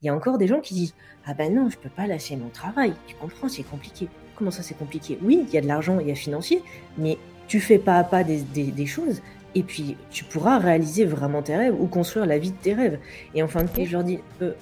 Il y a encore des gens qui disent Ah ben non, je peux pas lâcher mon travail. Tu comprends, c'est compliqué. Comment ça, c'est compliqué? Oui, il y a de l'argent, il y a financier, mais tu fais pas à pas des, des, choses et puis tu pourras réaliser vraiment tes rêves ou construire la vie de tes rêves. Et en fin de compte, je leur dis euh,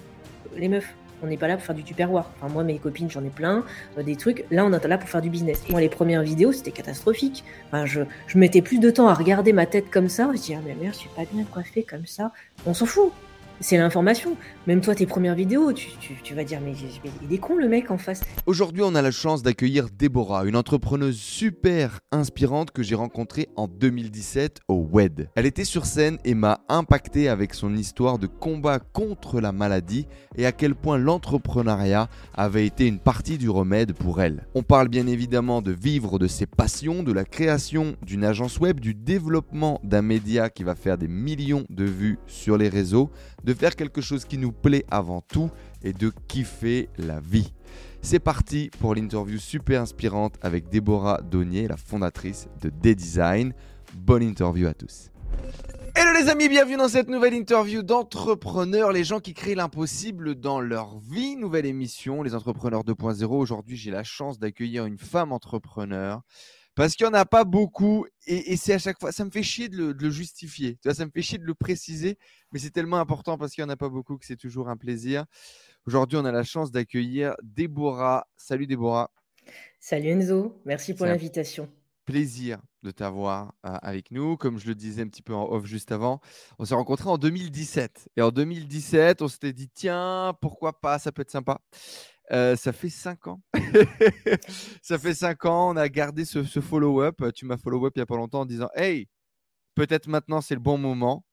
Les meufs, on n'est pas là pour faire du tupperware. Enfin, moi, mes copines, j'en ai plein, euh, des trucs. Là, on est là pour faire du business. moi, les premières vidéos, c'était catastrophique. Enfin, je, je mettais plus de temps à regarder ma tête comme ça. Je dis, ah, mais merde, je suis pas bien coiffée comme ça. On s'en fout c'est l'information. Même toi, tes premières vidéos, tu, vas dire, mais il est con le mec en face. Aujourd'hui, on a la chance d'accueillir Déborah, une entrepreneuse super inspirante que j'ai rencontrée en 2017 au WED. Elle était sur scène et m'a impacté avec son histoire de combat contre la maladie et à quel point l'entrepreneuriat avait été une partie du remède pour elle. On parle bien évidemment de vivre de ses passions, de la création d'une agence web, du développement d'un média qui va faire des millions de vues sur les réseaux, de faire quelque chose qui nous plaît avant tout et de kiffer la vie. C'est parti pour l'interview super inspirante avec Déborah Donnier, la fondatrice de D-Design. Bonne interview à tous. Hello les amis, bienvenue dans cette nouvelle interview d'entrepreneurs, les gens qui créent l'impossible dans leur vie. Nouvelle émission, les entrepreneurs 2.0. Aujourd'hui, j'ai la chance d'accueillir une femme entrepreneur parce qu'il n'y en a pas beaucoup et, c'est à chaque fois, ça me fait chier de le, justifier, tu vois, ça me fait chier de le préciser, mais c'est tellement important parce qu'il n'y en a pas beaucoup que c'est toujours un plaisir. Aujourd'hui, on a la chance d'accueillir Déborah. Salut Déborah. Salut Enzo, merci pour l'invitation. Plaisir de t'avoir euh, avec nous. Comme je le disais un petit peu en off juste avant, on s'est rencontrés en 2017. Et en 2017, on s'était dit, tiens, pourquoi pas, ça peut être sympa. Euh, ça fait cinq ans. ça fait cinq ans. On a gardé ce, follow-up. Tu m'as follow-up il n'y a pas longtemps en disant Hey, peut-être maintenant c'est le bon moment.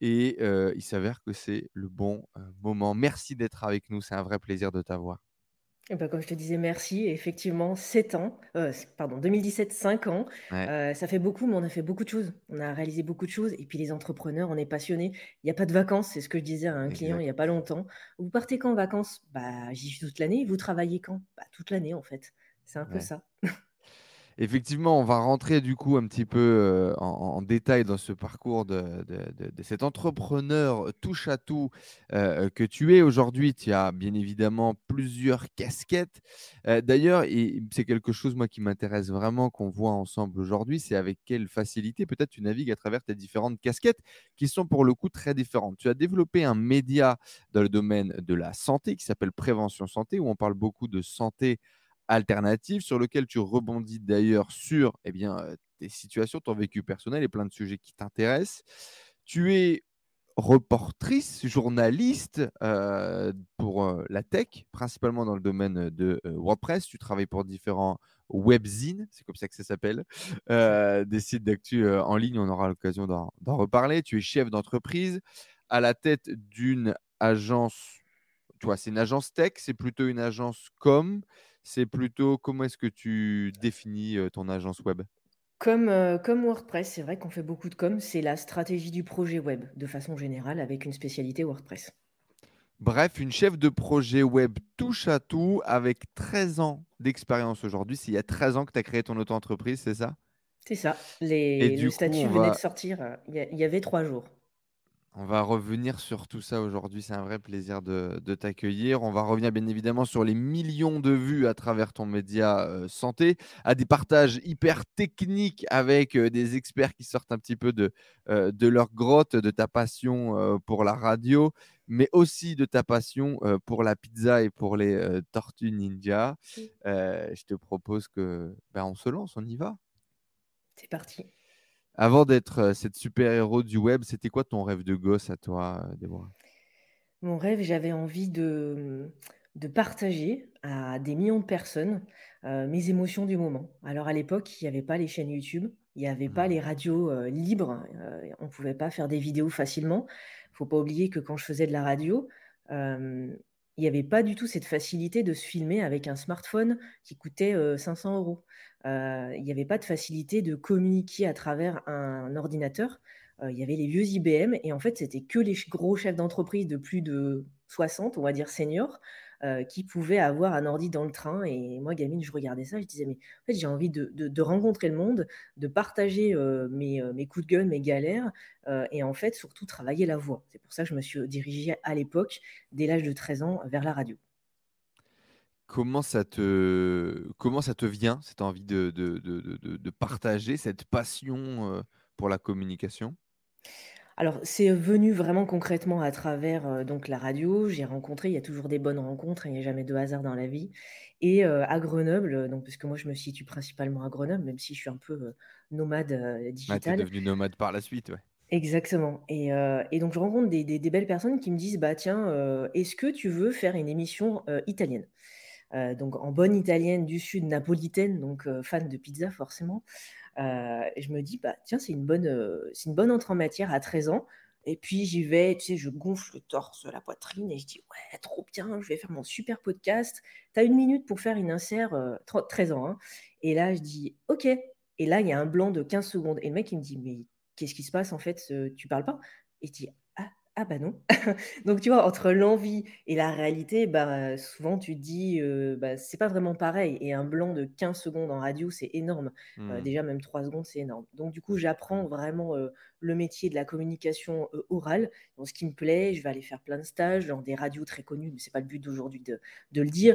Et euh, il s'avère que c'est le bon euh, moment. Merci d'être avec nous. C'est un vrai plaisir de t'avoir. Eh ben, comme je te disais, merci. Effectivement, 7 ans, euh, pardon, 2017, 5 ans. Euh, ça fait beaucoup, mais on a fait beaucoup de choses. On a réalisé beaucoup de choses. Et puis les entrepreneurs, on est passionnés. Il n'y a pas de vacances, c'est ce que je disais à un client il n'y a pas longtemps. Vous partez quand en vacances? Bah, j'y suis toute l'année. Vous travaillez quand? Bah, toute l'année en fait. C'est un peu ça. Effectivement, on va rentrer du coup un petit peu euh, en, détail dans ce parcours de, cet entrepreneur touche à tout euh, que tu es aujourd'hui. Tu as bien évidemment plusieurs casquettes. Euh, d'ailleurs, c'est quelque chose moi qui m'intéresse vraiment qu'on voit ensemble aujourd'hui, c'est avec quelle facilité peut-être tu navigues à travers tes différentes casquettes qui sont pour le coup très différentes. Tu as développé un média dans le domaine de la santé qui s'appelle Prévention Santé où on parle beaucoup de santé alternative sur lequel tu rebondis d'ailleurs sur eh bien, tes situations, ton vécu personnel et plein de sujets qui t'intéressent. Tu es reportrice, journaliste pour la tech, principalement dans le domaine de WordPress. Tu travailles pour différents webzines, c'est comme ça que ça s'appelle, des sites d'actu en ligne. On aura l'occasion d'en reparler. Tu es chef d'entreprise à la tête d'une agence. Tu vois, c'est une agence tech, c'est plutôt une agence com c'est plutôt comment est-ce que tu définis ton agence web? Comme, comme WordPress, c'est vrai qu'on fait beaucoup de com, c'est la stratégie du projet web de façon générale avec une spécialité WordPress. Bref, une chef de projet web touche à tout avec 13 ans d'expérience aujourd'hui. C'est il y a 13 ans que tu as créé ton auto-entreprise, c'est ça? C'est ça. Les, le statut venait de sortir il y avait trois jours. On va revenir sur tout ça aujourd'hui. C'est un vrai plaisir de, t'accueillir. On va revenir bien évidemment sur les millions de vues à travers ton média euh, santé, à des partages hyper techniques avec euh, des experts qui sortent un petit peu de, euh, de leur grotte, de ta passion pour la radio, mais aussi de ta passion pour la pizza et pour les tortues ninja. je te propose que ben, on se lance, on y va. C'est parti. Avant d'être euh, cette super-héros du web, c'était quoi ton rêve de gosse à toi, euh, Déborah? Mon rêve, j'avais envie de, de partager à des millions de personnes euh, mes émotions du moment. Alors à l'époque, il n'y avait pas les chaînes YouTube, il n'y avait pas les mmh. radios libres, on ne pouvait pas faire des vidéos facilement. Il ne faut pas oublier que quand je faisais de la radio, il n'y avait pas du tout cette facilité de se filmer avec un smartphone qui coûtait 500 euros. Il n'y avait pas de facilité de communiquer à travers un ordinateur. Il y avait les vieux IBM et en fait, c'était que les gros chefs d'entreprise de plus de 60, on va dire seniors, qui pouvaient avoir un ordi dans le train. Et moi, gamine, je regardais ça, je disais, mais en fait, j'ai envie de, rencontrer le monde, de partager mes, mes, coups de gueule, mes galères, et en fait, surtout travailler la voix. C'est pour ça que je me suis dirigée à l'époque, dès l'âge de 13 ans, vers la radio. Comment ça te, comment ça te vient, cette envie de, de, de partager, cette passion pour la communication? Alors, c'est venu vraiment concrètement à travers, euh, donc la radio. J'ai rencontré il y a toujours des bonnes rencontres, hein, il n'y a jamais de hasard dans la vie et euh, à Grenoble, donc parce que moi je me situe principalement à Grenoble, même si je suis un peu, euh, nomade, Ah, tu es devenu nomade par la suite, ouais. Exactement et et donc je rencontre des des belles personnes qui me disent: «Bah tiens, est-ce que tu veux faire une émission, italienne?» donc en bonne italienne du sud napolitaine, donc fan de pizza forcément. Euh, et je me dis, bah, tiens, c'est une, bonne, euh, c'est une bonne entrée en matière à 13 ans. Et puis j'y vais, tu sais, je gonfle le torse, la poitrine, et je dis, ouais, trop bien, je vais faire mon super podcast. Tu as une minute pour faire une insert, 13 euh, ans. Hein. Et là, je dis, ok. Et là, il y a un blanc de 15 secondes. Et le mec, il me dit, mais qu'est-ce qui se passe en fait Tu parles pas? Et je dis, ah bah non. Donc tu vois, entre l'envie et la réalité, bah, souvent tu te dis, bah, c'est pas vraiment pareil et un blanc de 15 secondes en radio, c'est énorme. Mmh. déjà même 3 secondes, c'est énorme. Donc du coup, j'apprends vraiment, le métier de la communication, orale. Dans ce qui me plaît, je vais aller faire plein de stages dans des radios très connues, mais c'est pas le but d'aujourd'hui de le dire,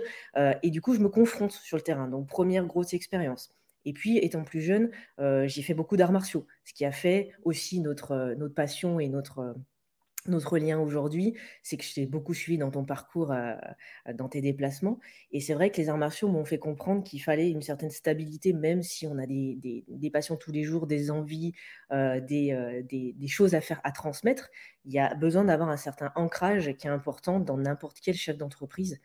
et du coup, je me confronte sur le terrain. Donc première grosse expérience et puis étant plus jeune, j'ai fait beaucoup d'arts martiaux, ce qui a fait aussi notre, notre passion et notre, notre lien aujourd'hui, c'est que je t'ai beaucoup suivi dans ton parcours, dans tes déplacements. Et c'est vrai que les arts martiaux m'ont fait comprendre qu'il fallait une certaine stabilité, même si on a des, des, passions tous les jours, des envies, euh, des, des, choses à faire, à transmettre. Il y a besoin d'avoir un certain ancrage qui est important dans n'importe quel chef d'entreprise.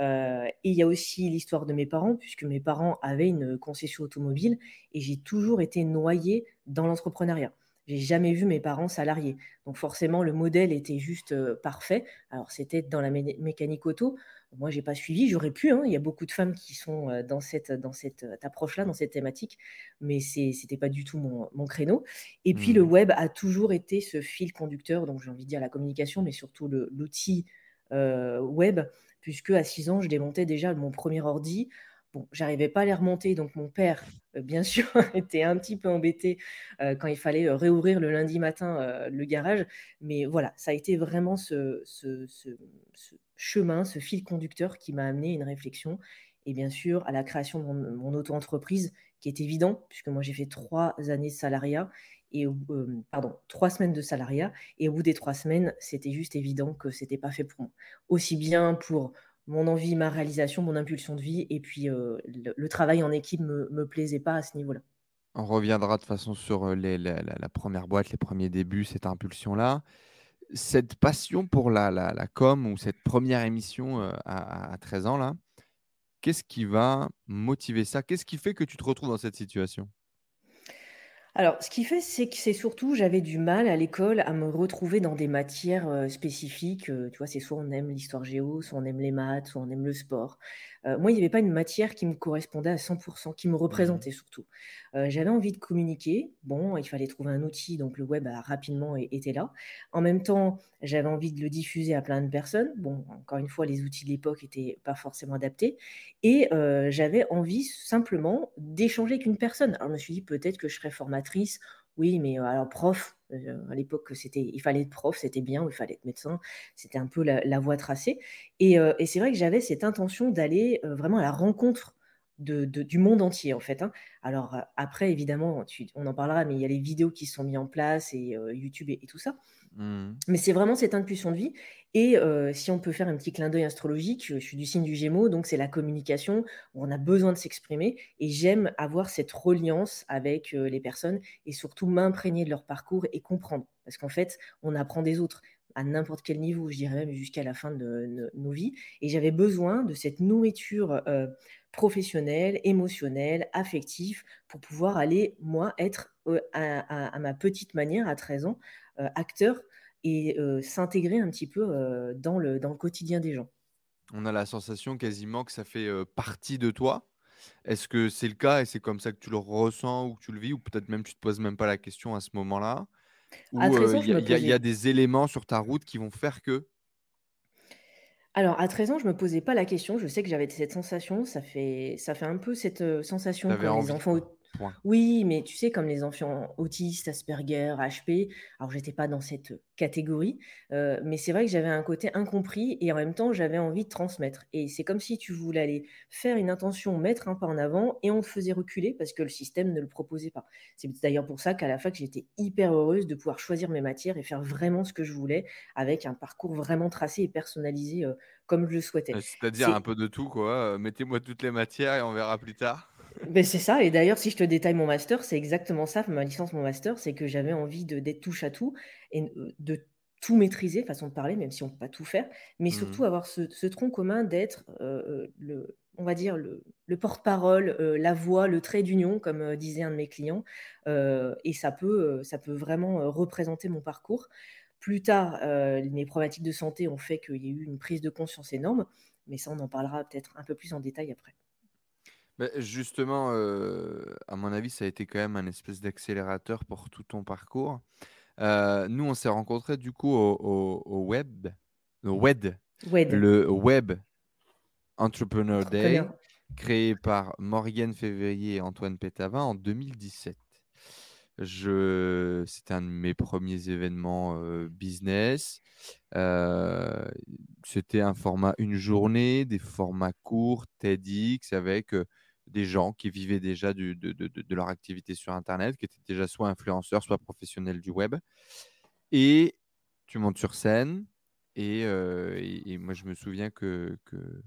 et il y a aussi l'histoire de mes parents, puisque mes parents avaient une concession automobile et j'ai toujours été noyée dans l'entrepreneuriat. J'ai jamais vu mes parents salariés. Donc forcément, le modèle était juste parfait. Alors c'était dans la mécanique auto. Moi, j'ai pas suivi. J'aurais pu. Hein. Il y a beaucoup de femmes qui sont dans cette, dans cette approche-là, dans cette thématique, mais c'était pas du tout mon, mon créneau. Et puis le mmh. web a toujours été ce fil conducteur. Donc j'ai envie de dire la communication, mais surtout l'outil web, puisque à 6 ans, je démontais déjà mon premier ordi. Bon, j'arrivais pas à les remonter, donc mon père, euh, bien sûr, était un petit peu embêté euh, quand il fallait euh, réouvrir le lundi matin le garage. Mais voilà, ça a été vraiment ce, chemin, ce fil conducteur qui m'a amené une réflexion. Et bien sûr, à la création de mon, auto-entreprise, qui est évident, puisque moi j'ai fait trois années de salariat, et pardon, trois semaines de salariat, et au bout des trois semaines, c'était juste évident que c'était pas fait pour moi. Aussi bien pour mon envie, ma réalisation, mon impulsion de vie. Et puis, le, travail en équipe ne me, plaisait pas à ce niveau-là. On reviendra de façon sur la, première boîte, les premiers débuts, cette impulsion-là. Cette passion pour la, la, com ou cette première émission à, à 13 ans, là, qu'est-ce qui va motiver ça? Qu'est-ce qui fait que tu te retrouves dans cette situation? Alors, ce qui fait, c'est que c'est surtout, j'avais du mal à l'école à me retrouver dans des matières spécifiques. tu vois, c'est soit on aime l'histoire géo, soit on aime les maths, soit on aime le sport. moi, il n'y avait pas une matière qui me correspondait à 100%, qui me mmh représentait surtout. j'avais envie de communiquer. Bon, il fallait trouver un outil, donc le web a rapidement été là. En même temps, j'avais envie de le diffuser à plein de personnes. Bon, encore une fois, les outils de l'époque n'étaient pas forcément adaptés. Et j'avais envie simplement d'échanger avec une personne. Alors, je me suis dit peut-être que je serais formatrice. Oui, mais alors prof, à l'époque, c'était, il fallait être prof, c'était bien, il fallait être médecin, c'était un peu la, voie tracée. Et, et c'est vrai que j'avais cette intention d'aller vraiment à la rencontre du monde entier, en fait. Hein. Alors après, évidemment, on en parlera, mais il y a les vidéos qui sont mises en place et YouTube et, tout ça. Mmh. Mais c'est vraiment cette impulsion de vie. Et si on peut faire un petit clin d'œil astrologique, je, suis du signe du Gémeaux, donc c'est la communication où on a besoin de s'exprimer. Et j'aime avoir cette reliance avec les personnes et surtout m'imprégner de leur parcours et comprendre. Parce qu'en fait, on apprend des autres à n'importe quel niveau, je dirais même jusqu'à la fin de, nos vies. Et j'avais besoin de cette nourriture professionnelle, émotionnelle, affective, pour pouvoir aller, moi, être à, ma petite manière, à 13 ans, acteur et s'intégrer un petit peu dans, le, dans le quotidien des gens. On a la sensation quasiment que ça fait partie de toi. Est-ce que c'est le cas et c'est comme ça que tu le ressens ou que tu le vis ou peut-être même tu te poses même pas la question à ce moment-là? Ou il y, a des éléments sur ta route qui vont faire que? Alors, à 13 ans, je me posais pas la question. Je sais que j'avais cette sensation. Ça fait, ça fait un peu cette euh, sensation comme les enfants. Point. Oui, mais tu sais, comme les enfants autistes, Asperger, HP. Alors, j'étais pas dans cette catégorie, euh, mais c'est vrai que j'avais un côté incompris et en même temps, j'avais envie de transmettre. Et c'est comme si tu voulais aller faire une intention, mettre un pas en avant et on te faisait reculer parce que le système ne le proposait pas. C'est d'ailleurs pour ça qu'à la fac, j'étais hyper heureuse de pouvoir choisir mes matières et faire vraiment ce que je voulais avec un parcours vraiment tracé et personnalisé euh, comme je le souhaitais. Euh, C'est-à-dire un peu de tout, quoi. Mettez-moi toutes les matières et on verra plus tard. Ben c'est ça, et d'ailleurs, si je te détaille mon master, c'est exactement ça, ma licence, mon master, c'est que j'avais envie de d'être touche à tout et euh, de tout maîtriser, façon de parler, même si on peut pas tout faire, mais Hmm. surtout avoir ce, ce tronc commun d'être euh, euh, le, on va dire le, le porte-parole, euh, la voix, le trait d'union, comme euh, disait un de mes clients, et ça peut, ça peut vraiment représenter mon parcours. Plus tard, mes problématiques de santé ont fait qu'il y a eu une prise de conscience énorme, mais ça, on en parlera peut-être un peu plus en détail après. Mais justement, euh, à mon avis, ça a été quand même un espèce d'accélérateur pour tout ton parcours. Euh, nous, on s'est rencontrés du coup au, au- au web, WED, Wed, le Web Entrepreneur Day, entrepreneur. créé par Morgane Février et Antoine Pétavin en 2017. Je... C'était un de mes premiers événements euh, business. Euh, c'était un format une journée, des formats courts, TEDx, avec euh, des gens qui vivaient déjà du- de, de- de- leur activité sur Internet, qui étaient déjà soit influenceurs, soit professionnels du web. Et tu montes sur scène. Et, euh, et- et moi, je me souviens que, que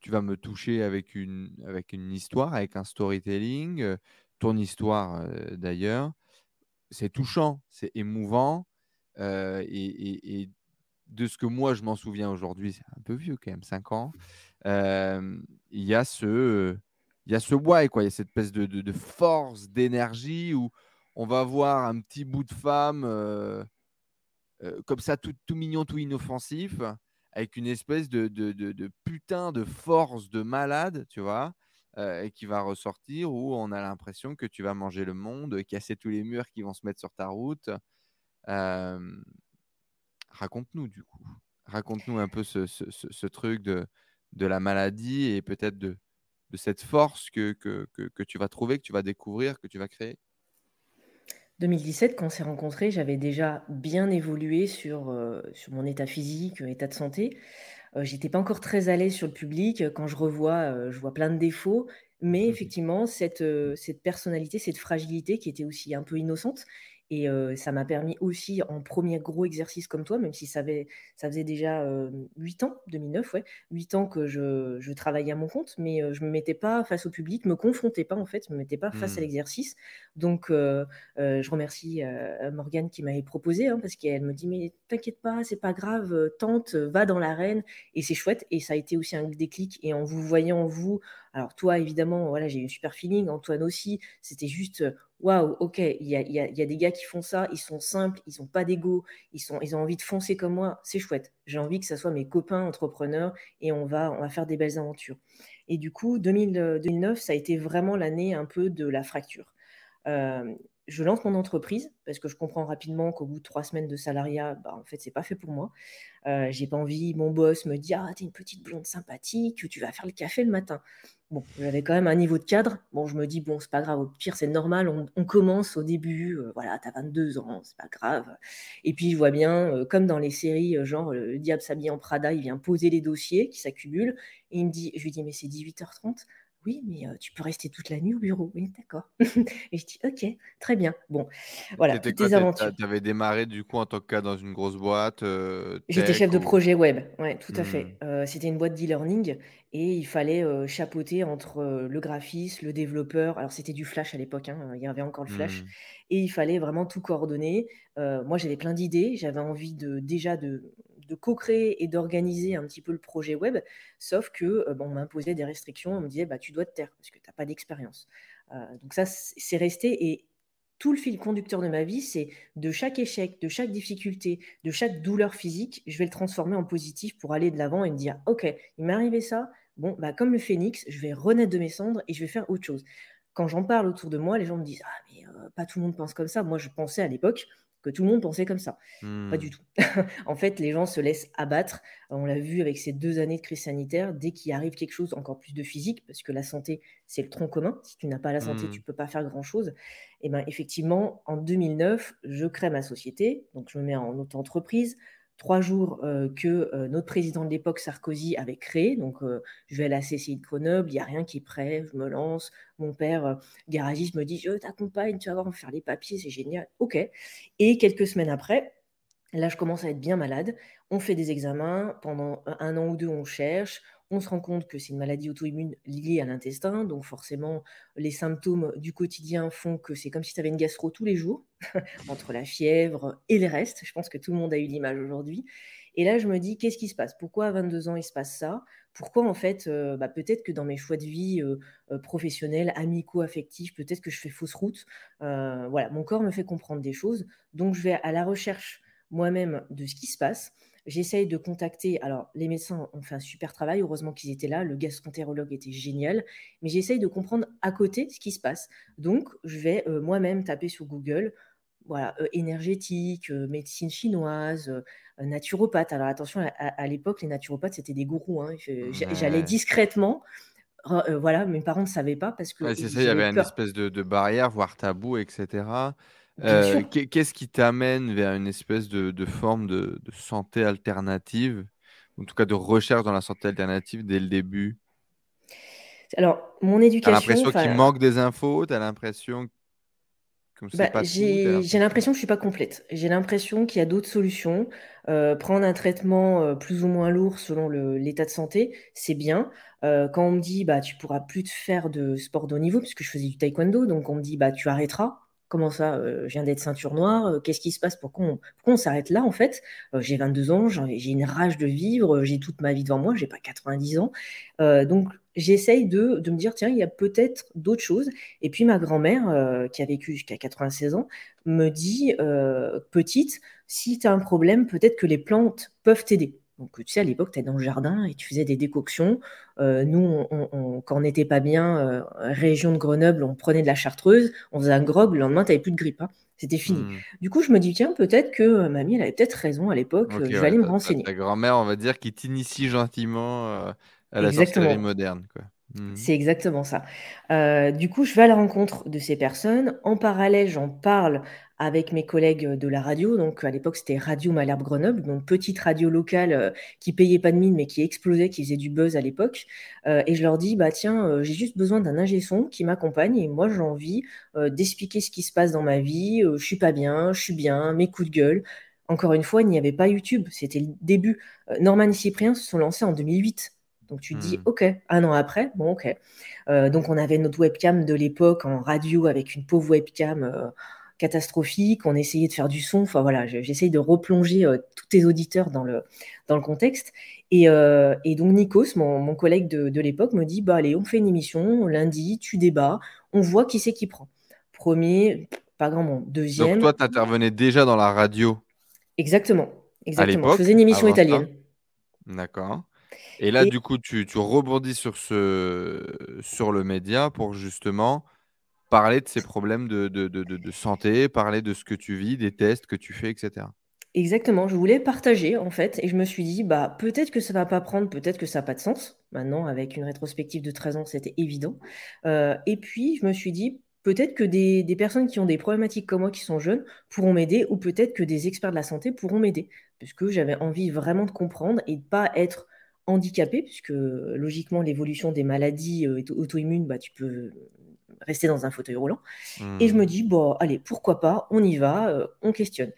tu vas me toucher avec une, avec une histoire, avec un storytelling, euh, ton histoire euh, d'ailleurs. C'est touchant, c'est émouvant. et, de ce que moi, je m'en souviens aujourd'hui, c'est un peu vieux quand même, 5 ans, euh, il y a ce, il y a ce why, quoi. Il y a cette espèce de, force, d'énergie où on va voir un petit bout de femme. euh, euh, comme ça, tout, mignon, tout inoffensif, avec une espèce de, putain de force de malade, tu vois, euh, qui va ressortir où on a l'impression que tu vas manger le monde, casser tous les murs qui vont se mettre sur ta route. Euh, raconte-nous, du coup. Raconte-nous un peu ce- ce truc de, de la maladie et peut-être de, de cette force que, que, que, que tu vas trouver, que tu vas découvrir, que tu vas créer? 2017, quand on s'est rencontrés, j'avais déjà bien évolué sur, euh, sur mon état physique, euh, état de santé. Euh, j'étais pas encore très à l'aise sur le public. Quand je revois, euh, je vois plein de défauts. Mais effectivement, cette, cette personnalité, cette fragilité qui était aussi un peu innocente. Et euh, ça m'a permis aussi, en premier gros exercice comme toi, même si ça, avait, ça faisait déjà euh, 8 ans, 2009, ouais, 8 ans que je, je travaillais à mon compte, mais euh, je me mettais pas face au public, me confrontais pas en fait, je me mettais pas face à Hmm. l'exercice. Donc, je remercie Morgane qui m'avait proposé, hein, parce qu'elle me dit, mais t'inquiète pas, c'est pas grave, tente, va dans l'arène, et c'est chouette. Et ça a été aussi un déclic. Et en vous voyant, vous, alors toi, évidemment, voilà, j'ai eu un super feeling, Antoine aussi, c'était juste, euh, waouh, ok, il y a, des gars qui font ça, ils sont simples, ils ont pas d'ego, ils, ont envie de foncer comme moi, c'est chouette. J'ai envie que ça soit mes copains entrepreneurs et on va, faire des belles aventures. Et du coup, 2000, euh, 2009, ça a été vraiment l'année un peu de la fracture. Euh, je lance mon entreprise parce que je comprends rapidement qu'au bout de trois semaines de salariat, bah, en fait, c'est pas fait pour moi. Euh, j'ai pas envie, mon boss me dit Ah, t'es une petite blonde sympathique, tu vas faire le café le matin. Bon, j'avais quand même un niveau de cadre. Bon, je me dis Bon, c'est pas grave, au pire, c'est normal, on, commence au début, euh, voilà, t'as 22 ans, c'est pas grave. Et puis, je vois bien, euh, comme dans les séries, euh, genre, le diable s'habille en Prada, il vient poser les dossiers qui s'accumulent, et il me dit Je lui dis Mais c'est 18h30 oui, mais euh, tu peux rester toute la nuit au bureau. Oui, d'accord. Et je dis, ok, très bien. Bon, voilà, toutes tes aventures. t'a- T'avais démarré du coup en tant que cas dans une grosse boîte, euh, J'étais chef de projet web, ouais, tout à fait. Euh, c'était une boîte d'e-learning et il fallait chapeauter entre le graphiste, le développeur. Alors c'était du Flash à l'époque, hein, il y avait encore le Flash, Hmm. et il fallait vraiment tout coordonner. Moi, j'avais plein d'idées, j'avais envie de déjà de, de co-créer et d'organiser un petit peu le projet web, sauf que euh, bon, on m'imposait des restrictions, on me disait bah tu dois te taire parce que tu n'as pas d'expérience. Euh, donc ça, c'est c'est resté et tout le fil conducteur de ma vie, c'est de chaque échec, de chaque difficulté, de chaque douleur physique, je vais le transformer en positif pour aller de l'avant et me dire, OK, il m'est arrivé ça, bon, bah, comme le phénix, je vais renaître de mes cendres et je vais faire autre chose. Quand j'en parle autour de moi, les gens me disent, ah, mais euh, pas tout le monde pense comme ça. Moi, je pensais à l'époque, que tout le monde pensait comme ça. Pas du tout. En fait, les gens se laissent abattre. On l'a vu avec ces 2 années de crise sanitaire, dès qu'il arrive quelque chose, encore plus de physique, parce que la santé, c'est le tronc commun. Si tu n'as pas la santé, tu Mmh. ne peux pas faire grand-chose. Et ben, effectivement, en 2009, je crée ma société, donc je me mets en auto-entreprise. 3 jours, que, notre président de l'époque, Sarkozy, avait créé. Donc, je vais à la CCI de Grenoble, il y a rien qui est je me lance. Mon père, garagiste, me dit: «Je t'accompagne, tu vas voir, on va faire les papiers, c'est génial». OK et quelques semaines après, là, je commence à être bien malade. On fait des examens, pendant un 1 an ou 2, on cherche. On se rend compte que c'est une maladie auto-immune liée à l'intestin, donc forcément, les symptômes du quotidien font que c'est comme si tu avais une gastro tous les jours, entre la fièvre et le reste. Je pense que tout le monde a eu l'image aujourd'hui et là, je me dis: «Qu'est-ce qui se passe? Pourquoi à 22 ans, il se passe ça? Pourquoi en fait, heu, bah, peut-être que dans mes choix de vie, heu heu, professionnels, amicaux, affectifs, peut-être que je fais fausse route?» voilà, mon corps me fait comprendre des choses, donc je vais à la recherche moi-même de ce qui se passe. J'essaye de contacter alors les médecins ont fait un super travail, heureusement qu'ils étaient là, le gastroentérologue était génial, mais j'essaye de comprendre à côté ce qui se passe. Donc je vais, heu, moi-même taper sur Google, voilà, heu, énergétique, heu, médecine chinoise, naturopathe. Alors attention, à à à l'époque, les naturopathes, c'était des gourous, hein. J'allais Ouais. discrètement, voilà, mes parents ne savaient pas parce que Ouais, c'est ça, il y avait une espèce de de barrière, voire tabou et qu'est qu'est-ce qui t'amène vers une espèce de de forme de de santé alternative? En tout cas de recherche dans la santé alternative dès le début? Alors mon Tu as éducation, l'impression qu'il manque des infos? Tu as l'impression Bah, j'ai l'impression que je suis pas complète. J'ai l'impression qu'il y a d'autres solutions. Heu, prendre un traitement, heu, plus ou moins lourd selon l'état de santé, c'est bien. Quand on me dit: «Bah, tu pourras plus te faire de sport de haut niveau», puisque je faisais du taekwondo, donc on me dit: «Bah, tu arrêteras». Comment ça? Heu, je viens d'être ceinture noire, heu, qu'est-ce qui se passe? Pourquoi on pourquoi on s'arrête là, en fait? Heu, j'ai 22 ans, j'ai une rage de vivre, j'ai toute ma vie devant moi, j'ai pas 90 ans. Donc j'essaye de me dire: «Tiens, il y a peut-être d'autres choses» et puis ma grand-mère, qui a vécu jusqu'à 96 ans, me dit, petite: «Si tu as un problème, peut-être que les plantes peuvent t'aider». Donc tu sais, à l'époque, tu allais dans le jardin et tu faisais des décoctions. Heu, nous, on on on quand on n'était pas bien, heu, région de Grenoble, on prenait de la chartreuse, on faisait un grog, le lendemain, tu avais plus de grippe, hein, c'était fini. mmh. Du coup, je me dis: «Tiens, peut-être que, heu, mamie, elle avait peut-être raison à l'époque, OK, heu, je vais ouais, aller me renseigner». ta grand-mère, on va dire, qui t'initie gentiment, à la sorcellerie moderne, quoi. Mmh C'est exactement ça. Heu, du coup, je vais à la rencontre de ces personnes. En parallèle, j'en parle avec mes collègues, de la radio. Donc à l'époque, c'était Radio Malherbe Grenoble, donc petite radio locale, heu, qui payait pas de mine, mais qui explosait, qui faisait du buzz à l'époque. Heu et je leur dis: «Bah tiens, j'ai juste besoin d'un ingé son qui m'accompagne et moi j'ai envie, d'expliquer ce qui se passe dans ma vie, je suis pas bien, je suis bien, mes coups de gueule». Encore une fois, il n'y avait pas YouTube, c'était le début. Norman et Cyprien se sont lancés en 2008. Donc tu te dis: Mmh. «OK, un an après, bon OK». Heu, donc on avait notre webcam de l'époque en radio avec une pauvre webcam, heu, catastrophique. On essayait de faire du son. Enfin voilà, je j'essaye de replonger, heu, tous tes auditeurs dans le dans le contexte et donc Nikos, mon mon collègue de de l'époque me dit: «Bah allez, on fait une émission lundi, tu débats, on voit qui c'est qui prend». 1er, pas grand monde. Donc 2e toi, tu intervenais déjà dans la radio exactement, à exactement. Je l'époque, faisais une émission italienne D'accord. Et là, et du coup, tu tu rebondis sur ce sur le média pour justement parler de ces problèmes de de de de de santé, parler de ce que tu vis, des tests que tu fais et cetera. Exactement, je voulais partager en fait et je me suis dit: «Bah, peut-être que ça va pas prendre, peut-être que ça a pas de sens». Maintenant avec une rétrospective de 13 ans, c'était évident. Heu et puis je me suis dit: «Peut-être que des des personnes qui ont des problématiques comme moi, qui sont jeunes, pourront m'aider ou peut-être que des experts de la santé pourront m'aider». Puisque j'avais envie vraiment de comprendre et de pas être handicapée puisque, logiquement l'évolution des maladies, auto auto-immunes, bah, tu peux rester dans un fauteuil roulant et je me Mmh. dis: «Bah, allez, pourquoi pas, on y va, heu, on questionne».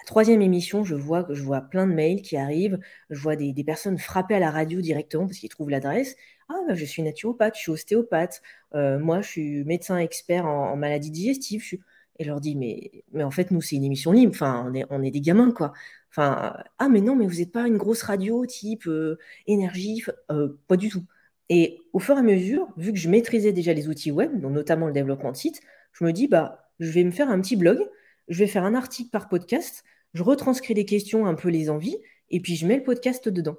À 3 émission, je vois je vois plein de mails qui arrivent, je vois des des personnes frapper à la radio directement parce qu'ils trouvent l'adresse. «Ah bah, je suis naturopathe, je suis ostéopathe, moi je suis médecin expert en en maladies digestives, je suis» et je leur dis: «Mais mais en fait, nous, c'est une émission libre, enfin, on est on est des gamins, quoi. Enfin, ah mais non, mais vous êtes pas une grosse radio type, heu, énergie?» heu, pas du tout et au fur et à mesure, vu que je maîtrisais déjà les outils web, dont notamment le développement de site, je me dis: «Bah, je vais me faire un petit blog, je vais faire un article par podcast, je retranscris les questions, un peu les envies et puis je mets le podcast dedans».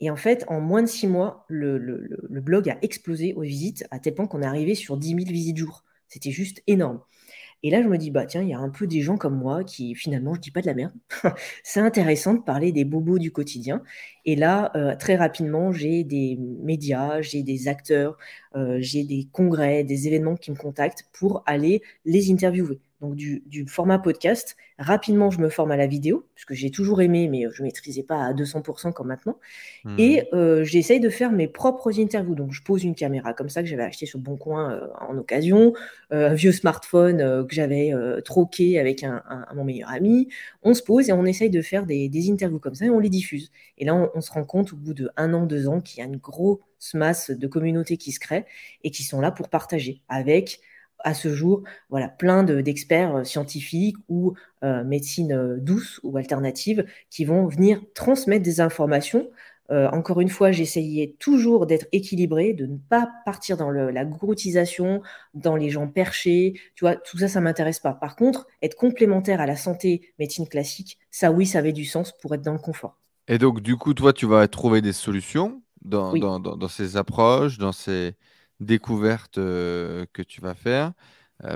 Et en fait, en moins de 6 mois, le blog a explosé aux visites, à tel point qu'on est arrivé sur 10 000 visites jour. C'était juste énorme. Et là, je me dis, bah tiens, il y a un peu des gens comme moi qui finalement, je dis pas de la merde. c'est intéressant de parler des bobos du quotidien. Et là, euh, très rapidement, j'ai des médias, j'ai des acteurs, euh, j'ai des congrès, des événements qui me contactent pour aller les interviewer donc du, format podcast. Rapidement, je me forme à la vidéo, puisque j'ai toujours aimé, mais je ne maîtrisais pas à 200% comme maintenant. Mmh. Et euh, j'essaye de faire mes propres interviews. Donc, je pose une caméra comme ça que j'avais acheté sur Bon Coin euh, en occasion, euh, un vieux smartphone que j'avais troqué avec un, mon meilleur ami. On se pose et on essaye de faire des, interviews comme ça et on les diffuse. Et là, on, on se rend compte au bout de un an, deux ans, qu'il y a une grosse masse de communautés qui se créent et qui sont là pour partager avec à ce jour, voilà, plein d'experts euh, scientifiques ou euh, médecine euh, douce ou alternative qui vont venir transmettre des informations. encore une fois, j'essayais toujours d'être équilibré, de ne pas partir dans la groutisation, dans les gens perchés. Tu vois, tout ça, ça m'intéresse pas. Par contre, être complémentaire à la santé médecine classique, ça, oui, ça avait du sens pour être dans le confort. Et donc, du coup, toi, tu vas trouver des solutions dans, dans, dans ces approches, dans ces découverte que tu vas faire.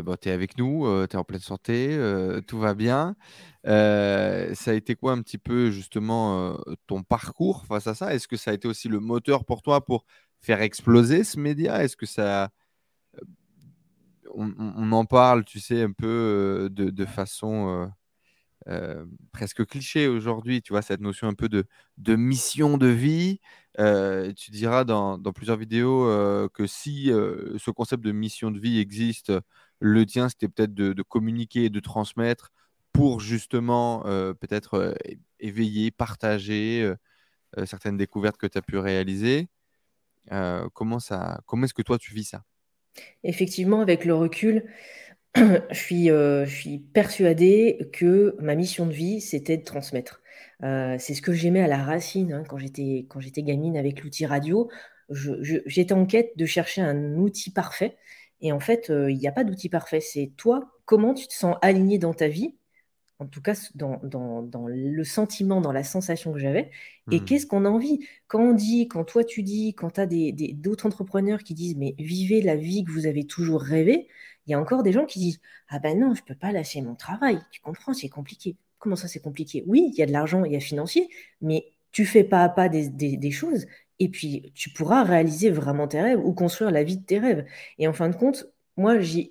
Bon, tu es avec nous, tu es en pleine santé, tout va bien. ça a été quoi un petit peu justement ton parcours face à ça? Est-ce que ça a été aussi le moteur pour toi pour faire exploser ce média? Est-ce que ça... On, en parle, tu sais, un peu de façon presque cliché aujourd'hui, tu vois, cette notion un peu de, mission de vie. tu diras dans, plusieurs vidéos que si ce concept de mission de vie existe, le tien, c'était peut-être de, de, communiquer et de transmettre pour justement peut-être éveiller, partager certaines découvertes que tu as pu réaliser. comment ça, comment est-ce que toi tu vis ça? Effectivement, avec le recul, je suis, euh, je suis persuadée que ma mission de vie, c'était de transmettre. Euh, c'est ce que j'aimais à la racine hein, quand j'étais quand j'étais gamine avec l'outil radio. j'étais en quête de chercher un outil parfait. Et en fait, euh, il n'y a pas d'outil parfait. C'est toi, comment tu te sens aligné dans ta vie en tout cas dans, dans, le sentiment, dans la sensation que j'avais, et mmh. qu'est-ce qu'on a envie. Quand on dit, quand toi tu dis, quand tu as d'autres entrepreneurs qui disent, mais vivez la vie que vous avez toujours rêvé, il y a encore des gens qui disent, ah ben non, je ne peux pas lâcher mon travail, tu comprends, c'est compliqué. Comment ça c'est compliqué? Oui, il y a de l'argent, il y a financier, mais tu fais pas à pas des, des choses, et puis tu pourras réaliser vraiment tes rêves ou construire la vie de tes rêves. Et en fin de compte, moi, j'ai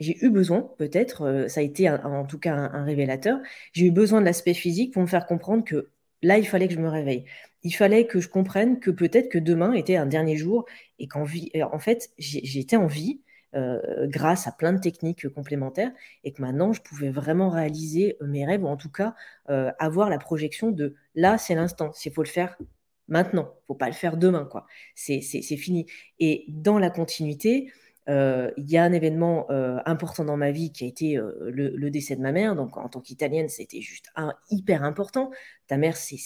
j'ai eu besoin, peut-être, euh, ça a été en tout cas un, révélateur, j'ai eu besoin de l'aspect physique pour me faire comprendre que là, il fallait que je me réveille. Il fallait que je comprenne que peut-être que demain était un dernier jour et qu'en vie, en fait, j'étais en vie euh, grâce à plein de techniques complémentaires et que maintenant, je pouvais vraiment réaliser mes rêves ou en tout cas euh, avoir la projection de là, c'est l'instant, il faut le faire maintenant, faut pas le faire demain, quoi. C'est fini. Et dans la continuité, euh, il y a un événement euh, important dans ma vie qui a été euh, le, décès de ma mère. Donc, en tant qu'italienne, c'était juste un, hyper important. Ta mère, c'est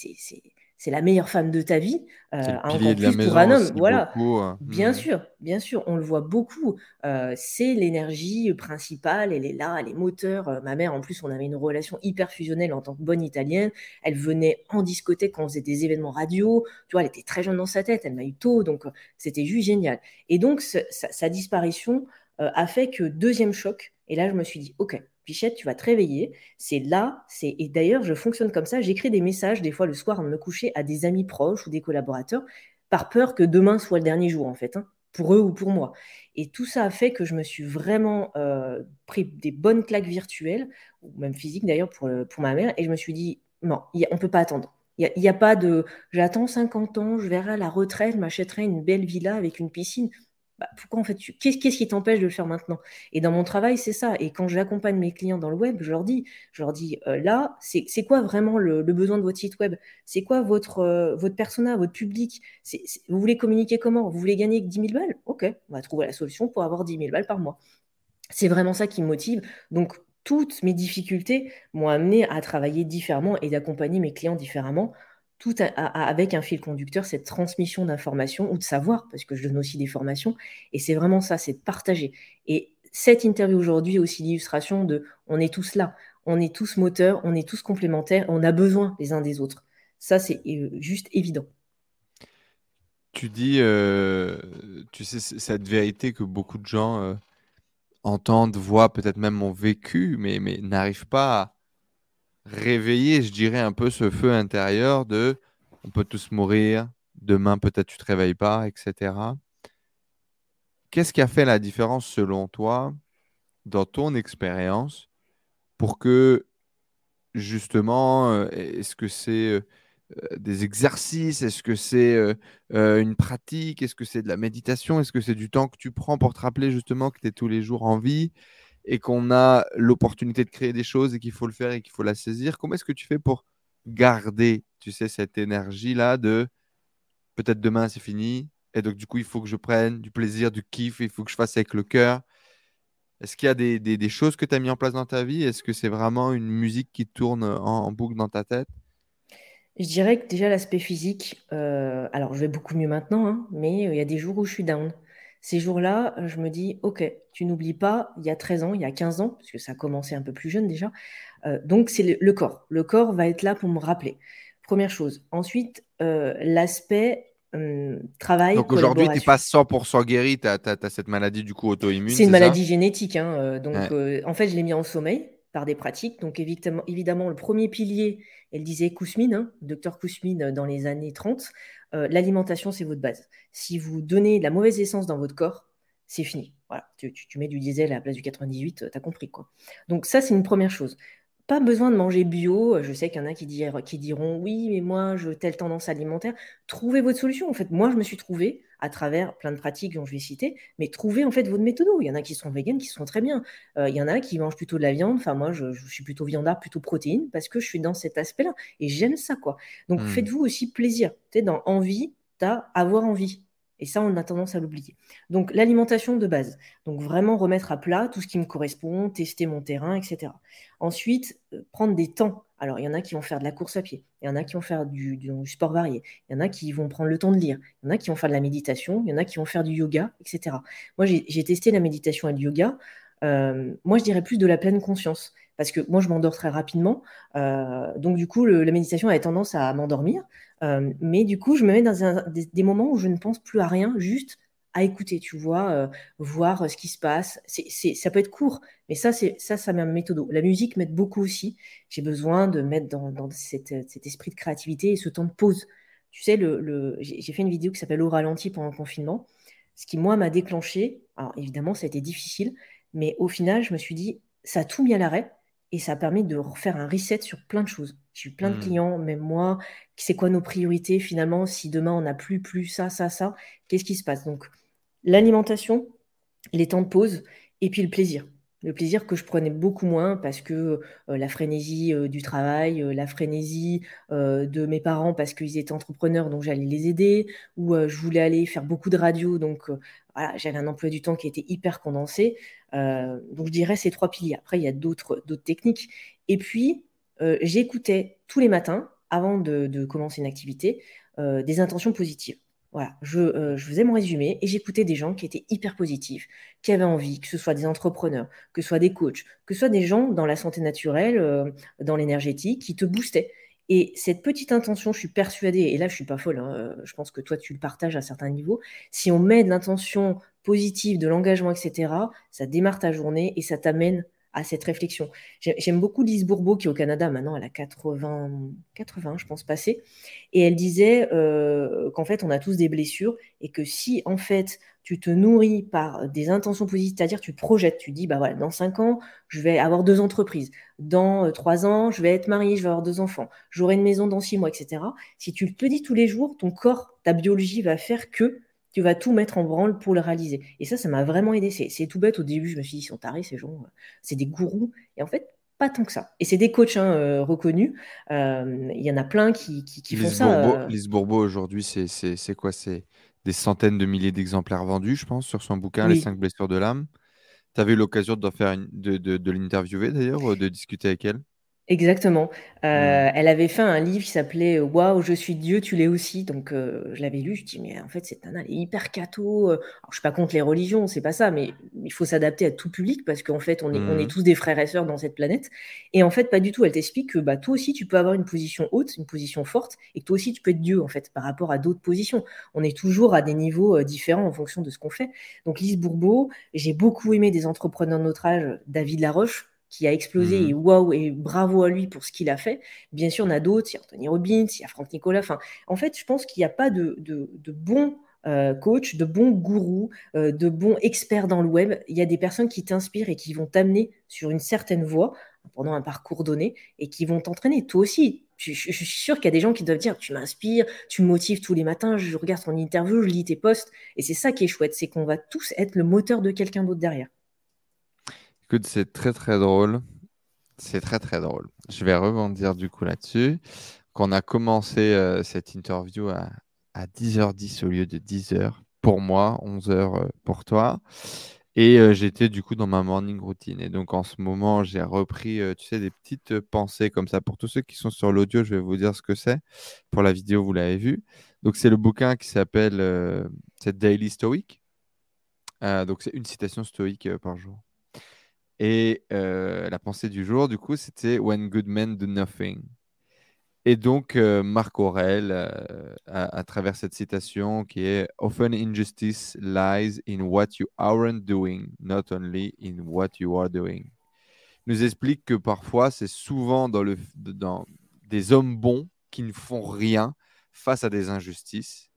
c'est la meilleure femme de ta vie, euh, encore plus pour un homme. Voilà, hein. bien mmh. sûr, bien sûr, on le voit beaucoup. Euh, c'est l'énergie principale, elle est là, elle est moteur. Euh, ma mère, en plus, on avait une relation hyper fusionnelle en tant que bonne italienne. Elle venait en discothèque quand on faisait des événements radio. Tu vois, elle était très jeune dans sa tête, elle m'a eu tôt, donc c'était juste génial. Et donc, sa disparition a fait que deuxième choc. Et là, je me suis dit, ok, Pichette, tu vas te réveiller. C'est là, c'est et d'ailleurs, je fonctionne comme ça. J'écris des messages des fois le soir de me coucher à des amis proches ou des collaborateurs, par peur que demain soit le dernier jour en fait, hein, pour eux ou pour moi. Et tout ça a fait que je me suis vraiment euh, pris des bonnes claques virtuelles ou même physiques d'ailleurs pour, ma mère. Et je me suis dit non, on peut pas attendre. Il n'y a, a, pas de j'attends 50 ans, je verrai la retraite, je m'achèterai une belle villa avec une piscine. Bah, pourquoi en fait qu'est-ce, qui t'empêche de le faire maintenant? Et dans mon travail, c'est ça. Et quand j'accompagne mes clients dans le web, je leur dis, je leur dis euh, là, c'est, quoi vraiment le, besoin de votre site web? C'est quoi votre, euh, votre persona, votre public? Vous voulez communiquer comment? Vous voulez gagner 10 000 balles? Ok, on va trouver la solution pour avoir 10 000 balles par mois. C'est vraiment ça qui me motive. Donc, toutes mes difficultés m'ont amené à travailler différemment et d'accompagner mes clients différemment tout avec un fil conducteur, cette transmission d'informations ou de savoir, parce que je donne aussi des formations, et c'est vraiment ça, c'est de partager. Et cette interview aujourd'hui est aussi l'illustration de on est tous là, on est tous moteurs, on est tous complémentaires, on a besoin les uns des autres. Ça, c'est euh, juste évident. Tu dis, euh, tu sais, cette vérité que beaucoup de gens euh, entendent, voient peut-être même mon vécu, mais, mais n'arrivent pas à réveiller, je dirais, un peu ce feu intérieur de on peut tous mourir, demain peut-être tu te réveilles pas, etc. Qu'est-ce qui a fait la différence selon toi, dans ton expérience, pour que justement, euh, est-ce que c'est euh, des exercices Est-ce que c'est euh, une pratique Est-ce que c'est de la méditation Est-ce que c'est du temps que tu prends pour te rappeler justement que tu es tous les jours en vie? Et qu'on a l'opportunité de créer des choses et qu'il faut le faire et qu'il faut la saisir Comment est-ce que tu fais pour garder, tu sais, cette énergie-là de peut-être demain c'est fini et donc du coup il faut que je prenne du plaisir, du kiff, il faut que je fasse avec le cœur. Est-ce qu'il y a des, choses que tu as mis en place dans ta vie? Est-ce que c'est vraiment une musique qui tourne en, boucle dans ta tête? Je dirais que déjà l'aspect physique, euh, alors je vais beaucoup mieux maintenant, hein, mais il y a des jours où je suis down. Ces jours-là, je me dis, ok, tu n'oublies pas, il y a 13 ans, il y a 15 ans, parce que ça a commencé un peu plus jeune déjà, euh, donc c'est le, corps. Le corps va être là pour me rappeler. Première chose. Ensuite, l'aspect Hum, travail. Donc aujourd'hui, tu n'es pas 100% guéri, tu as, cette maladie du coup auto-immune. C'est une maladie génétique. Hein, euh, donc euh, en fait, je l'ai mis en sommeil par des pratiques. Donc évidemment, évidemment le premier pilier, elle disait Kousmine, hein, docteur Kousmine euh, dans les années 30, l'alimentation, c'est votre base. Si vous donnez de la mauvaise essence dans votre corps, c'est fini. Voilà, tu, mets du diesel à la place du 98, tu as compris quoi. Donc ça, c'est une première chose pas besoin de manger bio. Je sais qu'il y en a qui, qui diront oui, mais moi, je telle tendance alimentaire. Trouvez votre solution. En fait, moi, je me suis trouvé à travers plein de pratiques dont je vais citer, mais trouvez en fait votre méthode. Il y en a qui sont véganes, qui sont très bien. Euh, il y en a qui mangent plutôt de la viande. Enfin, moi, je, suis plutôt viandard, plutôt protéine, parce que je suis dans cet aspect-là et j'aime ça, quoi. Donc, mmh. faites-vous aussi plaisir. Tu dans envie, tu as avoir envie. Et ça, on a tendance à l'oublier. Donc, l'alimentation de base. Donc, vraiment remettre à plat tout ce qui me correspond, tester mon terrain, etc. Ensuite, euh, prendre des temps. Alors, il y en a qui vont faire de la course à pied, il y en a qui vont faire du, sport varié, il y en a qui vont prendre le temps de lire, il y en a qui vont faire de la méditation, il y en a qui vont faire du yoga, etc. Moi, j'ai testé la méditation et le yoga. Euh, moi, je dirais plus de la pleine conscience parce que moi, je m'endors très rapidement. Euh, donc, du coup, la méditation a tendance à m'endormir. Euh, mais du coup, je me mets dans des, moments où je ne pense plus à rien, juste à écouter, tu vois, euh, voir ce qui se passe. Ça peut être court, mais ça, c'est ça, ça ma méthode. La musique m'aide beaucoup aussi. J'ai besoin de mettre dans, cet esprit de créativité et ce temps de pause. Tu sais, j'ai fait une vidéo qui s'appelle Au ralenti pendant le confinement. Ce qui, moi, m'a déclenché. Alors, évidemment, ça a été difficile, mais au final, je me suis dit, ça a tout mis à l'arrêt et ça a permis de refaire un reset sur plein de choses. J'ai eu plein de mmh. clients, même moi, c'est quoi nos priorités finalement Si demain on n'a plus, plus ça, ça, ça, qu'est-ce qui se passe? Donc, l'alimentation, les temps de pause et puis le plaisir. Le plaisir que je prenais beaucoup moins parce que euh, la frénésie euh, du travail, euh, la frénésie de mes parents parce qu'ils étaient entrepreneurs, donc j'allais les aider, ou je voulais aller faire beaucoup de radio, donc voilà, j'avais un emploi du temps qui était hyper condensé. donc je dirais ces trois piliers. Après, il y a d'autres techniques. Et puis, j'écoutais tous les matins, avant de, commencer une activité, des intentions positives. Voilà, je, faisais mon résumé et j'écoutais des gens qui étaient hyper positifs, qui avaient envie, que ce soit des entrepreneurs, que ce soit des coachs, que ce soit des gens dans la santé naturelle, dans l'énergétique, qui te boostaient. Et cette petite intention, je suis persuadée, et là je suis pas folle, hein, je pense que toi tu le partages à certains niveaux, si on met de l'intention positive, de l'engagement, etc., ça démarre ta journée et ça t'amène à cette réflexion. J'aime beaucoup Lise Bourbeau, qui est au Canada maintenant, elle a 80, 80 je pense, passé. Et elle disait euh, qu'en fait, on a tous des blessures et que si, en fait, tu te nourris par des intentions positives, c'est-à-dire tu projettes, tu dis, bah voilà, dans 5 ans, je vais avoir deux entreprises. Dans 3 euh, ans, je vais être mariée, je vais avoir deux enfants. J'aurai une maison dans 6 mois, etc. Si tu le dis tous les jours, ton corps, ta biologie va faire que tu vas tout mettre en branle pour le réaliser. Et ça, ça m'a vraiment aidé. C'est tout bête. Au début, je me suis dit, ils sont tarés, ces gens. C'est des gourous. Et en fait, pas tant que ça. Et c'est des coachs hein, euh, reconnus. Euh, il y en a plein qui, qui, font ça. Euh... Lise Bourbeau, aujourd'hui, c'est quoi? C'est des centaines de milliers d'exemplaires vendus, je pense, sur son bouquin, Les cinq blessures de l'âme. Tu avais eu l'occasion de, faire de, de, de l'interviewer d'ailleurs, de discuter avec elle? Exactement. Heu, mmh. elle avait fait un livre qui s'appelait, «Waouh, je suis Dieu, tu l'es aussi», donc heu, je l'avais lu, je dis: «Mais en fait, cette nana, elle est hyper catho», alors je suis pas contre les religions, c'est pas ça, mais il faut s'adapter à tout public parce qu'en fait, on est on est mmh. tous des frères et sœurs dans cette planète et en fait, pas du tout. Elle t'explique que, bah, toi aussi, tu peux avoir une position haute, une position forte et que toi aussi, tu peux être Dieu, en fait, par rapport à d'autres positions. On est toujours à des niveaux, différents en fonction de ce qu'on fait. Donc Lise Bourbeau, j'ai beaucoup aimé des entrepreneurs de notre âge, David Laroche, qui a explosé mmh. et waouh et bravo à lui pour ce qu'il a fait. Bien sûr, on a d'autres, il y a Anthony Robbins, il y a Franck Nicolas. Enfin, en fait, je pense qu'il n'y a pas de, de, bons euh, coachs, de bons gourous, euh, de bons experts dans le web. Il y a des personnes qui t'inspirent et qui vont t'amener sur une certaine voie pendant un parcours donné et qui vont t'entraîner. Toi aussi, je, suis sûr qu'il y a des gens qui doivent dire tu m'inspires, tu me motives tous les matins, je regarde ton interview, je lis tes posts. Et c'est ça qui est chouette, c'est qu'on va tous être le moteur de quelqu'un d'autre derrière. C'est très très drôle. C'est très très drôle. Je vais rebondir du coup là-dessus. Qu'on a commencé euh, cette interview à, 10h10 au lieu de 10h pour moi, 11h euh, pour toi. Et euh, j'étais du coup dans ma morning routine. Et donc en ce moment, j'ai repris, tu sais, des petites pensées comme ça. Pour tous ceux qui sont sur l'audio, je vais vous dire ce que c'est. Pour la vidéo, vous l'avez vu. Donc c'est le bouquin qui s'appelle Daily Stoic. donc c'est une citation stoïque par jour. Et euh, la pensée du jour, du coup, c'était When good men do nothing. Et donc, euh, Marc Aurel, euh, à, travers cette citation qui est Often injustice lies in what you aren't doing, not only in what you are doing. nous explique que parfois, c'est souvent dans, le, dans des hommes bons qui ne font rien face à des injustices.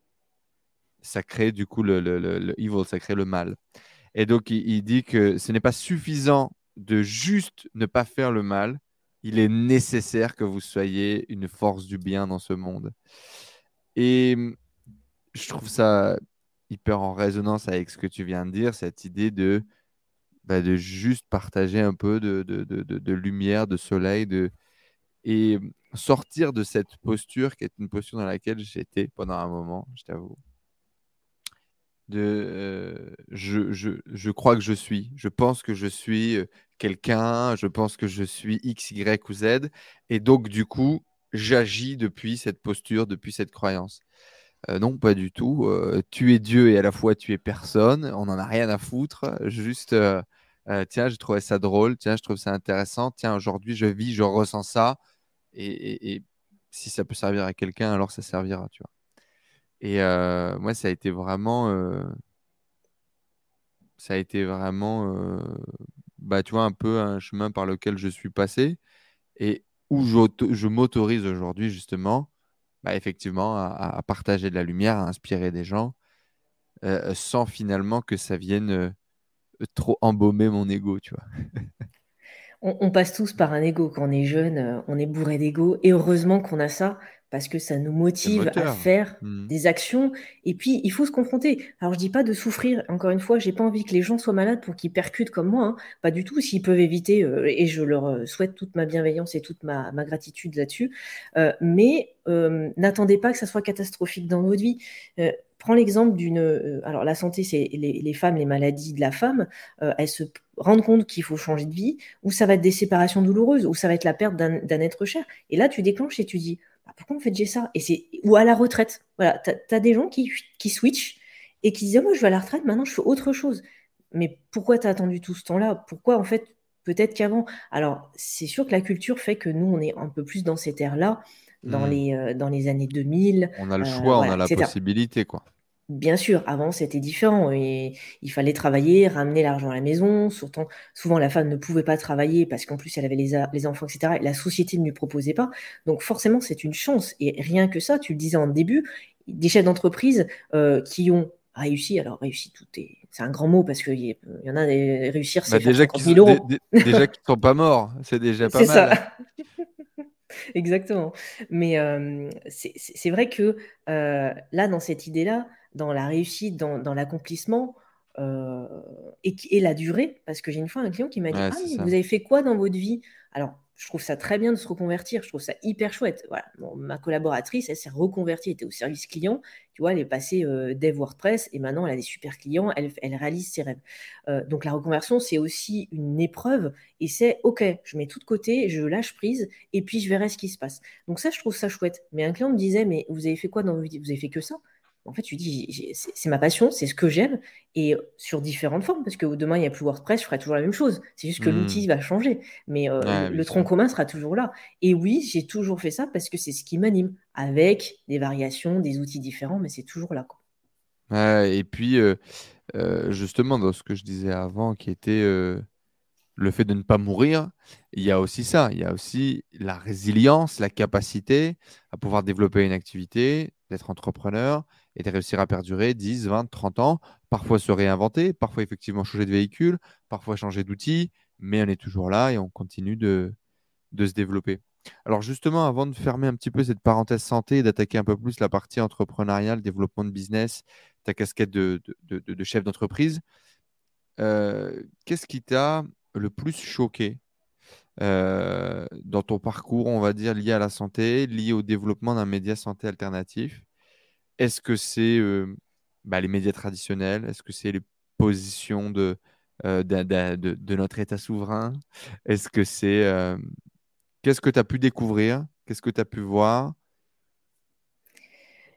Ça crée du coup le, le, le, le evil, ça crée le mal. Et donc, il, dit que ce n'est pas suffisant de juste ne pas faire le mal. Il est nécessaire que vous soyez une force du bien dans ce monde. Et je trouve ça hyper en résonance avec ce que tu viens de dire, cette idée de, bah, juste partager un peu de, lumière, de soleil, de... et sortir de cette posture qui est une posture dans laquelle j'étais pendant un moment, je t'avoue de je, je, je, crois que je suis, je pense que je suis quelqu'un, je pense que je suis X, Y ou Z, et donc du coup, j'agis depuis cette posture, depuis cette croyance. Non, pas du tout. tu es Dieu et à la fois tu es personne, on n'en a rien à foutre, juste, tiens, je trouvais ça drôle, tiens, je trouve ça intéressant, tiens, aujourd'hui je vis, je ressens ça, et, et si ça peut servir à quelqu'un, alors ça servira, tu vois. Et euh, moi, ça a été vraiment, euh, euh, bah, un peu un chemin par lequel je suis passé. Et où je m'autorise aujourd'hui justement, bah, effectivement, à, partager de la lumière, à inspirer des gens, sans finalement que ça vienne trop embaumer mon ego, tu vois. on, passe tous par un ego. Quand on est jeune, on est bourré d'ego. Et heureusement qu'on a ça parce que ça nous motive à faire mmh. des actions. Et puis, il faut se confronter. Alors, je dis pas de souffrir. Encore une fois, j'ai pas envie que les gens soient malades pour qu'ils percutent comme moi. Hein. Pas du tout. S'ils peuvent éviter, euh, et je leur euh, souhaite toute ma bienveillance et toute ma, gratitude là-dessus. Euh, mais n'attendez pas que ça soit catastrophique dans votre vie. prends l'exemple d'une. alors, la santé, c'est les, les, femmes, les maladies de la femme. elles se rendent compte qu'il faut changer de vie, ou ça va être des séparations douloureuses, ou ça va être la perte d'un être cher. Et là, tu déclenches et tu dis ah, pourquoi en fait j'ai ça? Et c'est ou à la retraite. Voilà, tu as, des gens qui, qui switchent et qui disent ah, moi je vais à la retraite, maintenant je fais autre chose. Mais pourquoi tu as attendu tout ce temps-là? Pourquoi en fait peut-être qu'avant? Alors c'est sûr que la culture fait que nous on est un peu plus dans cette ère-là, dans, hmm. les, euh, dans les années 2000. On a le euh, choix, on a la possibilité quoi. Bien sûr, avant c'était différent et il fallait travailler, ramener l'argent à la maison. Surtout, souvent la femme ne pouvait pas travailler parce qu'en plus elle avait les, les, enfants, etc. Et la société ne lui proposait pas. Donc forcément c'est une chance. Et rien que ça, tu le disais en début, des chefs d'entreprise euh, qui ont réussi. Alors réussi, tout est, c'est un grand mot parce qu'il y, y, en a des réussir, c'est bah, déjà qu'ils euros. déjà qu'ils sont pas morts, c'est déjà pas mal. Ça. Exactement. Mais euh, c'est vrai que euh, là, dans cette idée-là, dans la réussite, dans, l'accomplissement euh, et, et, la durée. Parce que j'ai une fois un client qui m'a dit Ah, vous avez fait quoi dans votre vie? Alors, je trouve ça très bien de se reconvertir, je trouve ça hyper chouette. Voilà. ma collaboratrice, elle s'est reconvertie, elle était au service client, tu vois, elle est passée euh, dev WordPress et maintenant elle a des super clients, elle, elle réalise ses rêves. Euh, donc la reconversion, c'est aussi une épreuve et c'est OK, je mets tout de côté, je lâche prise et puis je verrai ce qui se passe. Donc ça, je trouve ça chouette. Mais un client me disait, mais vous avez fait quoi dans vos vies Vous avez fait que ça? En fait, tu dis, c'est ma passion, c'est ce que j'aime, et sur différentes formes, parce que demain, il n'y a plus WordPress, je ferai toujours la même chose. C'est juste que hmm. l'outil va changer, mais euh, le tronc commun sera toujours là. Et oui, j'ai toujours fait ça parce que c'est ce qui m'anime, avec des variations, des outils différents, mais c'est toujours là. et puis, euh, euh, justement, dans ce que je disais avant, qui était le fait de ne pas mourir, il y a aussi ça, il y a aussi la résilience, la capacité à pouvoir développer une activité, d'être entrepreneur et de réussir à perdurer 10, 20, 30 ans, parfois se réinventer, parfois effectivement changer de véhicule, parfois changer d'outil, mais on est toujours là et on continue de, se développer. Alors justement, avant de fermer un petit peu cette parenthèse santé et d'attaquer un peu plus la partie entrepreneuriale, développement de business, ta casquette de, chef d'entreprise, euh, qu'est-ce qui t'a le plus choqué euh, dans ton parcours, on va dire, lié à la santé, lié au développement d'un média santé alternatif? Est-ce que c'est euh, bah, les médias traditionnels? Est-ce que c'est les positions de, euh, de, notre État souverain? Est-ce que c'est... Euh, qu'est-ce que tu as pu découvrir? Qu'est-ce que tu as pu voir?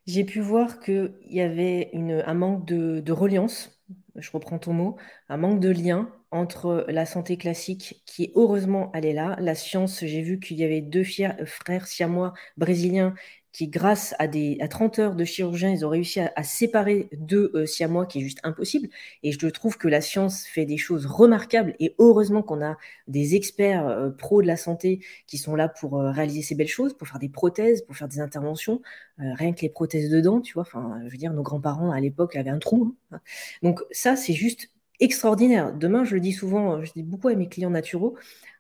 J'ai pu voir qu'il y avait un manque de, de reliance, je reprends ton mot, un manque de lien entre la santé classique, qui heureusement elle est là, la science, j'ai vu qu'il y avait deux frères siamois brésiliens qui, grâce à, des, à 30 heures de chirurgien, ils ont réussi à, séparer deux euh, siamois, qui est juste impossible. Et je trouve que la science fait des choses remarquables. Et heureusement qu'on a des experts euh, pros de la santé qui sont là pour euh, réaliser ces belles choses, pour faire des prothèses, pour faire des interventions. rien que les prothèses de tu vois. Enfin, je veux dire, nos grands-parents à l'époque avaient un trou. Hein. Donc ça, c'est juste extraordinaire. Demain, je le dis souvent, je dis beaucoup à mes clients naturaux,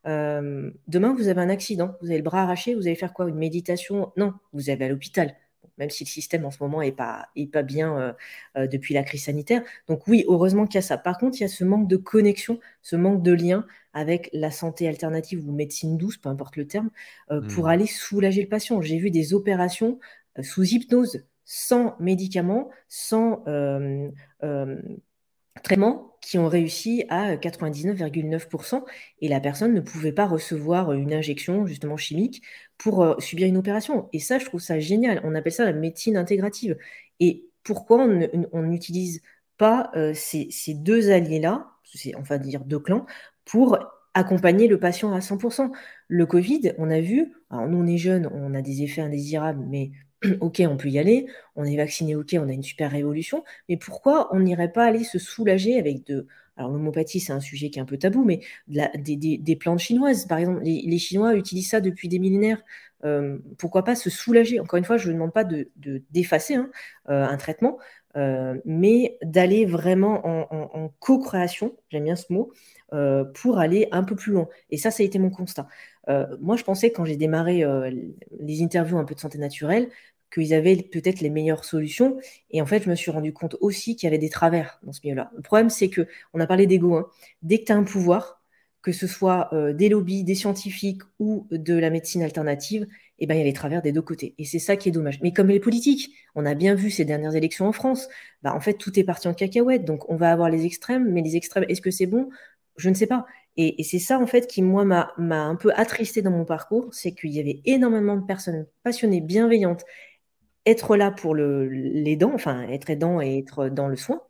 euh, demain, vous avez un accident, vous avez le bras arraché, vous allez faire quoi? Une méditation? Non, vous allez à l'hôpital. Même si le système en ce moment n'est pas, est pas bien euh, euh, depuis la crise sanitaire. Donc oui, heureusement qu'il y a ça. Par contre, il y a ce manque de connexion, ce manque de lien avec la santé alternative ou médecine douce, peu importe le terme, pour mmh. aller soulager le patient. J'ai vu des opérations sous hypnose, sans médicaments, sans traitement qui ont réussi à 99,9% et la personne ne pouvait pas recevoir une injection justement chimique pour euh, subir une opération. Et ça, je trouve ça génial. On appelle ça la médecine intégrative. Et pourquoi on n'utilise pas euh, ces, deux alliés-là, va dire deux clans, pour accompagner le patient à 100%. Le Covid, on a vu, alors nous on est jeunes, on a des effets indésirables, mais ok, on peut y aller, on est vacciné, ok, on a une super révolution, mais pourquoi on n'irait pas aller se soulager avec de... Alors l'homopathie, c'est un sujet qui est un peu tabou, mais des, plantes chinoises, par exemple, les, Chinois utilisent ça depuis des millénaires. Euh, pourquoi pas se soulager? Encore une fois, je ne demande pas de d'effacer hein, euh, un traitement, euh, mais d'aller vraiment en, co-création, j'aime bien ce mot, pour aller un peu plus loin. Et ça, ça a été mon constat. moi, je pensais quand j'ai démarré les interviews un peu de santé naturelle, qu'ils avaient peut-être les meilleures solutions. Et en fait, je me suis rendu compte aussi qu'il y avait des travers dans ce milieu-là. Le problème, c'est que, on a parlé d'ego, hein. dès que tu as un pouvoir, que ce soit euh, des lobbies, des scientifiques ou de la médecine alternative, eh ben, il y a les travers des deux côtés. Et c'est ça qui est dommage. Mais comme les politiques, on a bien vu ces dernières élections en France, bah, en fait, tout est parti en cacahuète. Donc, on va avoir les extrêmes, mais les extrêmes, est-ce que c'est bon? Je ne sais pas. Et, c'est ça, en fait, qui, moi, m'a un peu attristé dans mon parcours, c'est qu'il y avait énormément de personnes passionnées, bienveillantes, être là pour le, les dents, enfin être aidant et être dans le soin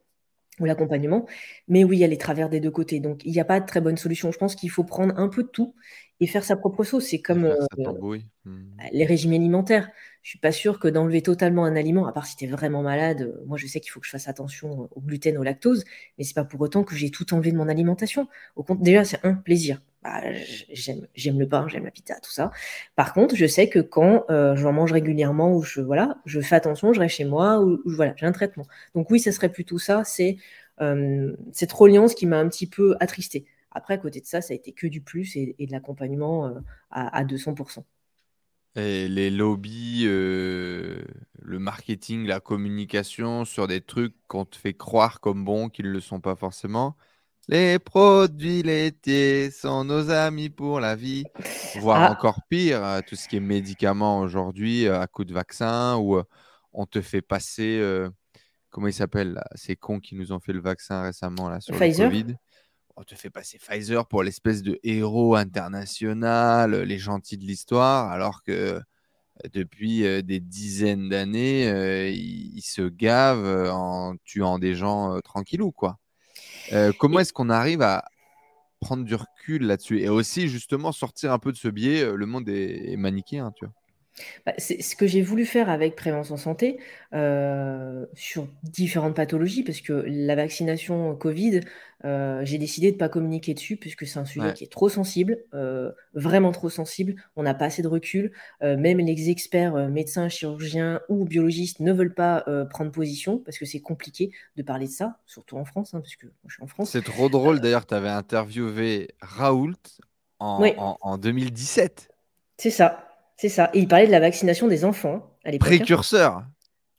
ou l'accompagnement. Mais oui, il y a les travers des deux côtés. Donc, il n'y a pas de très bonne solution. Je pense qu'il faut prendre un peu de tout et faire sa propre sauce. C'est comme euh, mmh. les régimes alimentaires. Je suis pas sûre que d'enlever totalement un aliment, à part si tu es vraiment malade, euh, moi je sais qu'il faut que je fasse attention au gluten, au lactose, mais c'est pas pour autant que j'ai tout enlevé de mon alimentation. Au compte, déjà, c'est un plaisir. Bah, j'aime le pain, j'aime la pizza, tout ça. Par contre, je sais que quand euh, j'en mange régulièrement ou je voilà, je fais attention, je reste chez moi ou, voilà, j'ai un traitement. Donc oui, ça serait plutôt ça. C'est euh, cette reliance qui m'a un petit peu attristé. Après, à côté de ça, ça a été que du plus et, de l'accompagnement euh, à, à 200%. Et les lobbies, le marketing, la communication sur des trucs qu'on te fait croire comme bons qu'ils ne le sont pas forcément, Les produits laitiers sont nos amis pour la vie. Voire Ah, encore pire, euh, tout ce qui est médicaments aujourd'hui euh, à coup de vaccin où euh, on te fait passer, euh, comment ils s'appellent là, ces cons qui nous ont fait le vaccin récemment là sur le. Covid. On te fait passer Pfizer pour l'espèce de héros international, les gentils de l'histoire, alors que depuis euh, des dizaines d'années, euh, ils, ils se gavent en tuant des gens tranquillou, quoi. Euh, comment est-ce qu'on arrive à prendre du recul là-dessus et aussi justement sortir un peu de ce biais euh, Le monde est, est manichéen, tu vois? Bah, c'est ce que j'ai voulu faire avec Prévention Santé euh, sur différentes pathologies, parce que la vaccination Covid, euh, j'ai décidé de ne pas communiquer dessus, puisque c'est un sujet Ouais. qui est trop sensible, euh, vraiment trop sensible. On n'a pas assez de recul. Même les experts, médecins, chirurgiens ou biologistes ne veulent pas prendre position, parce que c'est compliqué de parler de ça, surtout en France, hein, parce que moi, je suis en France. C'est trop drôle d'ailleurs, tu avais interviewé Raoult en, Oui, en- en 2017, c'est ça, c'est ça. Et il parlait de la vaccination des enfants à l'époque. hein. précurseur.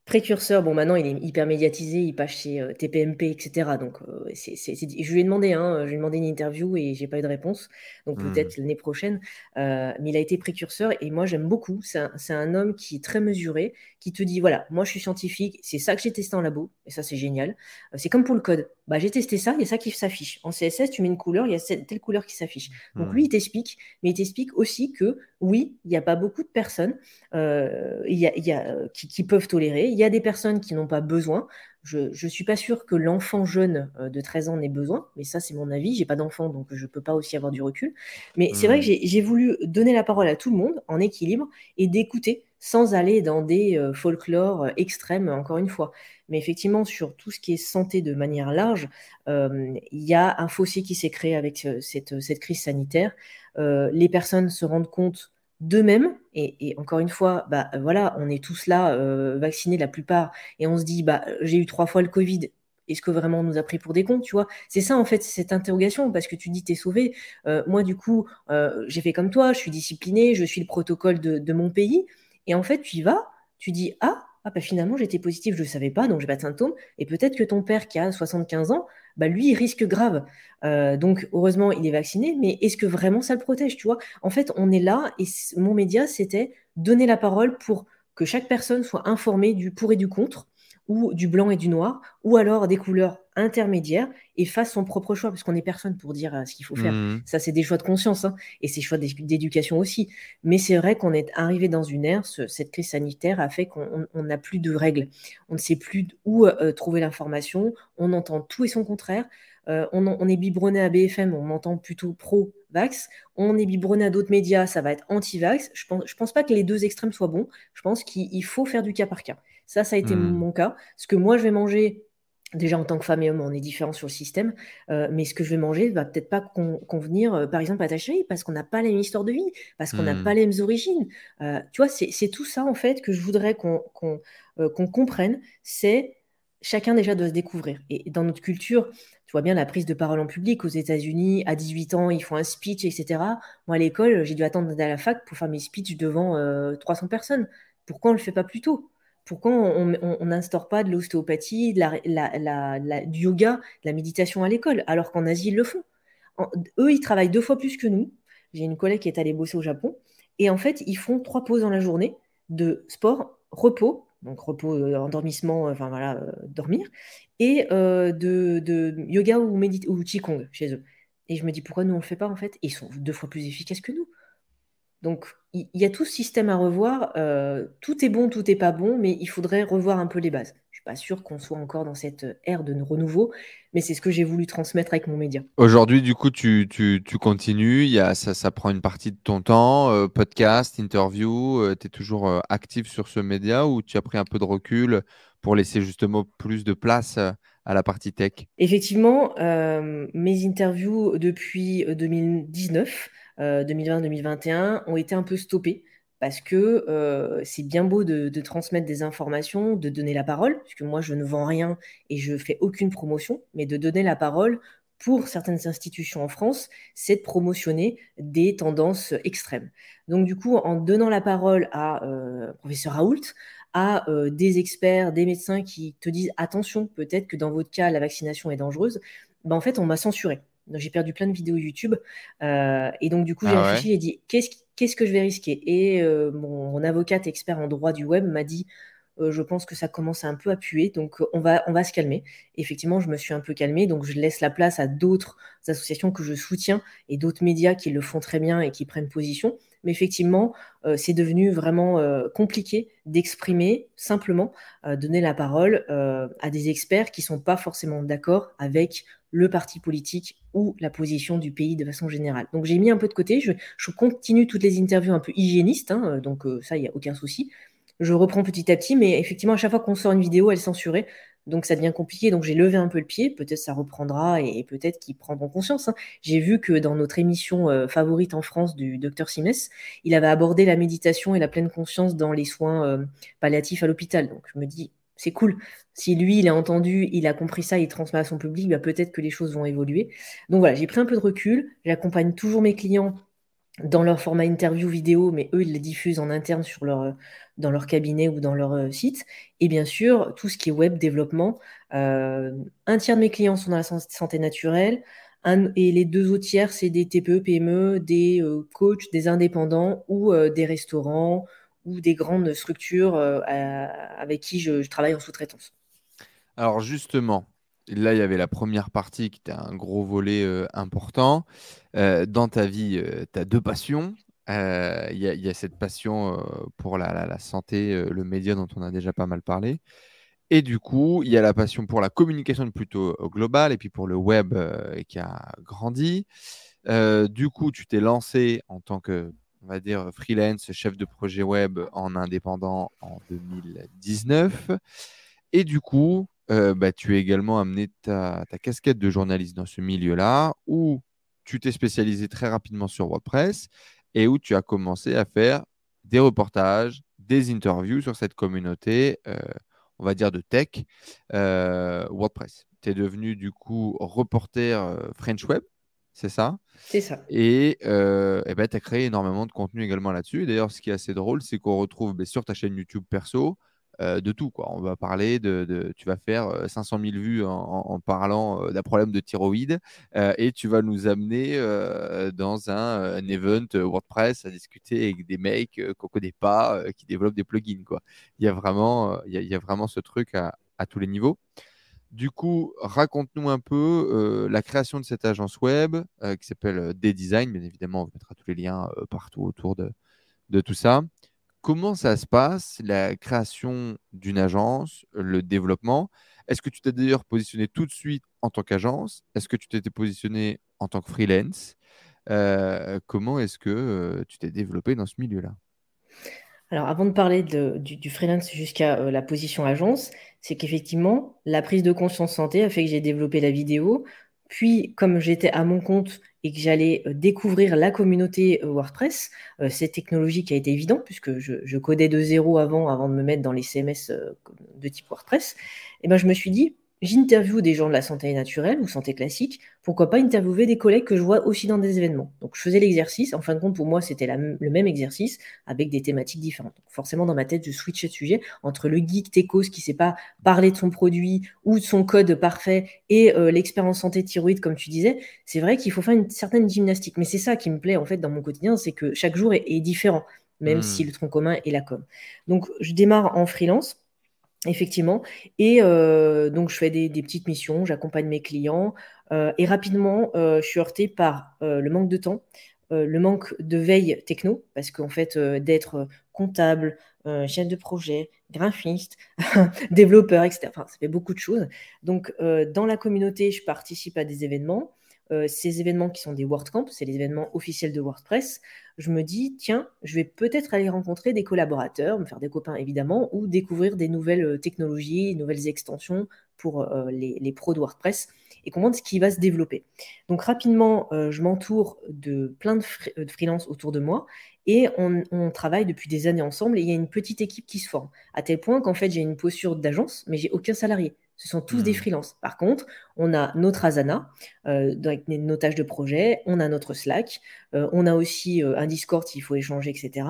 Précurseur, bon maintenant il est hyper médiatisé, il passe chez euh, TPMP, etc. Donc euh, c'est, c'est- c'est- je lui ai demandé, hein, je lui ai demandé une interview et j'ai pas eu de réponse. Donc Hmm. peut-être l'année prochaine. Euh, mais il a été précurseur et moi j'aime beaucoup. C'est un, c'est un homme qui est très mesuré, qui te dit voilà, moi je suis scientifique, c'est ça que j'ai testé en labo et ça c'est génial. C'est comme pour le code. Bah j'ai testé ça, il y a ça qui s'affiche. En CSS tu mets une couleur, il y a cette- telle couleur qui s'affiche. Donc Hmm. lui il t'explique, mais il t'explique aussi que oui, il n'y a pas beaucoup de personnes euh, euh, qui peuvent tolérer. Il y a des personnes qui n'ont pas besoin. Je ne suis pas sûre que l'enfant jeune euh, de 13 ans n'ait besoin, mais ça c'est mon avis. J'ai pas d'enfant, donc je peux pas aussi avoir du recul. Mais c'est vrai que Hmm. j'ai voulu donner la parole à tout le monde en équilibre et d'écouter sans aller dans des euh, folklores euh, extrêmes, encore une fois. Mais effectivement, sur tout ce qui est santé de manière large, euh, il y a un fossé qui s'est créé avec euh, cette, cette crise sanitaire. Les personnes se rendent compte d'eux-mêmes. Et, et encore une fois, bah, voilà, on est tous là, euh, vaccinés la plupart, et on se dit, bah, j'ai eu trois fois le Covid. Est-ce que vraiment on nous a pris pour des cons, tu vois? C'est ça en fait, cette interrogation, parce que tu dis t'es sauvé. Euh, moi du coup, euh, j'ai fait comme toi, je suis discipliné, je suis le protocole de mon pays, et en fait tu y vas, tu dis ah, ah bah, finalement j'étais positif, je ne savais pas, donc j'ai pas de symptômes, et peut-être que ton père qui a 75 ans, bah, lui il risque grave. Euh, donc heureusement il est vacciné, mais est-ce que vraiment ça le protège, tu vois? En fait on est là, et mon média c'était donner la parole pour que chaque personne soit informée du pour et du contre, ou du blanc et du noir, ou alors des couleurs intermédiaires, et fasse son propre choix, parce qu'on n'est personne pour dire euh, ce qu'il faut faire. Hmm. Ça, c'est des choix de conscience, hein, et c'est choix d'édu- d'éducation aussi. Mais c'est vrai qu'on est arrivé dans une ère, ce- cette crise sanitaire a fait qu'on on- on n'a plus de règles. On ne sait plus où euh, trouver l'information, on entend tout et son contraire. Euh, on, est biberonné à BFM, on entend plutôt pro-vax. On est biberonné à d'autres médias, ça va être anti-vax. Je pense, je pense pas que les deux extrêmes soient bons. Je pense qu'il il faut faire du cas par cas. Ça, ça a été Hmm. mon cas. Ce que moi, je vais manger, déjà en tant que femme et homme, on est différent sur le système. Euh, mais ce que je vais manger va peut-être pas con- convenir, euh, par exemple, à ta chérie, parce qu'on n'a pas la même histoire de vie, parce qu'on n'a Hmm. pas les mêmes origines. Euh, tu vois, c'est tout ça, en fait, que je voudrais qu'on comprenne. C'est chacun déjà doit se découvrir. Et dans notre culture, tu vois bien la prise de parole en public aux États-Unis, à 18 ans, ils font un speech, etc. Moi, à l'école, j'ai dû attendre d'aller à la fac pour faire mes speeches devant euh, 300 personnes. Pourquoi on ne le fait pas plus tôt? Pourquoi on n'instaure pas de l'ostéopathie, la- du yoga, de la méditation à l'école, alors qu'en Asie, ils le font Eux, ils travaillent deux fois plus que nous. J'ai une collègue qui est allée bosser au Japon. Et en fait, ils font trois pauses dans la journée de sport, repos, donc repos, euh, endormissement, euh, enfin voilà, euh, dormir, et de, yoga ou, ou Qigong chez eux. Et je me dis, pourquoi nous, on le fait pas en fait? Ils sont deux fois plus efficaces que nous. Donc, il y, a tout ce système à revoir. euh, tout est bon, tout est pas bon, mais il faudrait revoir un peu les bases. Je suis pas sûre qu'on soit encore dans cette ère de renouveau, mais c'est ce que j'ai voulu transmettre avec mon média. Aujourd'hui, du coup, tu, tu, tu continues, il y a, ça, ça prend une partie de ton temps, euh, podcast, interview, tu es toujours euh, actif sur ce média ou tu as pris un peu de recul pour laisser justement plus de place euh, à la partie tech? Effectivement, euh, mes interviews depuis euh, 2019, euh, 2020-2021 ont été un peu stoppées parce que euh, c'est bien beau de, transmettre des informations, de donner la parole, puisque moi je ne vends rien et je fais aucune promotion, mais de donner la parole pour certaines institutions en France, c'est de promotionner des tendances extrêmes. Donc du coup, en donnant la parole à euh, professeur Raoult, à euh, des experts, des médecins qui te disent attention, peut-être que dans votre cas, la vaccination est dangereuse, ben, en fait, on m'a censuré. J'ai perdu plein de vidéos YouTube. et donc, du coup, j'ai ah réfléchi, j'ai dit, qu'est-ce, que je vais risquer? Et mon, avocate expert en droit du web m'a dit, je pense que ça commence un peu à puer, donc on va, on va se calmer. Effectivement, je me suis un peu calmée, donc je laisse la place à d'autres associations que je soutiens et d'autres médias qui le font très bien et qui prennent position. Mais effectivement, c'est devenu vraiment compliqué d'exprimer simplement, donner la parole à des experts qui ne sont pas forcément d'accord avec le parti politique ou la position du pays de façon générale. Donc j'ai mis un peu de côté, je, continue toutes les interviews un peu hygiénistes, hein, donc ça, il n'y a aucun souci je reprends petit à petit, mais effectivement, à chaque fois qu'on sort une vidéo, elle est censurée. Donc ça devient compliqué. Donc j'ai levé un peu le pied. Peut-être ça reprendra et, peut-être qu'ils prendront conscience. Hein. J'ai vu que dans notre émission euh, favorite en France du docteur Simès, il avait abordé la méditation et la pleine conscience dans les soins euh, palliatifs à l'hôpital. Donc je me dis, c'est cool. Si lui, il a entendu, il a compris ça, il transmet à son public, bah, peut-être que les choses vont évoluer. Donc voilà, j'ai pris un peu de recul. J'accompagne toujours mes clients dans leur format interview vidéo, mais eux, ils les diffusent en interne sur leur, dans leur cabinet ou dans leur euh, site. Et bien sûr, tout ce qui est web développement. Euh, un tiers de mes clients sont dans la santé naturelle. et les deux autres tiers, c'est des TPE, PME, des euh, coachs, des indépendants ou des restaurants ou des grandes structures avec qui je travaille en sous-traitance. Alors justement, là, il y avait la première partie qui était un gros volet important. Dans ta vie, tu as deux passions. Il y, a cette passion pour la, santé, le média dont on a déjà pas mal parlé. Et du coup, il y a la passion pour la communication plutôt globale et puis pour le web qui a grandi. du coup, tu t'es lancé en tant que, on va dire, freelance, chef de projet web en indépendant en 2019. Et du coup, euh, bah, tu as également amené ta, casquette de journaliste dans ce milieu-là, où tu t'es spécialisé très rapidement sur WordPress et où tu as commencé à faire des reportages, des interviews sur cette communauté, euh, on va dire de tech, euh, WordPress. Tu es devenu du coup reporter French Web, c'est ça? C'est ça. Et, eh ben, tu as créé énormément de contenu également là-dessus. D'ailleurs, ce qui est assez drôle, c'est qu'on retrouve ben, sur ta chaîne YouTube perso euh, de tout. Quoi. On va parler de, tu vas faire 500 euh, 000 vues en, parlant euh, d'un problème de thyroïde et tu vas nous amener dans un, event WordPress à discuter avec des mecs qu'on connaît pas, qui développent des plugins. Quoi. Il y a vraiment, il y a, vraiment ce truc à, tous les niveaux. Du coup, raconte-nous un peu la création de cette agence web qui s'appelle D-Design. Bien évidemment, on mettra tous les liens partout autour de, tout ça. Comment ça se passe, la création d'une agence, le développement? Est-ce que tu t'es d'ailleurs positionné tout de suite en tant qu'agence? Est-ce que tu t'étais positionné en tant que freelance? Euh, Comment est-ce que euh, tu t'es développé dans ce milieu-là? Alors, avant de parler du, freelance jusqu'à euh, la position agence, c'est qu'effectivement, la prise de conscience santé a fait que j'ai développé la vidéo. Puis, comme j'étais à mon compte et que j'allais euh, découvrir la communauté euh, WordPress, euh, cette technologie qui a été évidente puisque je, codais de zéro avant, avant de me mettre dans les CMS de type WordPress, et eh ben je me suis dit, J'interviewe des gens de la santé naturelle ou santé classique. Pourquoi pas interviewer des collègues que je vois aussi dans des événements Donc, je faisais l'exercice. En fin de compte, pour moi, c'était le même exercice avec des thématiques différentes. forcément, dans ma tête, je switchais de sujet entre le geek techos qui ne sait pas parler de son produit ou de son code parfait et euh, l'expert en santé thyroïde, comme tu disais. C'est vrai qu'il faut faire une certaine gymnastique. Mais c'est ça qui me plaît, en fait, dans mon quotidien, c'est que chaque jour est, différent, même hmm. si le tronc commun est la com. Donc, je démarre en freelance Effectivement. Et euh, donc, je fais des, petites missions, j'accompagne mes clients. Euh, et rapidement, euh, je suis heurtée par le manque de temps, le manque de veille techno, parce qu'en fait, d'être comptable, chef de projet, graphiste, développeur, etc., enfin, ça fait beaucoup de choses. Donc, dans la communauté, je participe à des événements. Euh, ces événements qui sont des WordCamp, c'est les événements officiels de WordPress, je me dis, tiens, je vais peut-être aller rencontrer des collaborateurs, me faire des copains évidemment, ou découvrir des nouvelles euh, technologies, nouvelles extensions pour euh, les, pros de WordPress et comprendre ce qui va se développer. Donc rapidement, je m'entoure de plein de, freelances autour de moi et on, on, travaille depuis des années ensemble et il y a une petite équipe qui se forme, à tel point qu'en fait j'ai une posture d'agence, mais j'ai aucun salarié. Ce sont tous des hmm. freelances. Par contre, on a notre Asana, euh, avec nos tâches de projet, on a notre Slack, euh, on a aussi euh, un Discord s'il faut échanger, etc.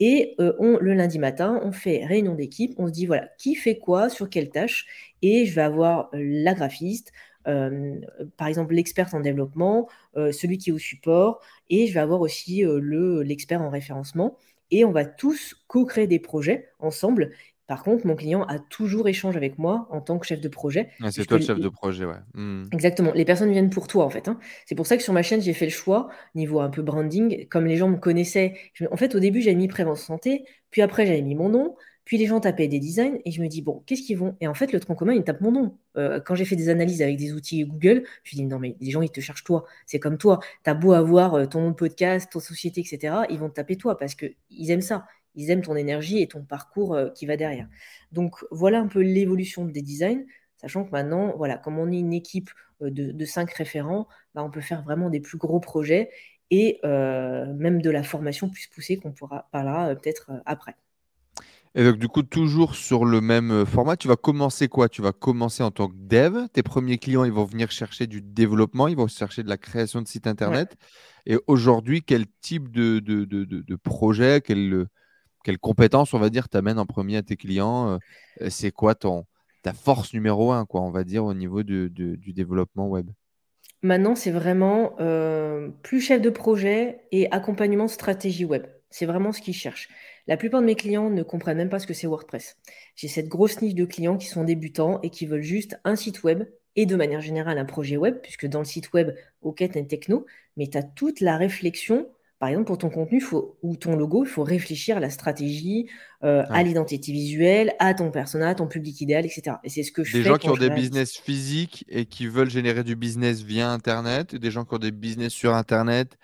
Et on, le lundi matin, on fait réunion d'équipe, on se dit, voilà, qui fait quoi, sur quelle tâche, et je vais avoir la graphiste, par exemple l'expert en développement, celui qui est au support, et je vais avoir aussi le l'expert en référencement. Et on va tous co-créer des projets ensemble par contre, mon client a toujours échangé avec moi en tant que chef de projet. c'est toi le chef de projet, ouais. Mmh. Exactement. Les personnes viennent pour toi, en fait. Hein. C'est pour ça que sur ma chaîne, j'ai fait le choix, niveau un peu branding, comme les gens me connaissaient. En fait, au début, j'avais mis Prévention Santé, puis après, j'avais mis mon nom, puis les gens tapaient des designs, et je me dis, bon, qu'est-ce qu'ils vont? Et en fait, le tronc commun, il tape mon nom. Euh, quand j'ai fait des analyses avec des outils Google, je me dis, non, mais les gens, ils te cherchent toi. C'est comme toi. Tu as beau avoir euh, ton nom de podcast, ton société, etc. Ils vont te taper toi parce qu'ils aiment ça ils aiment ton énergie et ton parcours euh, qui va derrière. Donc voilà un peu l'évolution des designs, sachant que maintenant, voilà, comme on est une équipe euh, de, cinq référents, bah, on peut faire vraiment des plus gros projets et euh, même de la formation plus poussée qu'on pourra parler peut-être après. Et donc, du coup, toujours sur le même format, tu vas commencer quoi? Tu vas commencer en tant que dev. Tes premiers clients, ils vont venir chercher du développement, ils vont chercher de la création de sites internet. Et aujourd'hui, quel type de, de, de, de projet, quel, quelles compétences, on va dire, t'amènes en premier à tes clients euh, C'est quoi ton, ta force numéro un, quoi, on va dire, au niveau du développement web? Maintenant, c'est vraiment euh, plus chef de projet et accompagnement stratégie web. C'est vraiment ce qu'ils cherchent. La plupart de mes clients ne comprennent même pas ce que c'est WordPress. J'ai cette grosse niche de clients qui sont débutants et qui veulent juste un site web et de manière générale un projet web, puisque dans le site web, ok, tu techno, mais tu as toute la réflexion par exemple, pour ton contenu ou ton logo, il faut réfléchir à la stratégie, euh, à l'identité visuelle, à ton persona, à ton public idéal, etc. Et c'est ce que je des fais. Des gens qui ont des business physiques et qui veulent générer du business via Internet, des gens qui ont des business sur Internet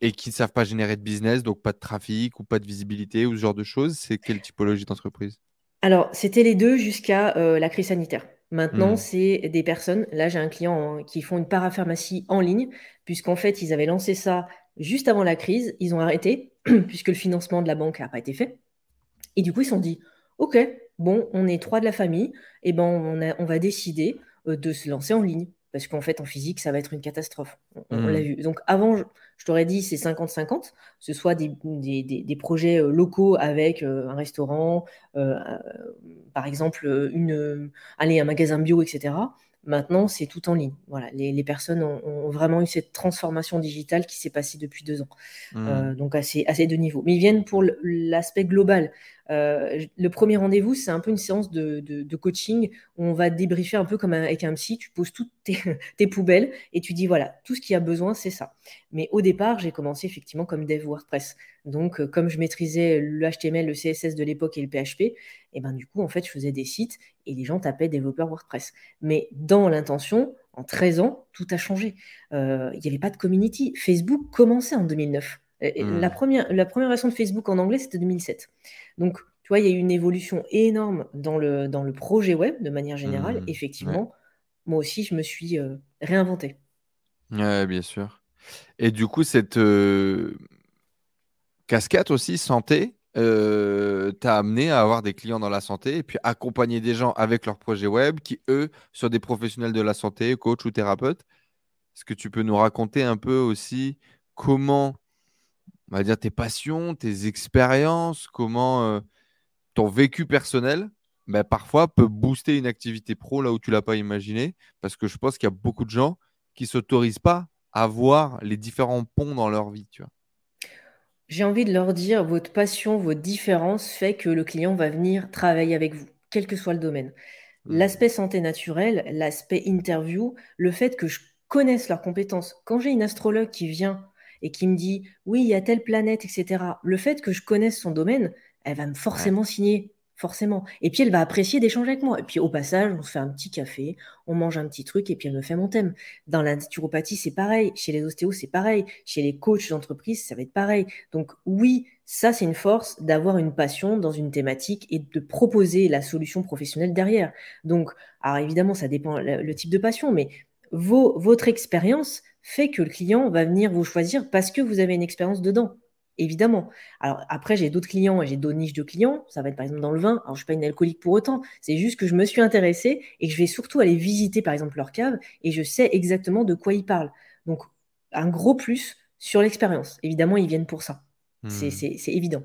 et qui ne savent pas générer de business, donc pas de trafic ou pas de visibilité ou ce genre de choses. C'est quelle typologie d'entreprise? Alors, c'était les deux jusqu'à euh, la crise sanitaire. Maintenant, mmh. c'est des personnes. Là, j'ai un client qui font une parapharmacie en ligne, puisqu'en fait, ils avaient lancé ça juste avant la crise, ils ont arrêté, puisque le financement de la banque n'a pas été fait. Et du coup, ils se sont dit, OK, bon, on est trois de la famille, et ben on, va décider euh, de se lancer en ligne. Parce qu'en fait, en physique, ça va être une catastrophe. On, l'a mmh. vu. Donc avant, je, t'aurais dit, c'est 50-50. Ce soit des, projets euh, locaux avec euh, un restaurant, par exemple, une, allez, un magasin bio, etc. Maintenant, c'est tout en ligne. Voilà, les, personnes ont, vraiment eu cette transformation digitale qui s'est passée depuis deux ans. Mmh. Euh, donc, assez, assez de niveau. Mais ils viennent pour l'aspect global. Euh, le premier rendez-vous, c'est un peu une séance de, coaching où on va débriefer un peu comme avec un psy. Tu poses toutes tes, poubelles et tu dis voilà, tout ce qu'il a besoin, c'est ça. Mais au départ, j'ai commencé effectivement comme dev WordPress. Donc, euh, comme je maîtrisais le HTML, le CSS de l'époque et le PHP, et eh ben du coup, en fait, je faisais des sites et les gens tapaient développeur WordPress. Mais dans l'intention, en 13 ans, tout a changé. Euh, il n'y avait pas de community. Facebook commençait en 2009. Hmm. La, première, la première version de Facebook en anglais, c'était 2007. Donc, tu vois, il y a eu une évolution énorme dans le, dans le projet web de manière générale. Hmm. Effectivement, moi aussi, je me suis euh, réinventé. Ouais, bien sûr. Et du coup, cette euh, casquette aussi, santé, euh, t'a amené à avoir des clients dans la santé et puis accompagner des gens avec leurs projets web qui, eux, sont des professionnels de la santé, coach ou thérapeute. Est-ce que tu peux nous raconter un peu aussi comment on va dire, tes passions, tes expériences, comment euh, ton vécu personnel, bah, parfois peut booster une activité pro là où tu ne l'as pas imaginé. Parce que je pense qu'il y a beaucoup de gens qui ne s'autorisent pas à voir les différents ponts dans leur vie. Tu vois. J'ai envie de leur dire, votre passion, votre différence fait que le client va venir travailler avec vous, quel que soit le domaine. Mmh. L'aspect santé naturelle, l'aspect interview, le fait que je connaisse leurs compétences. Quand j'ai une astrologue qui vient et qui me dit oui, il y a telle planète, etc., le fait que je connaisse son domaine, elle va me forcément signer. Forcément. Et puis elle va apprécier d'échanger avec moi. Et puis au passage, on se fait un petit café, on mange un petit truc et puis elle me fait mon thème. Dans la naturopathie, c'est pareil. Chez les ostéos, c'est pareil. Chez les coachs d'entreprise, ça va être pareil. Donc oui, ça c'est une force d'avoir une passion dans une thématique et de proposer la solution professionnelle derrière. Donc, alors évidemment, ça dépend le, type de passion, mais votre expérience, fait que le client va venir vous choisir parce que vous avez une expérience dedans. Évidemment. Alors après, j'ai d'autres clients et j'ai d'autres niches de clients. Ça va être par exemple dans le vin. Alors je ne suis pas une alcoolique pour autant. C'est juste que je me suis intéressée et que je vais surtout aller visiter par exemple leur cave et je sais exactement de quoi ils parlent. Donc un gros plus sur l'expérience. Évidemment, ils viennent pour ça. Hmm. C'est évident.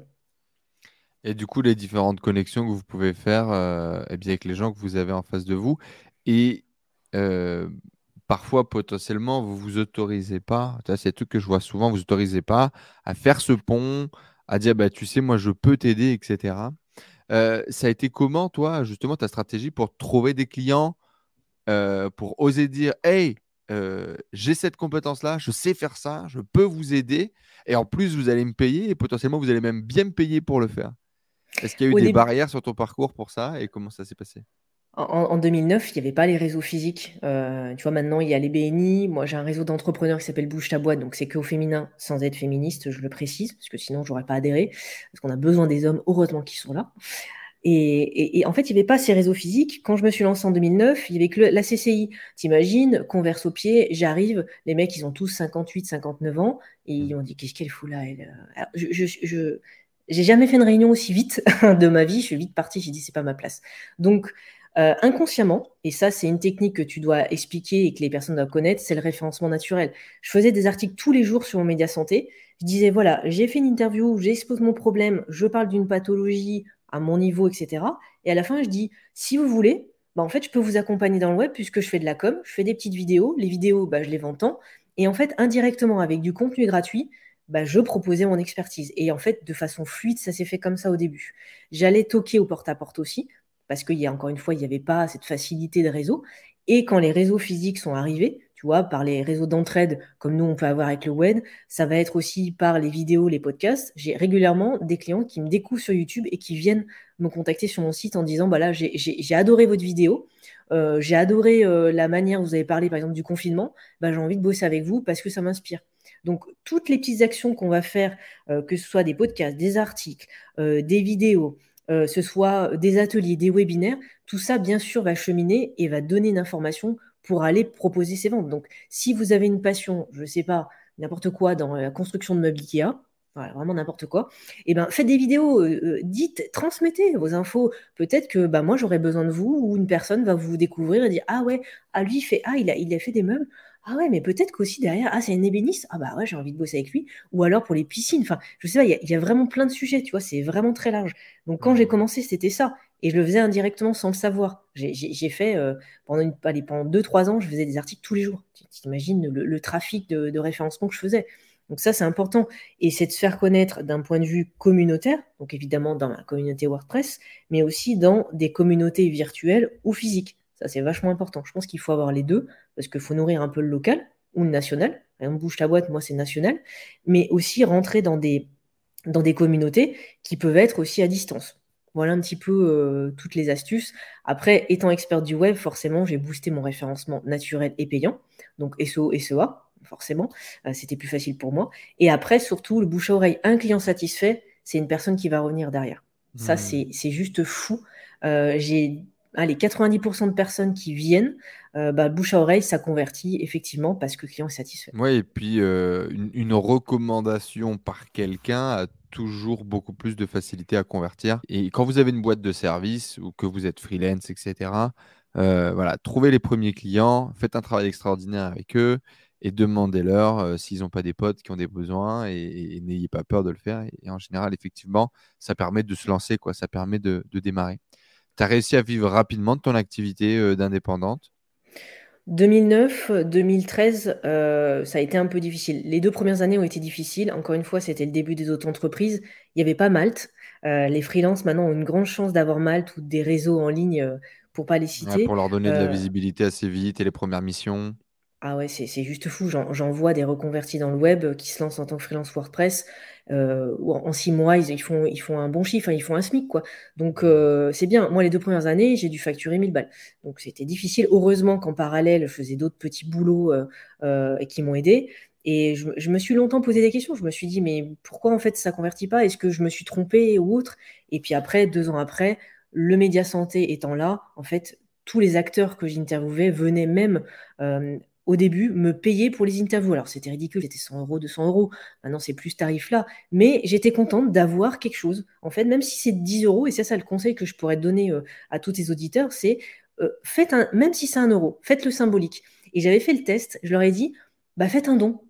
Et du coup, les différentes connexions que vous pouvez faire euh, eh bien, avec les gens que vous avez en face de vous. Et euh, parfois potentiellement vous vous autorisez pas, c'est tout que je vois souvent, vous autorisez pas à faire ce pont, à dire bah tu sais moi je peux t'aider, etc. Euh, ça a été comment toi justement ta stratégie pour trouver des clients, euh, pour oser dire hey euh, j'ai cette compétence-là, je sais faire ça, je peux vous aider, et en plus vous allez me payer, et potentiellement vous allez même bien me payer pour le faire. Est-ce qu'il y a eu des barrières sur ton parcours pour ça, et comment ça s'est passé? En, 2009, il n'y avait pas les réseaux physiques. Euh, tu vois, maintenant, il y a les BNI. Moi, j'ai un réseau d'entrepreneurs qui s'appelle Bouge ta boîte, donc c'est que au féminin, sans être féministe, je le précise, parce que sinon, j'aurais pas adhéré. Parce qu'on a besoin des hommes, heureusement qu'ils sont là. Et, en fait, il n'y avait pas ces réseaux physiques. Quand je me suis lancée en 2009, il n'y avait que la CCI. T'imagines, converse au pied, j'arrive, les mecs, ils ont tous 58, 59 ans, et ils m'ont dit, qu'est-ce qu'elle fout là elle je, je, j'ai jamais fait une réunion aussi vite de ma vie. Je suis vite partie. J'ai dit c'est pas ma place. Donc euh, inconsciemment, et ça c'est une technique que tu dois expliquer et que les personnes doivent connaître, c'est le référencement naturel. Je faisais des articles tous les jours sur mon média santé. Je disais voilà, j'ai fait une interview, j'expose mon problème, je parle d'une pathologie à mon niveau, etc. Et à la fin, je dis si vous voulez, bah, en fait, je peux vous accompagner dans le web puisque je fais de la com, je fais des petites vidéos. Les vidéos, bah, je les vends tant. Et en fait, indirectement, avec du contenu gratuit, bah, je proposais mon expertise. Et en fait, de façon fluide, ça s'est fait comme ça au début. J'allais toquer au porte-à-porte aussi parce qu'il y a encore une fois, il n'y avait pas cette facilité de réseau. Et quand les réseaux physiques sont arrivés, tu vois, par les réseaux d'entraide comme nous on peut avoir avec le web, ça va être aussi par les vidéos, les podcasts. J'ai régulièrement des clients qui me découvrent sur YouTube et qui viennent me contacter sur mon site en disant voilà, j'ai adoré votre vidéo, euh, j'ai adoré euh, la manière dont vous avez parlé par exemple du confinement, bah, j'ai envie de bosser avec vous parce que ça m'inspire. Donc, toutes les petites actions qu'on va faire, euh, que ce soit des podcasts, des articles, des vidéos, euh, ce soit des ateliers, des webinaires, tout ça, bien sûr, va cheminer et va donner une information pour aller proposer ses ventes. Donc, si vous avez une passion, je ne sais pas, n'importe quoi dans la construction de meubles IKEA, vraiment n'importe quoi, et eh ben, faites des vidéos, euh, euh, dites, transmettez vos infos. Peut-être que bah, moi, j'aurais besoin de vous ou une personne va vous découvrir et dire Ah ouais, ah, lui, fait, ah, il a fait des meubles. Ah ouais, mais peut-être qu'aussi derrière, ah, c'est un ébéniste. Ah bah ouais, j'ai envie de bosser avec lui. Ou alors pour les piscines. Enfin, je sais pas, il y, a vraiment plein de sujets, tu vois, c'est vraiment très large. Donc quand j'ai commencé, c'était ça. Et je le faisais indirectement sans le savoir. J'ai fait, euh, pendant, une, allez, pendant deux, trois ans, je faisais des articles tous les jours. Tu t'imagines le, trafic de, de référencement que je faisais. Donc ça, c'est important. Et c'est de se faire connaître d'un point de vue communautaire, donc évidemment dans ma communauté WordPress, mais aussi dans des communautés virtuelles ou physiques. Ça, c'est vachement important. Je pense qu'il faut avoir les deux, parce qu'il faut nourrir un peu le local ou le national. On bouge ta boîte, moi, c'est national. Mais aussi rentrer dans des, dans des communautés qui peuvent être aussi à distance. Voilà un petit peu euh, toutes les astuces. Après, étant expert du web, forcément, j'ai boosté mon référencement naturel et payant. Donc SEO, SEA, forcément. Euh, c'était plus facile pour moi. Et après, surtout, le bouche à oreille, un client satisfait, c'est une personne qui va revenir derrière. Ça, hmm. c'est juste fou. Euh, j'ai les 90% de personnes qui viennent, euh, bah, bouche à oreille, ça convertit effectivement parce que le client est satisfait. Oui, et puis euh, une, recommandation par quelqu'un a toujours beaucoup plus de facilité à convertir. Et quand vous avez une boîte de service ou que vous êtes freelance, etc., euh, voilà, trouvez les premiers clients, faites un travail extraordinaire avec eux et demandez-leur s'ils n'ont pas des potes qui ont des besoins et, n'ayez pas peur de le faire. Et, en général, effectivement, ça permet de se lancer, quoi, ça permet de démarrer tu as réussi à vivre rapidement de ton activité euh, d'indépendante? 2009, 2013, euh, ça a été un peu difficile. Les deux premières années ont été difficiles. Encore une fois, c'était le début des auto-entreprises. Il n'y avait pas Malte. Euh, les freelances, maintenant, ont une grande chance d'avoir Malte ou des réseaux en ligne pour pas les citer. pour leur donner de la visibilité assez vite et les premières missions. Ah ouais, c'est juste fou. J'en vois des reconvertis dans le web qui se lancent en tant que freelance WordPress. Euh, en six mois, ils, font, ils font un bon chiffre, hein, ils font un SMIC. quoi. Donc euh, c'est bien. Moi, les deux premières années, j'ai dû facturer 1000 balles. Donc c'était difficile. Heureusement qu'en parallèle, je faisais d'autres petits boulots euh, et qui m'ont aidé. Et je, me suis longtemps posé des questions. Je me suis dit, mais pourquoi en fait ça convertit pas? Est-ce que je me suis trompé ou autre? Et puis après, deux ans après, le média santé étant là, en fait, tous les acteurs que j'interviewais venaient même au début, me payer pour les interviews. Alors, c'était ridicule, c'était 100 euros, 200 euros. Maintenant, c'est plus ce tarif-là. Mais j'étais contente d'avoir quelque chose. En fait, même si c'est 10 euros, et c'est ça le conseil que je pourrais donner euh, à tous tes auditeurs, c'est euh, faites un, même si c'est un euro, faites le symbolique. Et j'avais fait le test, je leur ai dit, bah, faites un don.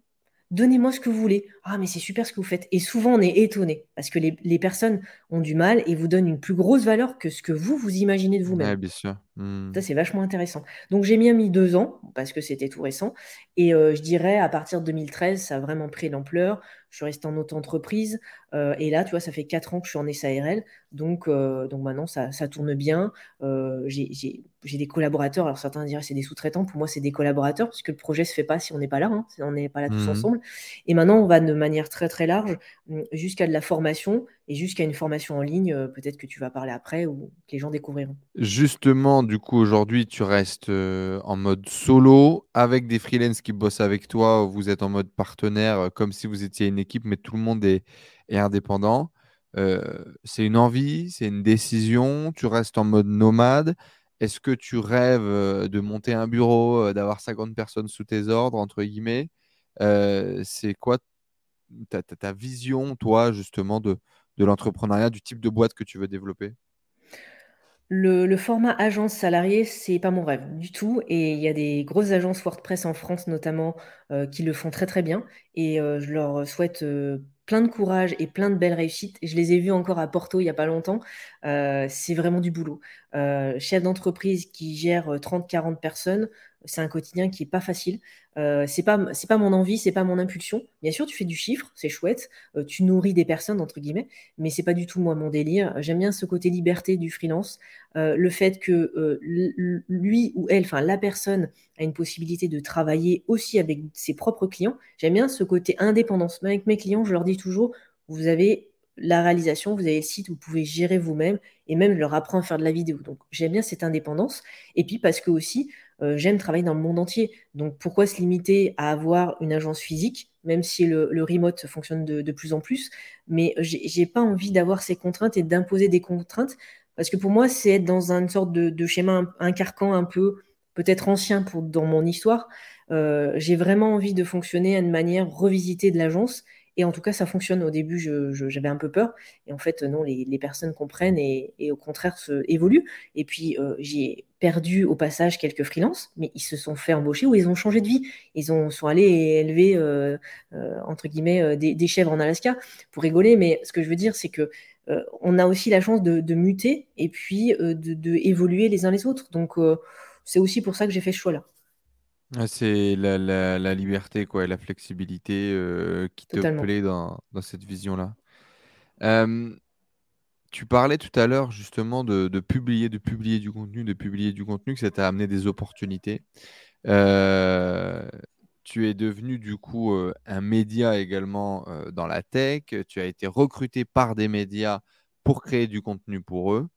Donnez-moi ce que vous voulez. Ah, mais c'est super ce que vous faites. Et souvent, on est étonné parce que les, personnes ont du mal et vous donnent une plus grosse valeur que ce que vous, vous imaginez de vous-même. bien sûr. Hmm. Ça, c'est vachement intéressant. Donc, j'ai bien mis deux ans parce que c'était tout récent. Et euh, je dirais, à partir de 2013, ça a vraiment pris l'ampleur. Je suis restée en auto-entreprise. Euh, et là, tu vois, ça fait quatre ans que je suis en SARL. Donc, euh, donc maintenant, ça, tourne bien. j'ai des collaborateurs. Alors, certains diraient c'est des sous-traitants. Pour moi, c'est des collaborateurs parce que le projet ne se fait pas si on n'est pas là. Hein. on n'est pas là tous hmm. ensemble. Et maintenant, on va de manière très, très large jusqu'à de la formation et jusqu'à une formation en ligne. Peut-être que tu vas parler après ou que les gens découvriront. Justement, du coup, aujourd'hui, tu restes euh, en mode solo avec des freelances qui bossent avec toi. Vous êtes en mode partenaire, euh, comme si vous étiez une équipe, mais tout le monde est, indépendant. Euh, c'est une envie, c'est une décision. Tu restes en mode nomade. Est-ce que tu rêves de monter un bureau, d'avoir 50 personnes sous tes ordres, entre guillemets? C'est quoi ta, vision, toi, justement, de, de l'entrepreneuriat, du type de boîte que tu veux développer? Le, format agence salariée, c'est pas mon rêve du tout. Et il y a des grosses agences WordPress en France notamment euh, qui le font très très bien. Et euh, je leur souhaite euh, plein de courage et plein de belles réussites. Je les ai vus encore à Porto il n'y a pas longtemps. c'est vraiment du boulot. chef d'entreprise qui gère 30-40 personnes, c'est un quotidien qui est pas facile. Euh, c'est pas c'est pas mon envie, c'est pas mon impulsion. Bien sûr, tu fais du chiffre, c'est chouette, euh, tu nourris des personnes entre guillemets, mais c'est pas du tout moi mon délire. J'aime bien ce côté liberté du freelance, euh, le fait que lui ou elle, enfin la personne a une possibilité de travailler aussi avec ses propres clients. J'aime bien ce côté indépendance. avec mes clients, je leur dis toujours, vous avez la réalisation, vous avez le site, vous pouvez gérer vous-même et même leur apprends à faire de la vidéo. Donc j'aime bien cette indépendance. Et puis parce que aussi, euh, j'aime travailler dans le monde entier. Donc pourquoi se limiter à avoir une agence physique, même si le, remote fonctionne de, plus en plus, mais j'ai pas envie d'avoir ces contraintes et d'imposer des contraintes, parce que pour moi, c'est être dans une sorte de, schéma, un, carcan un peu peut-être ancien pour, dans mon histoire. Euh, j'ai vraiment envie de fonctionner à une manière revisitée de l'agence et en tout cas, ça fonctionne. Au début, j'avais un peu peur. Et en fait, non, les, personnes comprennent et, au contraire se, évoluent. Et puis, euh, j'ai perdu au passage quelques freelances, mais ils se sont fait embaucher ou ils ont changé de vie. Ils ont, sont allés élever, euh, euh, entre guillemets, des, chèvres en Alaska pour rigoler. Mais ce que je veux dire, c'est que on a aussi la chance de, muter et puis de, évoluer les uns les autres. Donc, c'est aussi pour ça que j'ai fait ce choix-là. C'est la, liberté quoi, et la flexibilité euh, qui te plaît dans, cette vision-là. tu parlais tout à l'heure justement de, publier, de publier du contenu, de publier du contenu, que ça t'a amené des opportunités. Euh, tu es devenu du coup euh, un média également dans la tech. Tu as été recruté par des médias pour créer du contenu pour eux.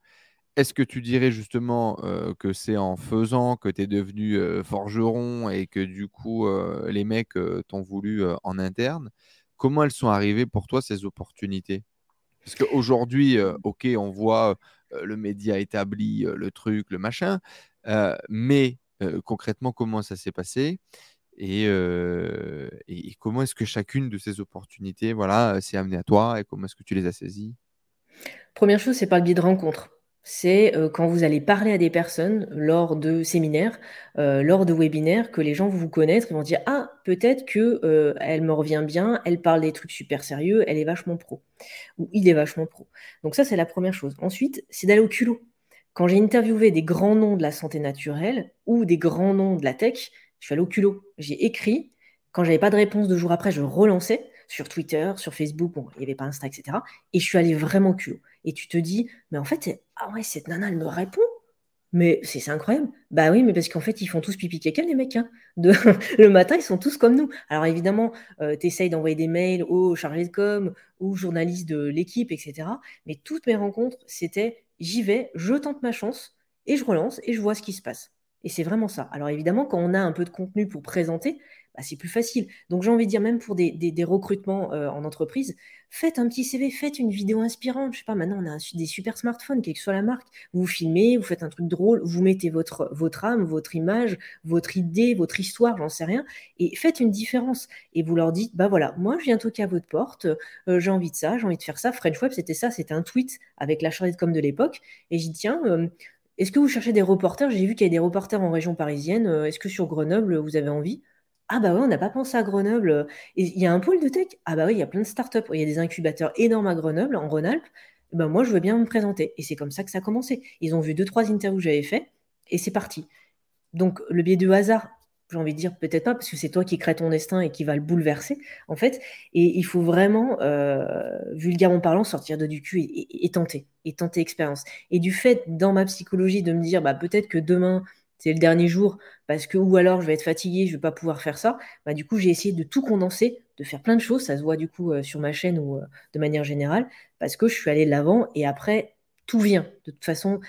Est-ce que tu dirais justement que c'est en faisant que tu es devenu forgeron et que du coup les mecs t'ont voulu en interne? Comment elles sont arrivées pour toi ces opportunités? Parce qu'aujourd'hui, ok, on voit le média établi, le truc, le machin, mais concrètement, comment ça s'est passé? Et, comment est-ce que chacune de ces opportunités voilà, s'est amenée à toi et comment est-ce que tu les as saisies? Première chose, c'est par le biais de rencontres c'est euh, quand vous allez parler à des personnes lors de séminaires, euh, lors de webinaires, que les gens vont vous connaître, ils vont dire ah peut-être que euh, elle me revient bien, elle parle des trucs super sérieux, elle est vachement pro ou il est vachement pro. Donc ça c'est la première chose. Ensuite c'est d'aller au culot. Quand j'ai interviewé des grands noms de la santé naturelle ou des grands noms de la tech, je suis allé au culot. J'ai écrit. Quand j'avais pas de réponse deux jours après, je relançais sur Twitter, sur Facebook, bon, il n'y avait pas Insta, etc. Et je suis allée vraiment culot. Et tu te dis, mais en fait, ah ouais, cette nana, elle me répond. Mais c'est incroyable. Bah oui, mais parce qu'en fait, ils font tous pipi caca, les mecs. Hein. Le matin, ils sont tous comme nous. Alors évidemment, euh, tu essayes d'envoyer des mails aux chargés de com, aux journalistes de l'équipe, etc. Mais toutes mes rencontres, c'était j'y vais, je tente ma chance, et je relance, et je vois ce qui se passe. Et c'est vraiment ça. Alors évidemment, quand on a un peu de contenu pour présenter, bah, c'est plus facile. Donc j'ai envie de dire, même pour des, recrutements euh, en entreprise, faites un petit CV, faites une vidéo inspirante. Je sais pas, maintenant on a des super smartphones, quelle que soit la marque. Vous filmez, vous faites un truc drôle, vous mettez votre, âme, votre image, votre idée, votre histoire, j'en sais rien, et faites une différence. Et vous leur dites, bah voilà, moi je viens toquer à votre porte, euh, j'ai envie de ça, j'ai envie de faire ça. French Web, c'était ça, c'était un tweet avec la chargée de com de l'époque. Et j'ai dit, tiens, euh, est-ce que vous cherchez des reporters? J'ai vu qu'il y a des reporters en région parisienne. Est-ce que sur Grenoble, vous avez envie? Ah bah ouais, on n'a pas pensé à Grenoble. Il y a un pôle de tech? Ah bah oui, il y a plein de startups. Il y a des incubateurs énormes à Grenoble, en Rhône-Alpes. Ben moi, je veux bien me présenter. Et c'est comme ça que ça a commencé. Ils ont vu deux, trois interviews que j'avais fait et c'est parti. Donc, le biais du hasard, j'ai envie de dire peut-être pas, parce que c'est toi qui crée ton destin et qui va le bouleverser, en fait. Et il faut vraiment, vulgairement parlant, sortir de du cul et, tenter, et tenter expérience. Et du fait, dans ma psychologie, de me dire, bah, peut-être que demain, c'est le dernier jour, parce que, ou alors je vais être fatigué, je vais pas pouvoir faire ça, bah, du coup, j'ai essayé de tout condenser, de faire plein de choses, ça se voit du coup euh, sur ma chaîne ou euh, de manière générale, parce que je suis allée de l'avant et après, tout vient. De toute façon,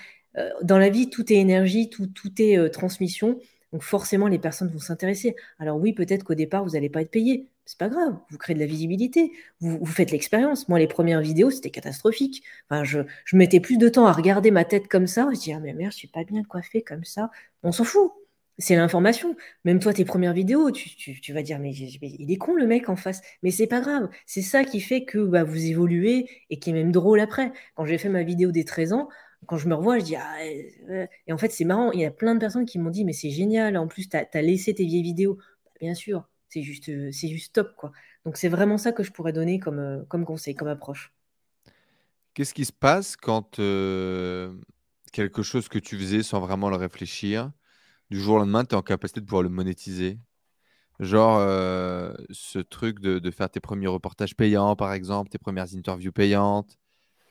dans la vie, tout est énergie, tout, tout est transmission. Donc forcément, les personnes vont s'intéresser. Alors oui, peut-être qu'au départ, vous n'allez pas être payé. C'est pas grave, vous créez de la visibilité, vous, faites l'expérience. Moi, les premières vidéos, c'était catastrophique. Enfin, je, mettais plus de temps à regarder ma tête comme ça. Je dis, ah mais merde, je suis pas bien coiffée comme ça. On s'en fout. C'est l'information. Même toi, tes premières vidéos, tu, vas dire, mais, il est con le mec en face. Mais c'est pas grave. C'est ça qui fait que bah, vous évoluez et qui est même drôle après. Quand j'ai fait ma vidéo des 13 ans, quand je me revois, je dis ah, et en fait c'est marrant, il y a plein de personnes qui m'ont dit mais c'est génial, en plus tu as, laissé tes vieilles vidéos. Bah, bien sûr, c'est juste euh, c'est juste top quoi. Donc c'est vraiment ça que je pourrais donner comme, euh, conseil, comme approche. Qu'est-ce qui se passe quand euh, quelque chose que tu faisais sans vraiment le réfléchir, du jour au lendemain, tu es en capacité de pouvoir le monétiser? Genre ce truc de, faire tes premiers reportages payants, par exemple, tes premières interviews payantes,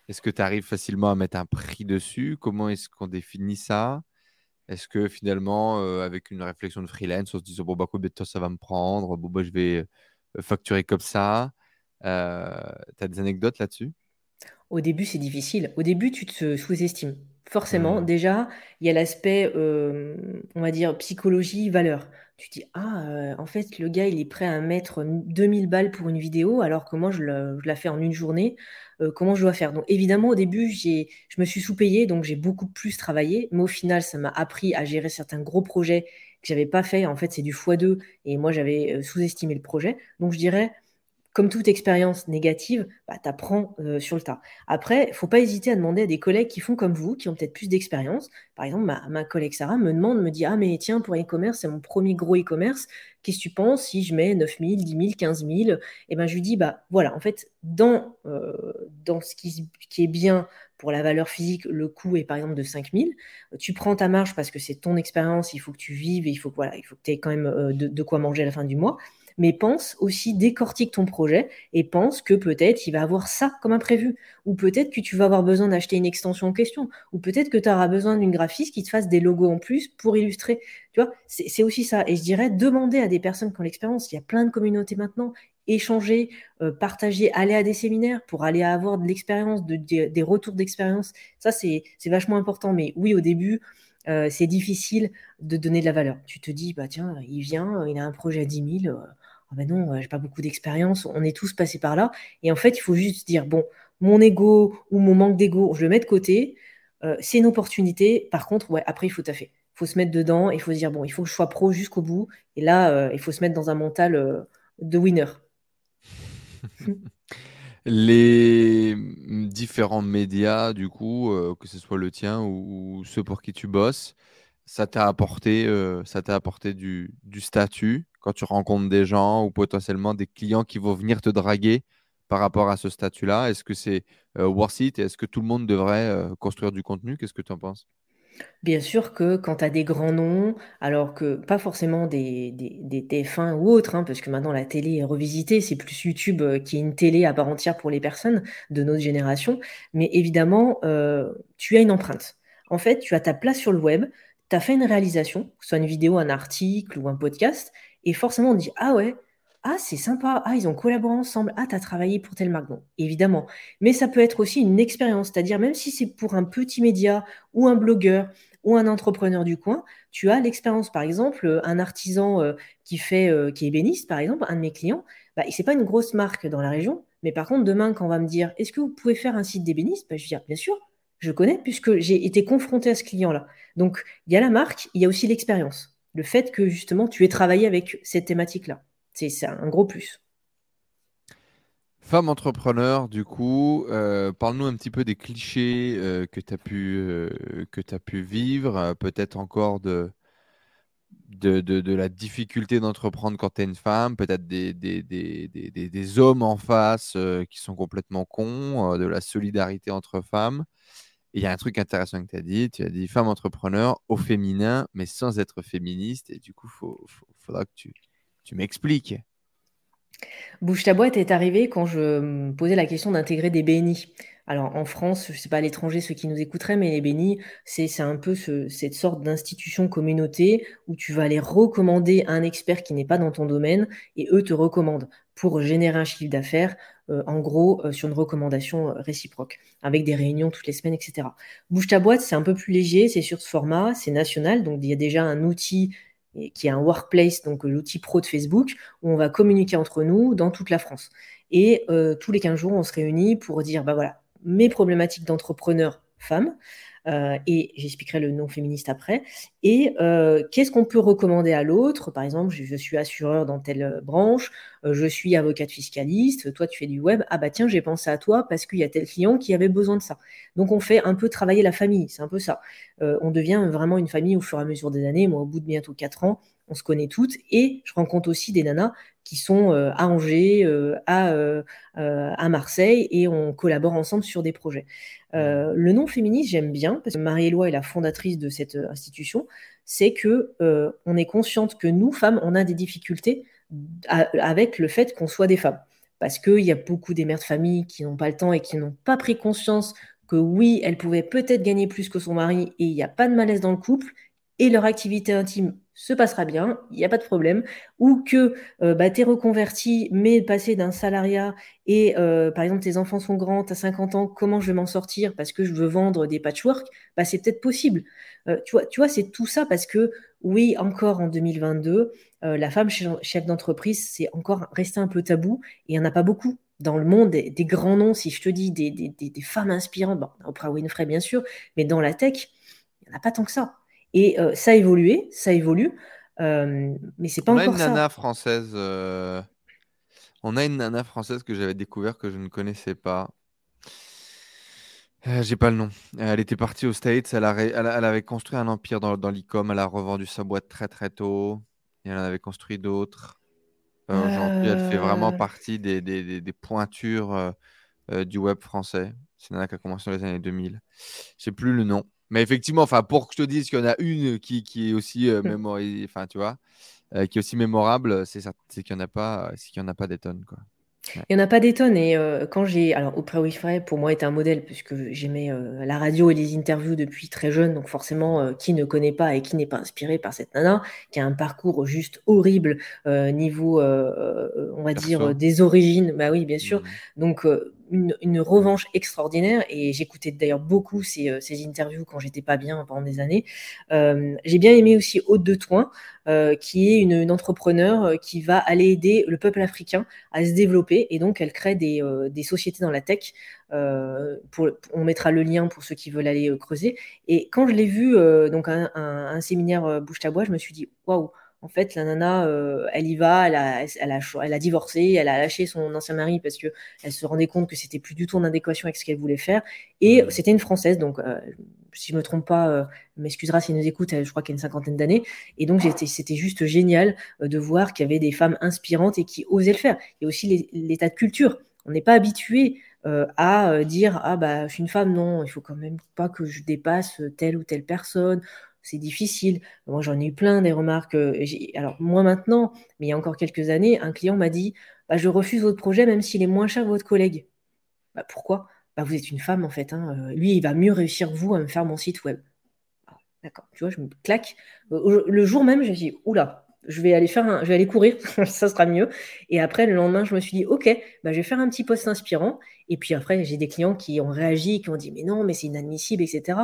est-ce que tu arrives facilement à mettre un prix dessus? Comment est-ce qu'on définit ça? Est-ce que finalement, euh, avec une réflexion de freelance, on se dit bon, bah, combien de temps ça va me prendre? Bon, bah, je vais facturer comme ça. Euh, tu as des anecdotes là-dessus? Au début, c'est difficile. Au début, tu te sous-estimes. Forcément, mmh. déjà, il y a l'aspect, on va dire, psychologie, valeur. Tu dis, ah, en fait, le gars, il est prêt à mettre 2000 balles pour une vidéo, alors que moi, je la fais en une journée. Comment je dois faire? Donc évidemment, au début, je me suis sous-payée, donc j'ai beaucoup plus travaillé, mais au final, ça m'a appris à gérer certains gros projets que j'avais pas fait. En fait, c'est du x2 et moi, j'avais sous-estimé le projet. Donc je dirais, comme toute expérience négative, bah, tu apprends euh, sur le tas. Après, il faut pas hésiter à demander à des collègues qui font comme vous, qui ont peut-être plus d'expérience. Par exemple, ma, collègue Sarah me demande, me dit Ah, mais tiens, pour e-commerce, c'est mon premier gros e-commerce. Qu'est-ce que tu penses si je mets 9 000, 10 000, 15 000 Et ben, je lui dis Bah voilà, en fait, dans, euh, ce qui, qui est bien pour la valeur physique, le coût est par exemple de 5 000. Tu prends ta marge parce que c'est ton expérience, il faut que tu vives et il faut, voilà, il faut que tu aies quand même euh, de quoi manger à la fin du mois mais pense aussi, décortique ton projet et pense que peut-être il va avoir ça comme imprévu, ou peut-être que tu vas avoir besoin d'acheter une extension en question, ou peut-être que tu auras besoin d'une graphiste qui te fasse des logos en plus pour illustrer. Tu vois, c'est aussi ça. Et je dirais, demander à des personnes qui ont l'expérience, il y a plein de communautés maintenant, échanger, euh, partager, aller à des séminaires pour aller avoir de l'expérience, de, des retours d'expérience. Ça, c'est vachement important. Mais oui, au début, euh, c'est difficile de donner de la valeur. Tu te dis, bah tiens, il vient, il a un projet à 10 000, ah ben non, j'ai pas beaucoup d'expérience, on est tous passés par là. Et en fait, il faut juste dire, bon, mon ego ou mon manque d'ego, je le mets de côté, euh, c'est une opportunité. Par contre, ouais, après, il faut taffer. Il faut se mettre dedans il faut se dire, bon, il faut que je sois pro jusqu'au bout. Et là, euh, il faut se mettre dans un mental euh, de winner. Les différents médias, du coup, que ce soit le tien ou, ceux pour qui tu bosses, ça t'a apporté, ça t'a apporté du statut, quand tu rencontres des gens ou potentiellement des clients qui vont venir te draguer par rapport à ce statut-là Est-ce que c'est euh, worth it Est-ce que tout le monde devrait euh, construire du contenu? Qu'est-ce que tu en penses? Bien sûr que quand tu as des grands noms, alors que pas forcément des, des, TF1 ou autres, hein, parce que maintenant la télé est revisitée, c'est plus YouTube euh, qui est une télé à part entière pour les personnes de notre génération, mais évidemment, tu as une empreinte. En fait, tu as ta place sur le web, tu as fait une réalisation, soit une vidéo, un article ou un podcast, et forcément, on dit Ah ouais, ah c'est sympa, ah ils ont collaboré ensemble, ah tu as travaillé pour telle marque. Bon, évidemment. Mais ça peut être aussi une expérience, c'est-à-dire même si c'est pour un petit média ou un blogueur ou un entrepreneur du coin, tu as l'expérience. Par exemple, un artisan euh, qui fait, euh, qui est ébéniste, par exemple, un de mes clients, bah, c'est pas une grosse marque dans la région, mais par contre, demain, quand on va me dire Est-ce que vous pouvez faire un site d'ébéniste? Bah, Je vais dire Bien sûr, je connais puisque j'ai été confronté à ce client-là. Donc, il y a la marque, il y a aussi l'expérience le fait que justement tu aies travaillé avec cette thématique-là. C'est un gros plus. Femme entrepreneur, du coup, euh, parle-nous un petit peu des clichés euh, que tu as, pu, euh, as pu vivre, peut-être encore de, de, la difficulté d'entreprendre quand tu es une femme, peut-être des, des, hommes en face qui sont complètement cons, de la solidarité entre femmes. Il y a un truc intéressant que tu as dit, tu as dit femme entrepreneur au féminin, mais sans être féministe. Et du coup, il faudra que tu, m'expliques. Bouche ta boîte est arrivé quand je me posais la question d'intégrer des bénis. Alors en France, je ne sais pas à l'étranger ceux qui nous écouteraient, mais les bénis, c'est un peu cette sorte d'institution communauté où tu vas aller recommander un expert qui n'est pas dans ton domaine et eux te recommandent pour générer un chiffre d'affaires, euh, en gros, euh, sur une recommandation euh, réciproque, avec des réunions toutes les semaines, etc. Bouge ta boîte, c'est un peu plus léger, c'est sur ce format, c'est national, donc il y a déjà un outil qui est un workplace, donc l'outil pro de Facebook, où on va communiquer entre nous dans toute la France. Et tous les 15 jours, on se réunit pour dire, bah voilà, mes problématiques d'entrepreneur femme, euh, et j'expliquerai le nom féministe après. Et euh, qu'est-ce qu'on peut recommander à l'autre? Par exemple, je, suis assureur dans telle branche, euh, je suis avocate fiscaliste, toi tu fais du web, ah bah tiens, j'ai pensé à toi parce qu'il y a tel client qui avait besoin de ça. Donc on fait un peu travailler la famille, c'est un peu ça. on devient vraiment une famille au fur et à mesure des années. Moi, au bout de bientôt 4 ans, on se connaît toutes, et je rencontre aussi des nanas qui sont euh, à Angers, euh, à, euh, à, Marseille, et on collabore ensemble sur des projets. le nom féministe, j'aime bien, parce que Marie-Éloi est la fondatrice de cette institution, c'est que on est consciente que nous, femmes, on a des difficultés avec le fait qu'on soit des femmes. Parce qu'il y a beaucoup des mères de famille qui n'ont pas le temps et qui n'ont pas pris conscience que oui, elles pouvaient peut-être gagner plus que son mari et il n'y a pas de malaise dans le couple et leur activité intime se passera bien, il n'y a pas de problème, ou que euh, bah, tu es reconverti, mais passé d'un salariat et euh, par exemple tes enfants sont grands, tu as 50 ans, comment je vais m'en sortir parce que je veux vendre des patchwork, bah, c'est peut-être possible. Euh, tu vois, c'est tout ça parce que oui, encore en 2022, la femme chef d'entreprise, c'est encore resté un peu tabou et il n'y en a pas beaucoup. Dans le monde, des, grands noms, si je te dis des, des, des femmes inspirantes, bon, Oprah Winfrey bien sûr, mais dans la tech, il n'y en a pas tant que ça. Et euh, ça a évolué, ça évolue, euh, mais c'est pas on encore a une nana française. Euh, on a une nana française que j'avais découvert que je ne connaissais pas. J'ai pas le nom. Elle était partie aux States. Elle, elle, avait construit un empire dans, dans l'e-com. Elle a revendu sa boîte très très tôt. Et elle en avait construit d'autres. Aujourd'hui, elle fait vraiment partie des, des, des, pointures du web français. C'est une nana qui a commencé dans les années 2000. Je sais plus le nom. Mais effectivement, enfin, pour que je te dise qu'il y en a une qui, qui est aussi euh, mmh. enfin, tu vois, euh, qui est aussi mémorable, c'est qu'il n'y en a pas, c'est qu'il y en a pas des tonnes, quoi. Il n'y en a pas des tonnes. Et euh, quand j'ai. Alors, Oprah Winfrey, pour moi, est un modèle, puisque j'aimais la radio et les interviews depuis très jeune. Donc, forcément, qui ne connaît pas et qui n'est pas inspiré par cette nana, qui a un parcours juste horrible, niveau, on va dire, des origines. Bah oui, bien sûr. Mmh. Donc, une, revanche extraordinaire et j'écoutais d'ailleurs beaucoup ces, euh, interviews quand j'étais pas bien pendant des années. Euh, j'ai bien aimé aussi Haute de Toin, euh, qui est une, entrepreneur qui va aller aider le peuple africain à se développer et donc elle crée des, sociétés dans la tech. on mettra le lien pour ceux qui veulent aller creuser. Et quand je l'ai vu, donc un, un séminaire bouche à bois, je me suis dit waouh en fait, la nana, euh, elle y va, elle a, elle, a, elle a divorcé, elle a lâché son ancien mari parce que elle se rendait compte que c'était plus du tout en adéquation avec ce qu'elle voulait faire. Et mmh. c'était une Française, donc euh, si je me trompe pas, euh, m'excusera si elle nous écoute, je crois qu'elle a une cinquantaine d'années. Et donc c'était juste génial de voir qu'il y avait des femmes inspirantes et qui osaient le faire. Il y a aussi l'état de culture. On n'est pas habitué à dire ah bah je suis une femme, non, il faut quand même pas que je dépasse telle ou telle personne c'est difficile. Moi, j'en ai eu plein des remarques. Euh, alors, moi maintenant, mais il y a encore quelques années, un client m'a dit bah, Je refuse votre projet même s'il est moins cher que votre collègue. Bah, pourquoi? Bah, Vous êtes une femme en fait. Hein. Euh, lui, il va mieux réussir vous à me faire mon site web. Ah, d'accord, tu vois, je me claque. Euh, le jour même, j'ai dit Oula, je vais aller faire je vais aller courir, ça sera mieux. Et après, le lendemain, je me suis dit, OK, bah, je vais faire un petit post inspirant. Et puis après, j'ai des clients qui ont réagi, qui ont dit, mais non, mais c'est inadmissible, etc.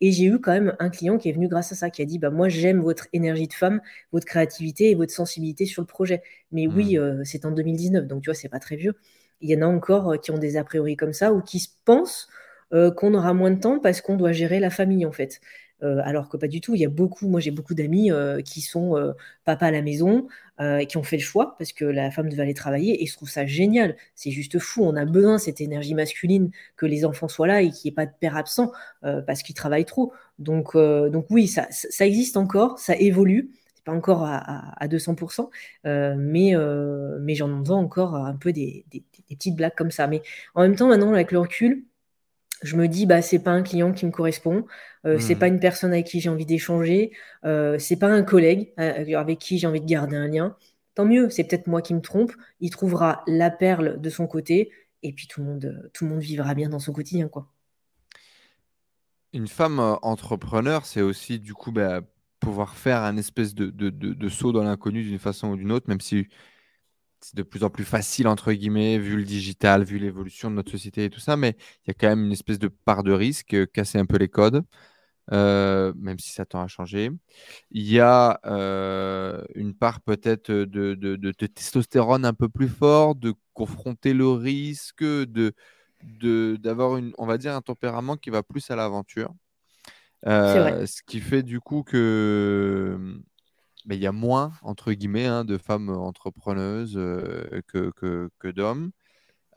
Et j'ai eu quand même un client qui est venu grâce à ça, qui a dit, bah, moi, j'aime votre énergie de femme, votre créativité et votre sensibilité sur le projet. Mais oui, mmh. euh, c'est en 2019, donc tu vois, c'est pas très vieux. Il y en a encore euh, qui ont des a priori comme ça ou qui se pensent euh, qu'on aura moins de temps parce qu'on doit gérer la famille, en fait. Euh, alors que pas du tout. Il y a beaucoup, moi j'ai beaucoup d'amis euh, qui sont euh, papa à la maison et qui ont fait le choix parce que la femme devait aller travailler et je trouve ça génial. C'est juste fou. On a besoin de cette énergie masculine que les enfants soient là et qu'il n'y ait pas de père absent parce qu'ils travaillent trop. Donc, donc oui, ça, existe encore, ça évolue pas encore à, 200%, mais, mais j'en entends encore un peu des, des, petites blagues comme ça. Mais en même temps, maintenant, avec le recul, je me dis bah c'est pas un client qui me correspond, euh, c'est pas mmh. une personne avec qui j'ai envie d'échanger, euh, c'est pas un collègue euh, avec qui j'ai envie de garder un lien. Tant mieux, c'est peut-être moi qui me trompe. Il trouvera la perle de son côté et puis tout le monde, tout le monde vivra bien dans son quotidien quoi. Une femme entrepreneur, c'est aussi du coup bah, pouvoir faire un espèce de, de, de saut dans l'inconnu d'une façon ou d'une autre, même si c'est de plus en plus facile, entre guillemets, vu le digital, vu l'évolution de notre société et tout ça, mais il y a quand même une espèce de part de risque, euh, casser un peu les codes, euh, même si ça tend à changer. Il y a euh, une part peut-être de, de, testostérone un peu plus fort, de confronter le risque, de d'avoir une, on va dire, un tempérament qui va plus à l'aventure. ce qui fait du coup que il y a moins, entre guillemets, hein, de femmes entrepreneuses que, que, d'hommes.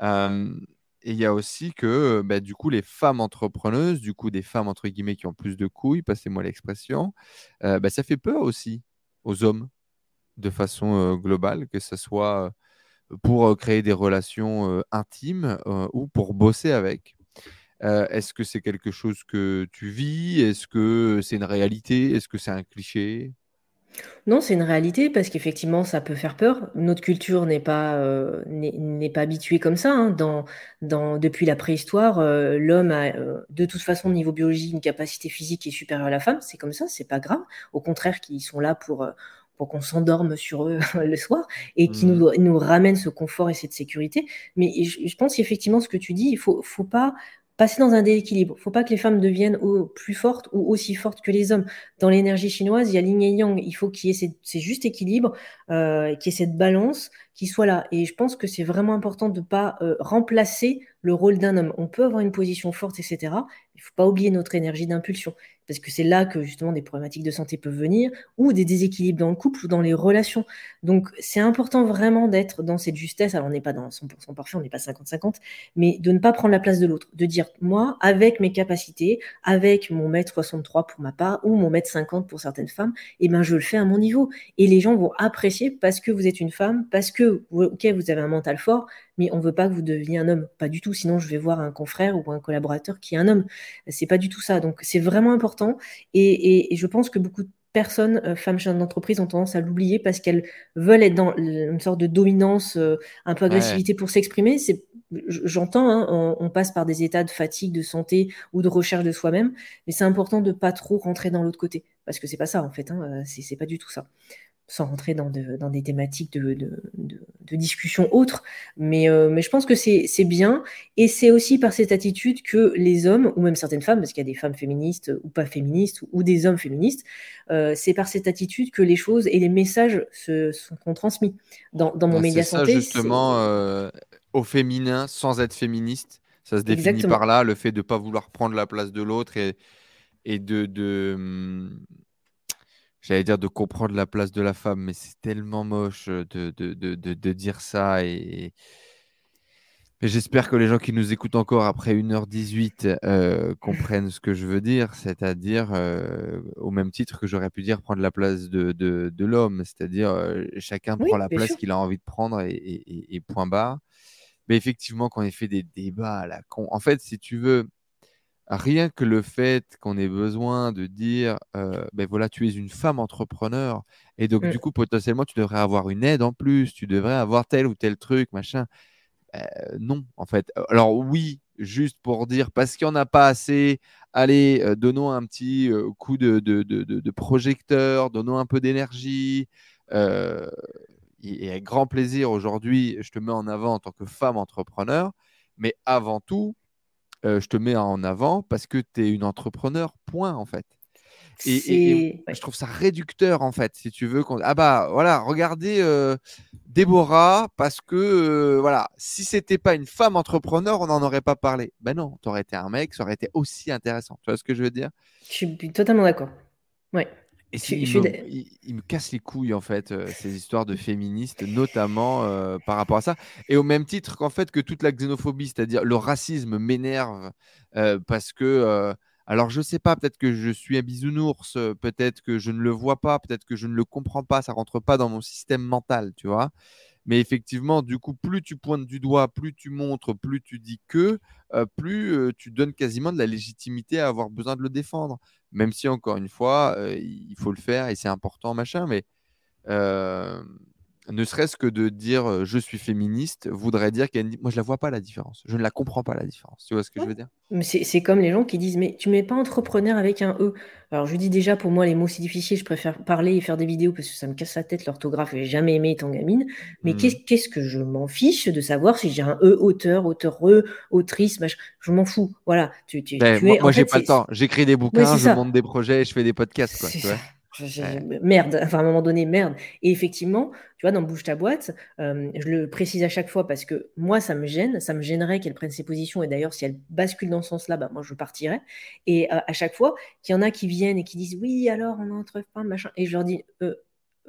et il y a aussi que, bah, du coup, les femmes entrepreneuses, du coup, des femmes, entre guillemets, qui ont plus de couilles, passez-moi l'expression, bah, ça fait peur aussi aux hommes, de façon globale, que ce soit pour créer des relations intimes ou pour bosser avec. Est-ce que c'est quelque chose que tu vis? Est-ce que c'est une réalité? Est-ce que c'est un cliché? Non, c'est une réalité parce qu'effectivement, ça peut faire peur. Notre culture n'est pas, euh, n'est pas habituée comme ça, hein. Dans dans depuis la préhistoire, euh, l'homme a, euh, de toute façon, au niveau biologique, une capacité physique qui est supérieure à la femme. C'est comme ça, c'est pas grave. Au contraire, qu'ils sont là pour, pour qu'on s'endorme sur eux le soir et qui mmh. nous nous ramènent ce confort et cette sécurité. Mais je je pense qu'effectivement, ce que tu dis, il faut faut pas passer dans un déséquilibre. Il ne faut pas que les femmes deviennent plus fortes ou aussi fortes que les hommes. Dans l'énergie chinoise, il y a yin et yang. Il faut qu'il y ait ces, juste équilibre, euh, qu'il y ait cette balance qui soit là. Et je pense que c'est vraiment important de ne pas euh, remplacer le rôle d'un homme. On peut avoir une position forte, etc. Il ne faut pas oublier notre énergie d'impulsion parce que c'est là que justement des problématiques de santé peuvent venir, ou des déséquilibres dans le couple ou dans les relations. Donc c'est important vraiment d'être dans cette justesse, alors on n'est pas dans 100% parfait, on n'est pas 50-50, mais de ne pas prendre la place de l'autre, de dire moi, avec mes capacités, avec mon mètre 63 pour ma part, ou mon mètre 50 pour certaines femmes, eh ben je le fais à mon niveau. Et les gens vont apprécier parce que vous êtes une femme, parce que, ok, vous avez un mental fort, mais on veut pas que vous deveniez un homme, pas du tout. Sinon, je vais voir un confrère ou un collaborateur qui est un homme. C'est pas du tout ça. Donc, c'est vraiment important. Et, je pense que beaucoup de personnes, euh, femmes chefs d'entreprise, ont tendance à l'oublier parce qu'elles veulent être dans une sorte de dominance, euh, un peu agressivité pour s'exprimer. C'est J'entends, hein, on, passe par des états de fatigue, de santé ou de recherche de soi-même, mais c'est important de pas trop rentrer dans l'autre côté, parce que c'est pas ça en fait, hein, euh, c'est pas du tout ça sans rentrer dans, dans des thématiques de, de, discussion autres. Mais, euh, mais je pense que c'est bien. Et c'est aussi par cette attitude que les hommes, ou même certaines femmes, parce qu'il y a des femmes féministes ou pas féministes, ou, des hommes féministes, euh, c'est par cette attitude que les choses et les messages se, sont, transmis. Dans, dans mon média santé. Ça justement, euh, au féminin, sans être féministe, ça se définit par là, le fait de ne pas vouloir prendre la place de l'autre et, et de, de hum, j'allais dire de comprendre la place de la femme, mais c'est tellement moche de, de, de, de dire ça. Et, j'espère que les gens qui nous écoutent encore après 1h18 euh, comprennent ce que je veux dire, c'est-à-dire euh, au même titre que j'aurais pu dire prendre la place de, de, l'homme, c'est-à-dire euh, chacun prend la place qu'il a envie de prendre et, et, point barre. Mais effectivement, quand on fait des débats à la con, en fait, si tu veux, rien que le fait qu'on ait besoin de dire, euh, ben voilà, tu es une femme entrepreneur, et donc mmh. du coup, potentiellement, tu devrais avoir une aide en plus, tu devrais avoir tel ou tel truc, machin. Euh, non, en fait. Alors oui, juste pour dire, parce qu'il n'y en a pas assez, allez, euh, donnons un petit coup de, de, de, projecteur, donnons un peu d'énergie. et avec grand plaisir, aujourd'hui, je te mets en avant en tant que femme entrepreneur, mais avant tout, euh, je te mets en avant parce que tu es une entrepreneur, point, en fait. Et, je trouve ça réducteur, en fait, si tu veux. Ah bah voilà, regardez euh, Déborah, parce que euh, voilà, si c'était pas une femme entrepreneur, on n'en aurait pas parlé. Ben non, tu aurais été un mec, ça aurait été aussi intéressant. Tu vois ce que je veux dire? Je suis totalement d'accord. Ouais. Et il, me, casse les couilles, en fait, euh, ces histoires de féministes, notamment euh, par rapport à ça. Et au même titre qu'en fait, que toute la xénophobie, c'est-à-dire le racisme m'énerve euh, parce que, Alors, je sais pas, peut-être que je suis un bisounours, peut-être que je ne le vois pas, peut-être que je ne le comprends pas, ça rentre pas dans mon système mental, tu vois. Mais effectivement, du coup, plus tu pointes du doigt, plus tu montres, plus tu dis que, plus tu donnes quasiment de la légitimité à avoir besoin de le défendre. Même si, encore une fois, il faut le faire et c'est important, machin. Mais ne serait-ce que de dire je suis féministe voudrait dire qu'elle moi je la vois pas la différence. Je ne la comprends pas la différence. Tu vois ce que je veux dire? C'est comme les gens qui disent mais tu mets pas entrepreneur avec un e. Alors je dis déjà pour moi les mots c'est difficile. Je préfère parler et faire des vidéos parce que ça me casse la tête. L'orthographe j'ai jamais aimé étant gamine. Mais mmh. qu'est-ce que je m'en fiche de savoir si j'ai un e auteur auteur e autrice je m'en fous. Voilà. Tu, tu, ben, moi, moi j'ai pas le temps. J'écris des bouquins je monte des projets je fais des podcasts quoi, Merde, enfin à un moment donné, merde. Et effectivement, tu vois, dans Bouge ta boîte, euh, je le précise à chaque fois parce que moi, ça me gêne, ça me gênerait qu'elle prenne ses positions. Et d'ailleurs, si elle bascule dans ce sens-là, bah, moi, je partirais. Et euh, à chaque fois qu'il y en a qui viennent et qui disent oui, alors on entre pas, machin. Et je leur dis, euh,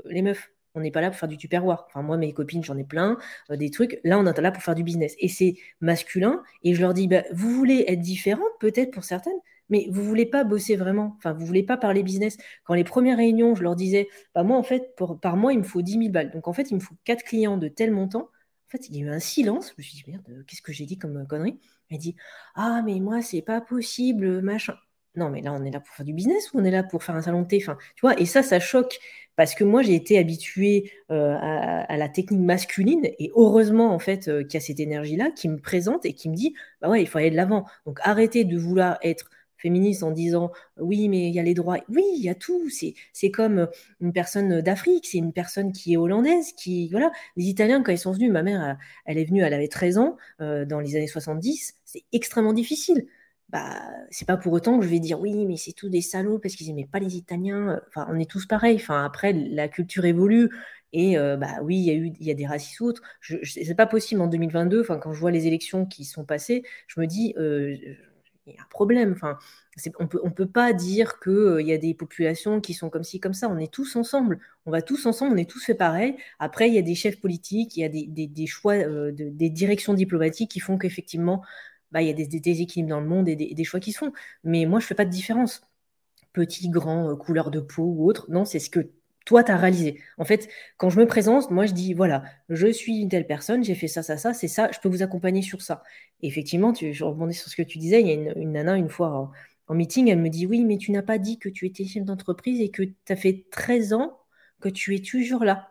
les meufs, on n'est pas là pour faire du tupperware. Enfin, moi, mes copines, j'en ai plein, des trucs. Là, on est là pour faire du business. Et c'est masculin. Et je leur dis, bah, vous voulez être différente, peut-être pour certaines, mais vous voulez pas bosser vraiment, enfin, vous voulez pas parler business. Quand les premières réunions, je leur disais, bah moi, en fait, par mois, il me faut 10 000 balles. Donc, en fait, il me faut 4 clients de tel montant. En fait, il y a eu un silence. Je me suis dit, merde, qu'est-ce que j'ai dit comme connerie? Elle dit, ah, mais moi, c'est pas possible, machin. Non, mais là, on est là pour faire du business ou on est là pour faire un salon de thé? Enfin, tu vois, Et ça, ça choque parce que moi, j'ai été habituée euh, à, la technique masculine et heureusement, en fait, euh, qu'il y a cette énergie-là qui me présente et qui me dit, bah ouais, il faut aller de l'avant. Donc, arrêtez de vouloir être féministe en disant oui, mais il y a les droits. Oui, il y a tout. C'est comme une personne d'Afrique, c'est une personne qui est hollandaise, qui. Voilà. Les Italiens, quand ils sont venus, ma mère, elle est venue, elle avait 13 ans, euh, dans les années 70, c'est extrêmement difficile. Bah, c'est pas pour autant que je vais dire oui, mais c'est tous des salauds parce qu'ils aimaient pas les Italiens. Enfin, on est tous pareils. Enfin, après, la culture évolue. Et euh, bah oui, il y a eu il y a des racistes autres. Je, c'est pas possible en 2022. Enfin, quand je vois les élections qui sont passées, je me dis euh, y a un problème. Enfin, on peut, on peut pas dire qu'il euh, y a des populations qui sont comme ci, comme ça. On est tous ensemble. On va tous ensemble, on est tous fait pareil. Après, il y a des chefs politiques, il y a des, choix, euh, des directions diplomatiques qui font qu'effectivement, bah, il y a des, déséquilibres dans le monde et des, choix qui se font. Mais moi, je fais pas de différence. Petit, grand, euh, couleur de peau ou autre. Non, c'est ce que toi, tu as réalisé. En fait, quand je me présente, moi, je dis, voilà, je suis une telle personne, j'ai fait ça, ça, ça, c'est ça, je peux vous accompagner sur ça. effectivement, tu, je rebondis sur ce que tu disais, il y a une, nana, une fois en, meeting, elle me dit, oui, mais tu n'as pas dit que tu étais chef d'entreprise et que tu as fait 13 ans que tu es toujours là.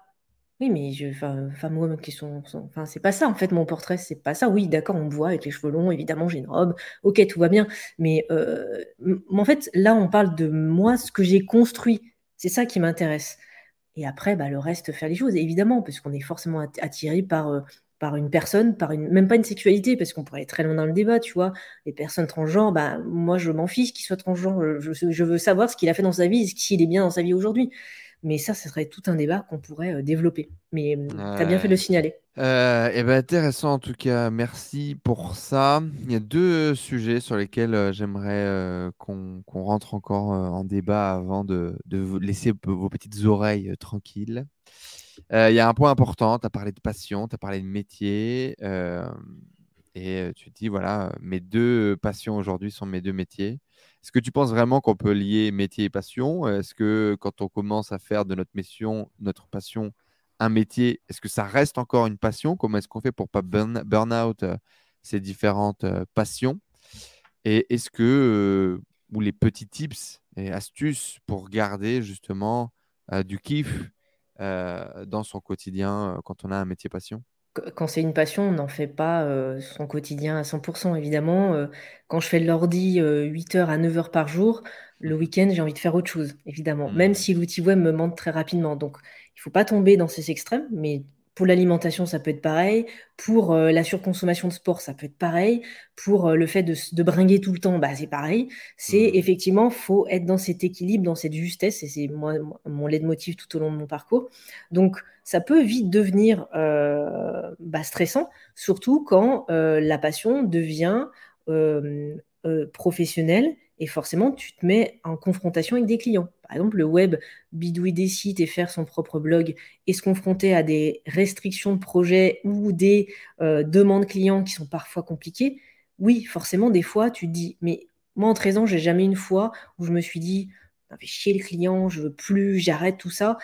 Oui, mais je, enfin, moi, qui sont, enfin, c'est pas ça en fait mon portrait, c'est pas ça. Oui, d'accord, on me voit avec les cheveux longs, évidemment, j'ai une robe, ok, tout va bien. Mais euh, en fait, là, on parle de moi, ce que j'ai construit. C'est ça qui m'intéresse. Et après, bah, le reste, faire les choses, évidemment, parce qu'on est forcément attiré par, euh, par une personne, par une, même pas une sexualité, parce qu'on pourrait être très loin dans le débat, tu vois. Les personnes transgenres, bah, moi, je m'en fiche qu'il soit transgenre. Je, je, veux savoir ce qu'il a fait dans sa vie, s'il est bien dans sa vie aujourd'hui. Mais ça, ce serait tout un débat qu'on pourrait euh, développer. Mais euh, tu as bien fait de le signaler. Euh, eh ben, intéressant en tout cas, merci pour ça. Il y a deux sujets sur lesquels euh, j'aimerais qu'on rentre encore en débat avant de, de laisser vos petites oreilles tranquilles. il y a un point important, tu as parlé de passion, tu as parlé de métier, et tu dis, voilà, mes deux passions aujourd'hui sont mes deux métiers. Est-ce que tu penses vraiment qu'on peut lier métier et passion? Est-ce que quand on commence à faire de notre mission, notre passion, un métier, est-ce que ça reste encore une passion? Comment est-ce qu'on fait pour pas burn, out euh, ces différentes euh, passions? Et est-ce que, euh, ou les petits tips et astuces pour garder justement du kiff dans son quotidien quand on a un métier passion? Quand c'est une passion, on n'en fait pas euh, son quotidien à 100%, évidemment. Euh, quand je fais de l'ordi 8 euh, heures à 9 heures par jour, le mmh. week-end, j'ai envie de faire autre chose, évidemment. Même mmh. si l'outil web me manque très rapidement. Donc, il ne faut pas tomber dans ces extrêmes, mais pour l'alimentation, ça peut être pareil. Pour euh, la surconsommation de sport, ça peut être pareil. Pour euh, le fait de, de, bringuer tout le temps, bah, c'est pareil. C'est mmh. effectivement, faut être dans cet équilibre, dans cette justesse. Et c'est moi mon leitmotiv tout au long de mon parcours. Donc, ça peut vite devenir euh, bah, stressant, surtout quand la passion devient professionnelle et forcément, tu te mets en confrontation avec des clients. Par exemple, le web, bidouiller des sites et faire son propre blog et se confronter à des restrictions de projet ou des euh, demandes clients qui sont parfois compliquées. Oui, forcément, des fois, tu te dis, mais Moi, en 13 ans, j'ai jamais une fois où je me suis dit, ça fait chier le client, je veux plus, j'arrête tout ça.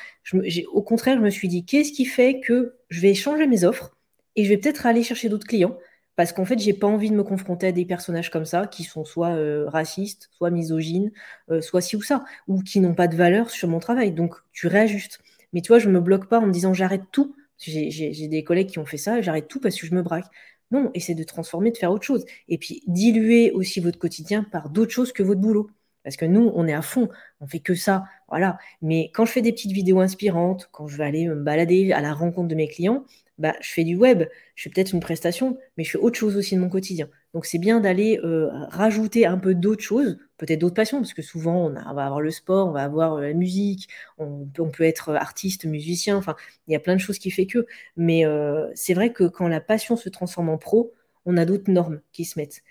au contraire, je me suis dit, qu'est-ce qui fait que je vais changer mes offres et je vais peut-être aller chercher d'autres clients parce qu'en fait, j'ai pas envie de me confronter à des personnages comme ça qui sont soit euh, racistes, soit misogynes, euh, soit ci ou ça, ou qui n'ont pas de valeur sur mon travail. Donc, tu réajustes. Mais tu vois, je me bloque pas en me disant j'arrête tout. J'ai des collègues qui ont fait ça, j'arrête tout parce que je me braque. Non, essaie de transformer, de faire autre chose. Et puis, diluer aussi votre quotidien par d'autres choses que votre boulot. Parce que nous, on est à fond, on fait que ça, voilà. Mais quand je fais des petites vidéos inspirantes, quand je vais aller me balader à la rencontre de mes clients, bah, je fais du web, je fais peut-être une prestation, mais je fais autre chose aussi de mon quotidien. Donc c'est bien d'aller euh, rajouter un peu d'autres choses, peut-être d'autres passions, parce que souvent on, va avoir le sport, on va avoir euh, la musique, on, peut être artiste, musicien, enfin il y a plein de choses qui fait que. Mais euh, c'est vrai que quand la passion se transforme en pro, on a d'autres normes qui se mettent.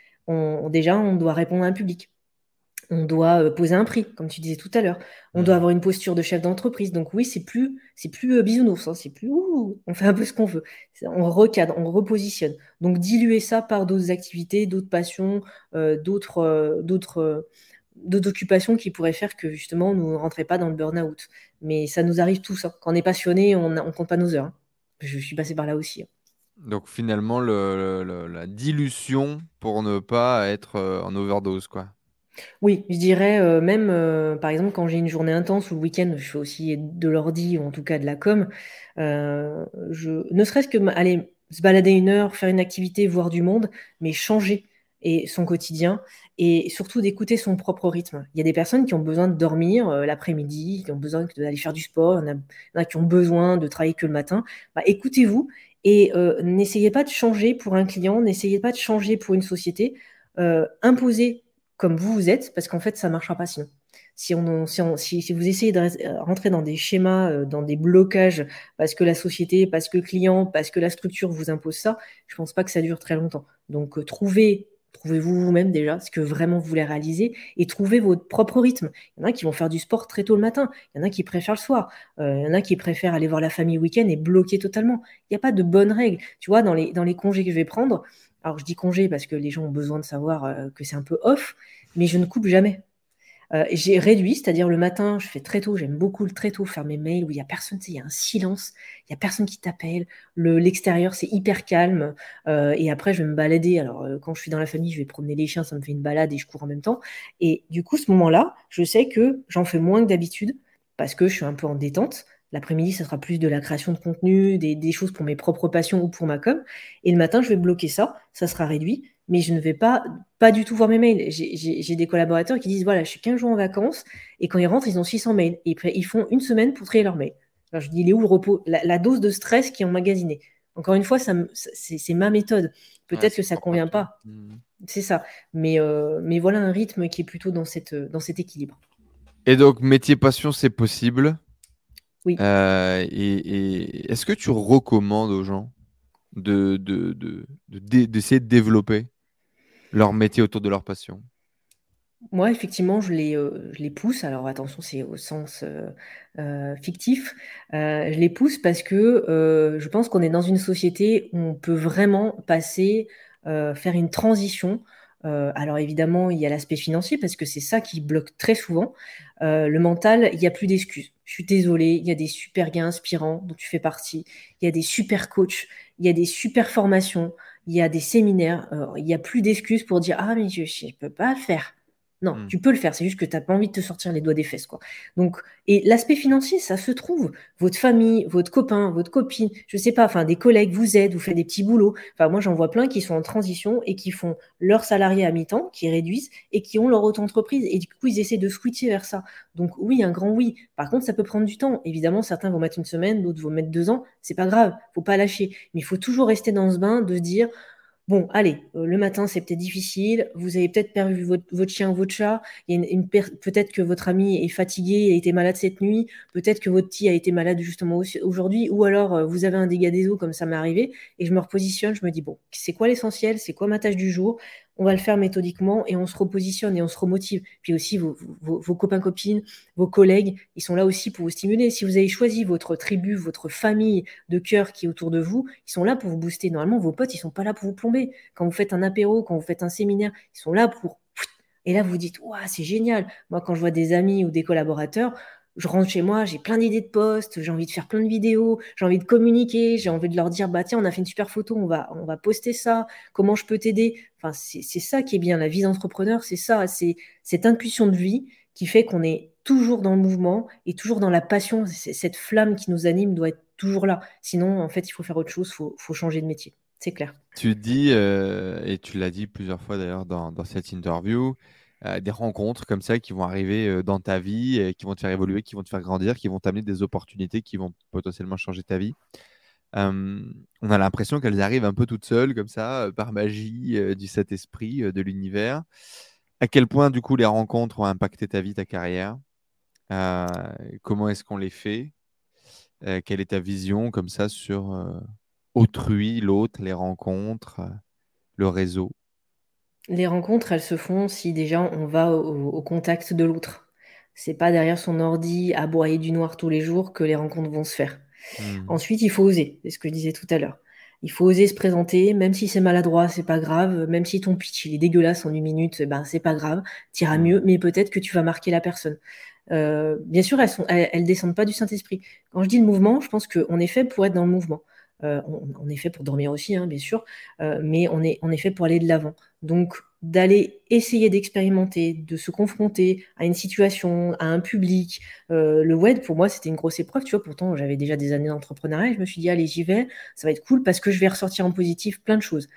déjà, on doit répondre à un public on doit euh, poser un prix, comme tu disais tout à l'heure. On doit mmh. avoir une posture de chef d'entreprise. Donc oui, c'est plus, c'est plus euh, bisounours, hein. c'est plus on fait un peu ce qu'on veut. On recadre, on repositionne. Donc diluer ça par d'autres activités, d'autres passions, euh, d'autres, d'autres, d'autres occupations qui pourraient faire que justement nous ne rentrions pas dans le burn-out. Mais ça nous arrive tous. ça. Quand on est passionné, on ne compte pas nos heures. Hein. Je suis passé par là aussi. Hein. Donc finalement, la dilution pour ne pas être en overdose, quoi. Oui, je dirais, euh, même, euh, par exemple, quand j'ai une journée intense ou le week-end, je fais aussi de l'ordi ou en tout cas de la com, euh, je ne serait-ce que aller se balader une heure, faire une activité, voir du monde, mais changer et son quotidien et surtout d'écouter son propre rythme. Il y a des personnes qui ont besoin de dormir, l'après-midi, qui ont besoin d'aller faire du sport, qui ont besoin de travailler que le matin. Bah, écoutez-vous et n'essayez pas de changer pour un client, n'essayez pas de changer pour une société. imposez comme vous vous êtes, parce qu'en fait, ça ne marchera pas sinon. Si, on, si, si, vous essayez de euh, rentrer dans des schémas, euh, dans des blocages, parce que la société, parce que le client, parce que la structure vous impose ça, je pense pas que ça dure très longtemps. Donc, euh, trouvez, trouvez-vous vous-même déjà ce que vraiment vous voulez réaliser et trouvez votre propre rythme. Il y en a qui vont faire du sport très tôt le matin, il y en a qui préfèrent le soir, il y en a qui préfèrent aller voir la famille week-end et bloquer totalement. Il n'y a pas de bonnes règles. Tu vois, dans les, dans les congés que je vais prendre, alors je dis congé parce que les gens ont besoin de savoir euh, que c'est un peu off, mais je ne coupe jamais. Euh, j'ai réduit, c'est-à-dire le matin, je fais très tôt, j'aime beaucoup le très tôt faire mes mails où il n'y a personne, il y a un silence, il n'y a personne qui t'appelle, l'extérieur c'est hyper calme, euh, et après je vais me balader. Alors quand je suis dans la famille, je vais promener les chiens, ça me fait une balade et je cours en même temps. Et du coup, ce moment-là, je sais que j'en fais moins que d'habitude parce que je suis un peu en détente. L'après-midi, ça sera plus de la création de contenu, des, choses pour mes propres passions ou pour ma com. Et le matin, je vais bloquer ça, ça sera réduit, mais je ne vais pas, pas du tout voir mes mails. J'ai des collaborateurs qui disent, voilà, je suis 15 jours en vacances, et quand ils rentrent, ils ont 600 mails. Et ils font une semaine pour trier leurs mails. Alors je dis, il est où le repos? La, dose de stress qui est emmagasinée. Encore une fois, c'est ma méthode. Peut-être que ça ne convient pas. Mmh. C'est ça. Mais, euh, mais voilà un rythme qui est plutôt dans, cette, dans cet équilibre. Et donc, métier passion, c'est possible? Oui. Euh, et, est-ce que tu recommandes aux gens de, d'essayer de, développer leur métier autour de leur passion? Moi, effectivement, je les, euh, je les pousse. Alors attention, c'est au sens euh, fictif. je les pousse parce que je pense qu'on est dans une société où on peut vraiment passer, faire une transition euh, alors évidemment, il y a l'aspect financier parce que c'est ça qui bloque très souvent. Euh, le mental, il n'y a plus d'excuses. Je suis désolée, il y a des super gains inspirants dont tu fais partie. Il y a des super coachs, il y a des super formations, il y a des séminaires. Euh, il n'y a plus d'excuses pour dire ah mais je ne peux pas faire. Non, mmh. tu peux le faire, c'est juste que tu n'as pas envie de te sortir les doigts des fesses. Quoi. Donc, et l'aspect financier, ça se trouve. Votre famille, votre copain, votre copine, je sais pas, enfin des collègues vous aident, vous faites des petits boulots. Enfin, moi, j'en vois plein qui sont en transition et qui font leur salarié à mi-temps, qui réduisent et qui ont leur auto-entreprise. Et du coup, ils essaient de switcher vers ça. Donc, oui, un grand oui. Par contre, ça peut prendre du temps. Évidemment, certains vont mettre une semaine, d'autres vont mettre deux ans. C'est pas grave, faut pas lâcher. Mais il faut toujours rester dans ce bain de se dire Bon, allez, euh, le matin, c'est peut-être difficile. Vous avez peut-être perdu votre, chien ou votre chat. Peut-être que votre ami est fatigué, a été malade cette nuit. Peut-être que votre petit a été malade justement aujourd'hui. Ou alors, euh, vous avez un dégât des eaux, comme ça m'est arrivé. Et je me repositionne, je me dis, bon, c'est quoi l'essentiel? C'est quoi ma tâche du jour? On va le faire méthodiquement et on se repositionne et on se remotive. Puis aussi, vos, copains, copines, vos collègues, ils sont là aussi pour vous stimuler. Si vous avez choisi votre tribu, votre famille de cœur qui est autour de vous, ils sont là pour vous booster. Normalement, vos potes, ils sont pas là pour vous plomber. Quand vous faites un apéro, quand vous faites un séminaire, ils sont là pour Et là, vous dites, c'est génial. Moi, quand je vois des amis ou des collaborateurs, je rentre chez moi, j'ai plein d'idées de posts, j'ai envie de faire plein de vidéos, j'ai envie de communiquer, j'ai envie de leur dire, bah tiens, on a fait une super photo, on va, on va poster ça, comment je peux t'aider? Enfin, c'est ça qui est bien, la vie d'entrepreneur, c'est ça, c'est cette intuition de vie qui fait qu'on est toujours dans le mouvement et toujours dans la passion. Cette flamme qui nous anime doit être toujours là. Sinon, en fait, il faut faire autre chose, il faut, faut, changer de métier. C'est clair. Tu dis, euh, et tu l'as dit plusieurs fois d'ailleurs dans, dans cette interview, euh, des rencontres comme ça qui vont arriver euh, dans ta vie, et qui vont te faire évoluer, qui vont te faire grandir, qui vont t'amener des opportunités qui vont potentiellement changer ta vie. on a l'impression qu'elles arrivent un peu toutes seules, comme ça, euh, par magie du Saint-Esprit, de l'univers. À quel point, du coup, les rencontres ont impacté ta vie, ta carrière? Comment est-ce qu'on les fait? Quelle est ta vision, comme ça, sur autrui, l'autre, les rencontres, le réseau? Les rencontres, elles se font si déjà on va au, contact de l'autre. C'est pas derrière son ordi à broyer du noir tous les jours que les rencontres vont se faire. Hmm. Ensuite, il faut oser, c'est ce que je disais tout à l'heure. Il faut oser se présenter, même si c'est maladroit, c'est pas grave. Même si ton pitch il est dégueulasse en une minute, eh ben c'est pas grave, t'iras hmm. mieux, mais peut-être que tu vas marquer la personne. Euh, bien sûr, elles, sont, elles, descendent pas du Saint-Esprit. Quand je dis le mouvement, je pense qu'on est fait pour être dans le mouvement. Euh, on, est fait pour dormir aussi, hein, bien sûr, euh, mais on est, fait pour aller de l'avant. Donc, d'aller essayer d'expérimenter, de se confronter à une situation, à un public. Euh, le web, pour moi, c'était une grosse épreuve, tu vois. Pourtant, j'avais déjà des années d'entrepreneuriat je me suis dit, allez, j'y vais, ça va être cool parce que je vais ressortir en positif plein de choses.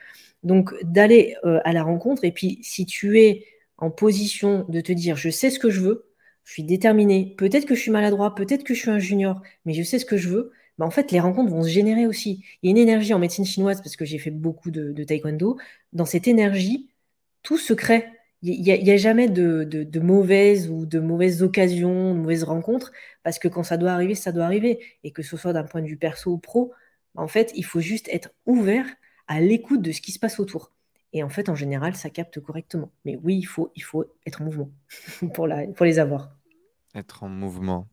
Donc, d'aller à la rencontre, et puis si tu es en position de te dire, je sais ce que je veux, je suis déterminé, peut-être que je suis maladroit, peut-être que je suis un junior, mais je sais ce que je veux, bah, en fait, les rencontres vont se générer aussi. Il y a une énergie en médecine chinoise, parce que j'ai fait beaucoup de, taekwondo. Dans cette énergie, tout se crée. Il n'y a, jamais de, mauvaises ou de mauvaises occasions, de mauvaises rencontres, parce que quand ça doit arriver, ça doit arriver. Et que ce soit d'un point de vue perso ou pro, bah, en fait, il faut juste être ouvert à l'écoute de ce qui se passe autour. Et en fait, en général, ça capte correctement. Mais oui, il faut, il faut être en mouvement pour, la, pour les avoir. Être en mouvement.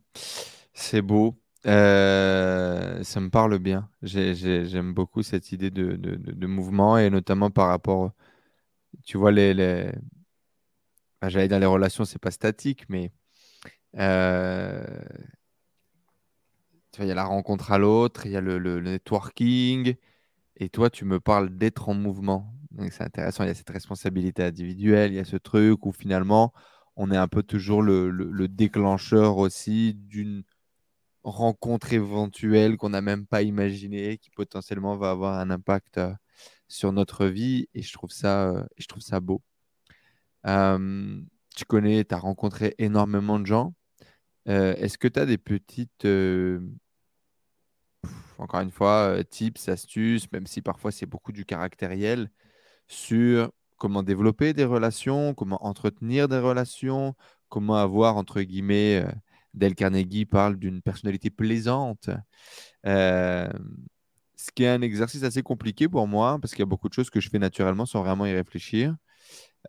C'est beau. Euh, ça me parle bien. J'aime beaucoup cette idée de, mouvement et notamment par rapport, tu vois, les. Bah, j'allais dans les relations, c'est pas statique, mais euh, il y a la rencontre à l'autre, il y a le, networking, et toi, tu me parles d'être en mouvement. C'est intéressant, il y a cette responsabilité individuelle, il y a ce truc où finalement, on est un peu toujours le déclencheur aussi d'une rencontre éventuelle qu'on n'a même pas imaginée, qui potentiellement va avoir un impact euh, sur notre vie. Et je trouve ça, euh, je trouve ça beau. tu connais, tu as rencontré énormément de gens. Euh, est-ce que tu as des petites, encore une fois, tips, astuces, même si parfois c'est beaucoup du caractériel, sur comment développer des relations, comment entretenir des relations, comment avoir, entre guillemets, Del Carnegie parle d'une personnalité plaisante. Euh, ce qui est un exercice assez compliqué pour moi, parce qu'il y a beaucoup de choses que je fais naturellement sans vraiment y réfléchir.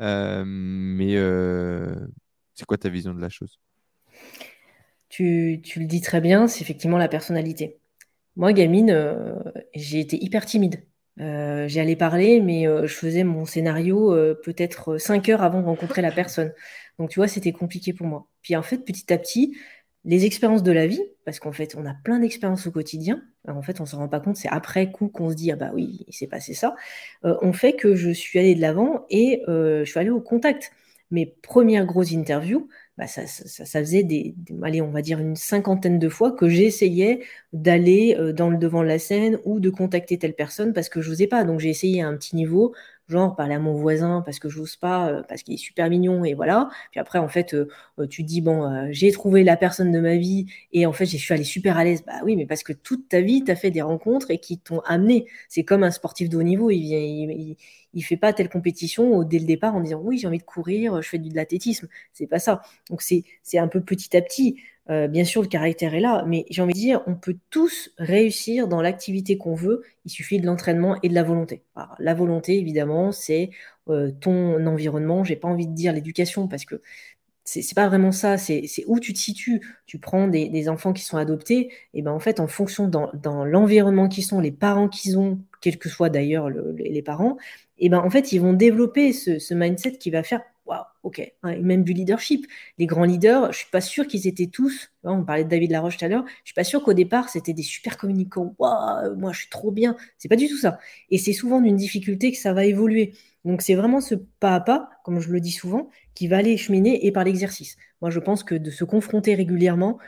Euh, mais euh, c'est quoi ta vision de la chose? Tu, le dis très bien, c'est effectivement la personnalité. Moi, gamine, j'ai été hyper timide. J'y allais parler, mais je faisais mon scénario peut-être cinq heures avant de rencontrer la personne. Donc, tu vois, c'était compliqué pour moi. Puis en fait, petit à petit, les expériences de la vie, parce qu'en fait, on a plein d'expériences au quotidien. en fait, on ne s'en rend pas compte, c'est après coup qu'on se dit ah bah oui, il s'est passé ça. Euh, on fait que je suis allée de l'avant et euh, je suis allée au contact. Mes premières grosses interviews, bah ça, faisait des, allez, on va dire une cinquantaine de fois que j'essayais d'aller euh, dans le devant de la scène ou de contacter telle personne parce que je n'osais pas. Donc j'ai essayé à un petit niveau, genre parler à mon voisin parce que je n'ose pas, euh, parce qu'il est super mignon et voilà. Puis après, en fait, euh, euh, tu dis, bon, j'ai trouvé la personne de ma vie et en fait, je suis allée super à l'aise. Bah oui, mais parce que toute ta vie, tu as fait des rencontres et qui t'ont amené. C'est comme un sportif de haut niveau, il vient, il, il, fait pas telle compétition dès le départ en disant, oui, j'ai envie de courir, je fais de l'athlétisme. C'est pas ça. Donc c'est un peu petit à petit. Euh, bien sûr, le caractère est là, mais j'ai envie de dire, on peut tous réussir dans l'activité qu'on veut. Il suffit de l'entraînement et de la volonté. la volonté, évidemment, c'est euh, ton environnement. J'ai pas envie de dire l'éducation parce que c'est pas vraiment ça. C'est où tu te situes. Tu prends des, enfants qui sont adoptés, et ben en fait, en fonction dans, l'environnement qu'ils sont, les parents qu'ils ont, quels que soient d'ailleurs les parents, et ben en fait, ils vont développer ce, ce mindset qui va faire waouh, ok. et même du leadership. Les grands leaders, je suis pas sûre qu'ils étaient tous. On parlait de David Laroche tout à l'heure. Je suis pas sûre qu'au départ c'était des super communicants. Waouh, moi je suis trop bien. C'est pas du tout ça. Et c'est souvent d'une difficulté que ça va évoluer. Donc c'est vraiment ce pas à pas, comme je le dis souvent, qui va aller cheminer et par l'exercice. Moi je pense que de se confronter régulièrement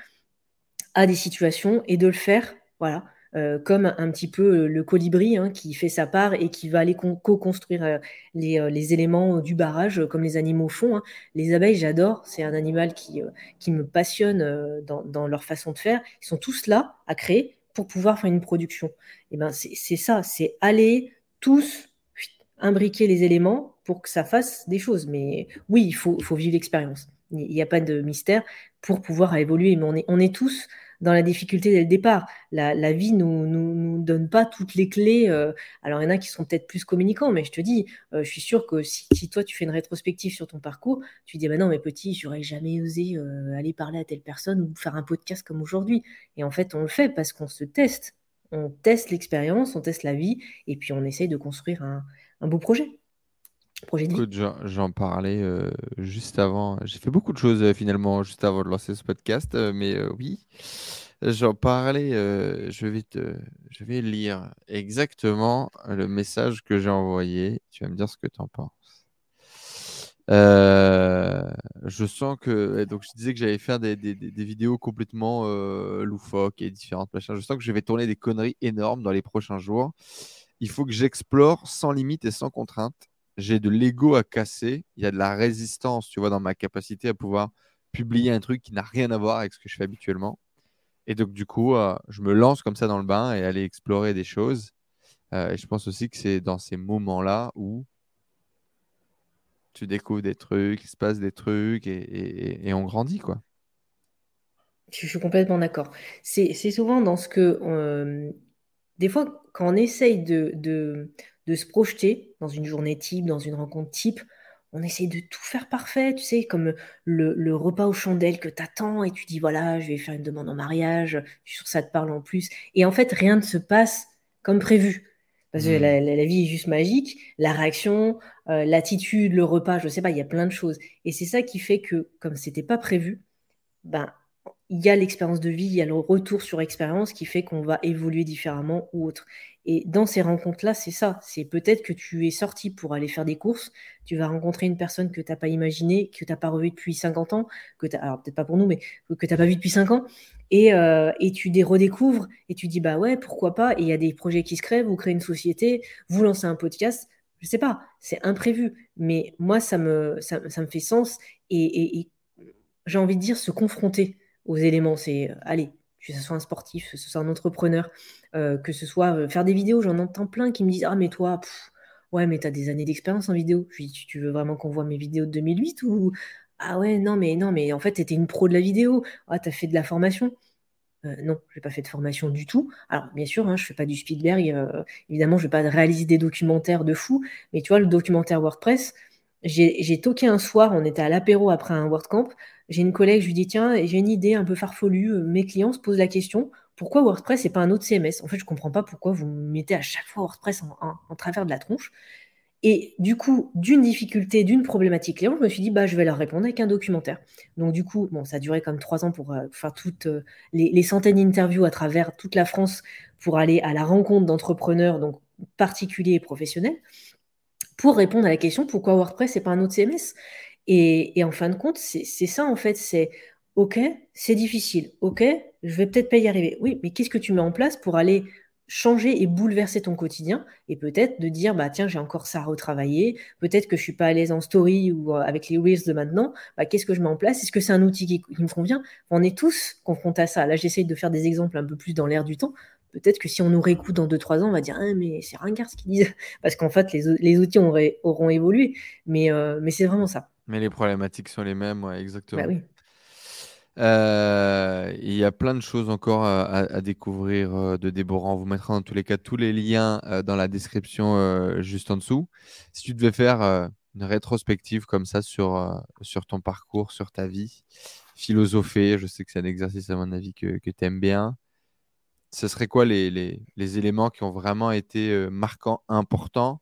à des situations et de le faire, voilà, euh, comme un petit peu euh, le colibri hein, qui fait sa part et qui va aller co-construire euh, les, éléments du barrage comme les animaux font. Hein. Les abeilles, j'adore, c'est un animal qui, qui me passionne dans, leur façon de faire. Ils sont tous là à créer pour pouvoir faire une production. Et ben c'est ça, c'est aller tous imbriquer les éléments pour que ça fasse des choses. Mais oui, il faut, vivre l'expérience. Il n'y a pas de mystère pour pouvoir évoluer. Mais on est tous dans la difficulté dès le départ. La, vie ne nous, donne pas toutes les clés. Euh, alors, il y en a qui sont peut-être plus communicants, mais je te dis, euh, je suis sûre que si, toi, tu fais une rétrospective sur ton parcours, tu dis, bah non, mais petit, j'aurais jamais osé euh, aller parler à telle personne ou faire un podcast comme aujourd'hui. Et en fait, on le fait parce qu'on se teste. On teste l'expérience, on teste la vie, et puis on essaye de construire un, beau projet. Projet J'en parlais juste avant. J'ai fait beaucoup de choses finalement juste avant de lancer ce podcast, mais oui, J'en parlais, euh, je, vais te, je vais lire exactement le message que j'ai envoyé. Tu vas me dire ce que tu en penses. Euh, je sens que. Donc, je disais que j'allais faire des, vidéos complètement euh, loufoques et différentes. Je sens que je vais tourner des conneries énormes dans les prochains jours. Il faut que j'explore sans limite et sans contrainte. J'ai de l'ego à casser. Il y a de la résistance, tu vois, dans ma capacité à pouvoir publier un truc qui n'a rien à voir avec ce que je fais habituellement. Et donc, du coup, euh, je me lance comme ça dans le bain et aller explorer des choses. Euh, et je pense aussi que c'est dans ces moments-là où tu découvres des trucs, il se passe des trucs et, on grandit, quoi. Je suis complètement d'accord. C'est souvent dans ce que... Euh, des fois, quand on essaye de, de, se projeter dans une journée type, dans une rencontre type, on essaie de tout faire parfait, tu sais, comme le, repas aux chandelles que t'attends et tu dis voilà, je vais faire une demande en mariage, je suis sûr que ça te parle en plus. Et en fait, rien ne se passe comme prévu. Parce que la, mmh. vie est juste magique, la réaction, euh, l'attitude, le repas, je sais pas, il y a plein de choses. Et c'est ça qui fait que, comme c'était pas prévu, ben, il y a l'expérience de vie, il y a le retour sur expérience qui fait qu'on va évoluer différemment ou autre. Et dans ces rencontres-là, c'est ça. C'est peut-être que tu es sorti pour aller faire des courses, tu vas rencontrer une personne que tu n'as pas imaginée, que tu n'as pas revue depuis 50 ans, que alors peut-être pas pour nous, mais que tu n'as pas vu depuis 5 ans, et, euh, et tu les redécouvres, et tu dis, bah ouais, pourquoi pas, et il y a des projets qui se créent, vous créez une société, vous lancez un podcast, je sais pas, c'est imprévu, mais moi, ça me, ça, me fait sens, et, et j'ai envie de dire se confronter aux éléments, c'est, allez, que ce soit un sportif, que ce soit un entrepreneur, euh, que ce soit euh, faire des vidéos. J'en entends plein qui me disent Ah, mais toi, ouais, mais t'as des années d'expérience en vidéo. Je dis Tu veux vraiment qu'on voit mes vidéos de 2008 ou Ah, ouais, non, mais non, mais en fait, t'étais une pro de la vidéo. Ah, t'as fait de la formation. Euh, non, je n'ai pas fait de formation du tout. Alors, bien sûr, hein, je ne fais pas du Spielberg. évidemment, je ne vais pas réaliser des documentaires de fou. Mais tu vois, le documentaire WordPress, j'ai toqué un soir, on était à l'apéro après un WordCamp. J'ai une collègue, je lui dis tiens, j'ai une idée un peu farfelue. Euh, mes clients se posent la question pourquoi WordPress et pas un autre CMS En fait, je ne comprends pas pourquoi vous mettez à chaque fois WordPress en, travers de la tronche. Et du coup, d'une difficulté, d'une problématique client, je me suis dit, bah, je vais leur répondre avec un documentaire. Donc, du coup, bon, ça a duré comme trois ans pour euh, faire toutes euh, les, les, centaines d'interviews à travers toute la France pour aller à la rencontre d'entrepreneurs, donc particuliers et professionnels, pour répondre à la question pourquoi WordPress et pas un autre CMS et, en fin de compte, c'est ça en fait, c'est OK, c'est difficile, OK, je vais peut-être pas y arriver. Oui, mais qu'est-ce que tu mets en place pour aller changer et bouleverser ton quotidien et peut-être de dire bah tiens j'ai encore ça à retravailler peut-être que je suis pas à l'aise en story ou euh, avec les reels de maintenant bah, qu'est-ce que je mets en place? Est-ce que c'est un outil qui, me convient? On est tous confrontés à ça. Là j'essaye de faire des exemples un peu plus dans l'air du temps peut-être que si on nous réécoute dans 2-3 ans on va dire ah, mais c'est ringard ce qu'ils disent parce qu'en fait les, outils auront évolué mais, euh, mais c'est vraiment ça mais les problématiques sont les mêmes, ouais, exactement. Bah oui. Euh, il y a plein de choses encore à, découvrir euh, de Déborah. On vous mettra dans tous les cas tous les liens dans la description juste en dessous. Si tu devais faire une rétrospective comme ça sur, sur ton parcours, sur ta vie, philosopher, je sais que c'est un exercice à mon avis que, que tu aimes bien. Ce serait quoi les, éléments qui ont vraiment été marquants, importants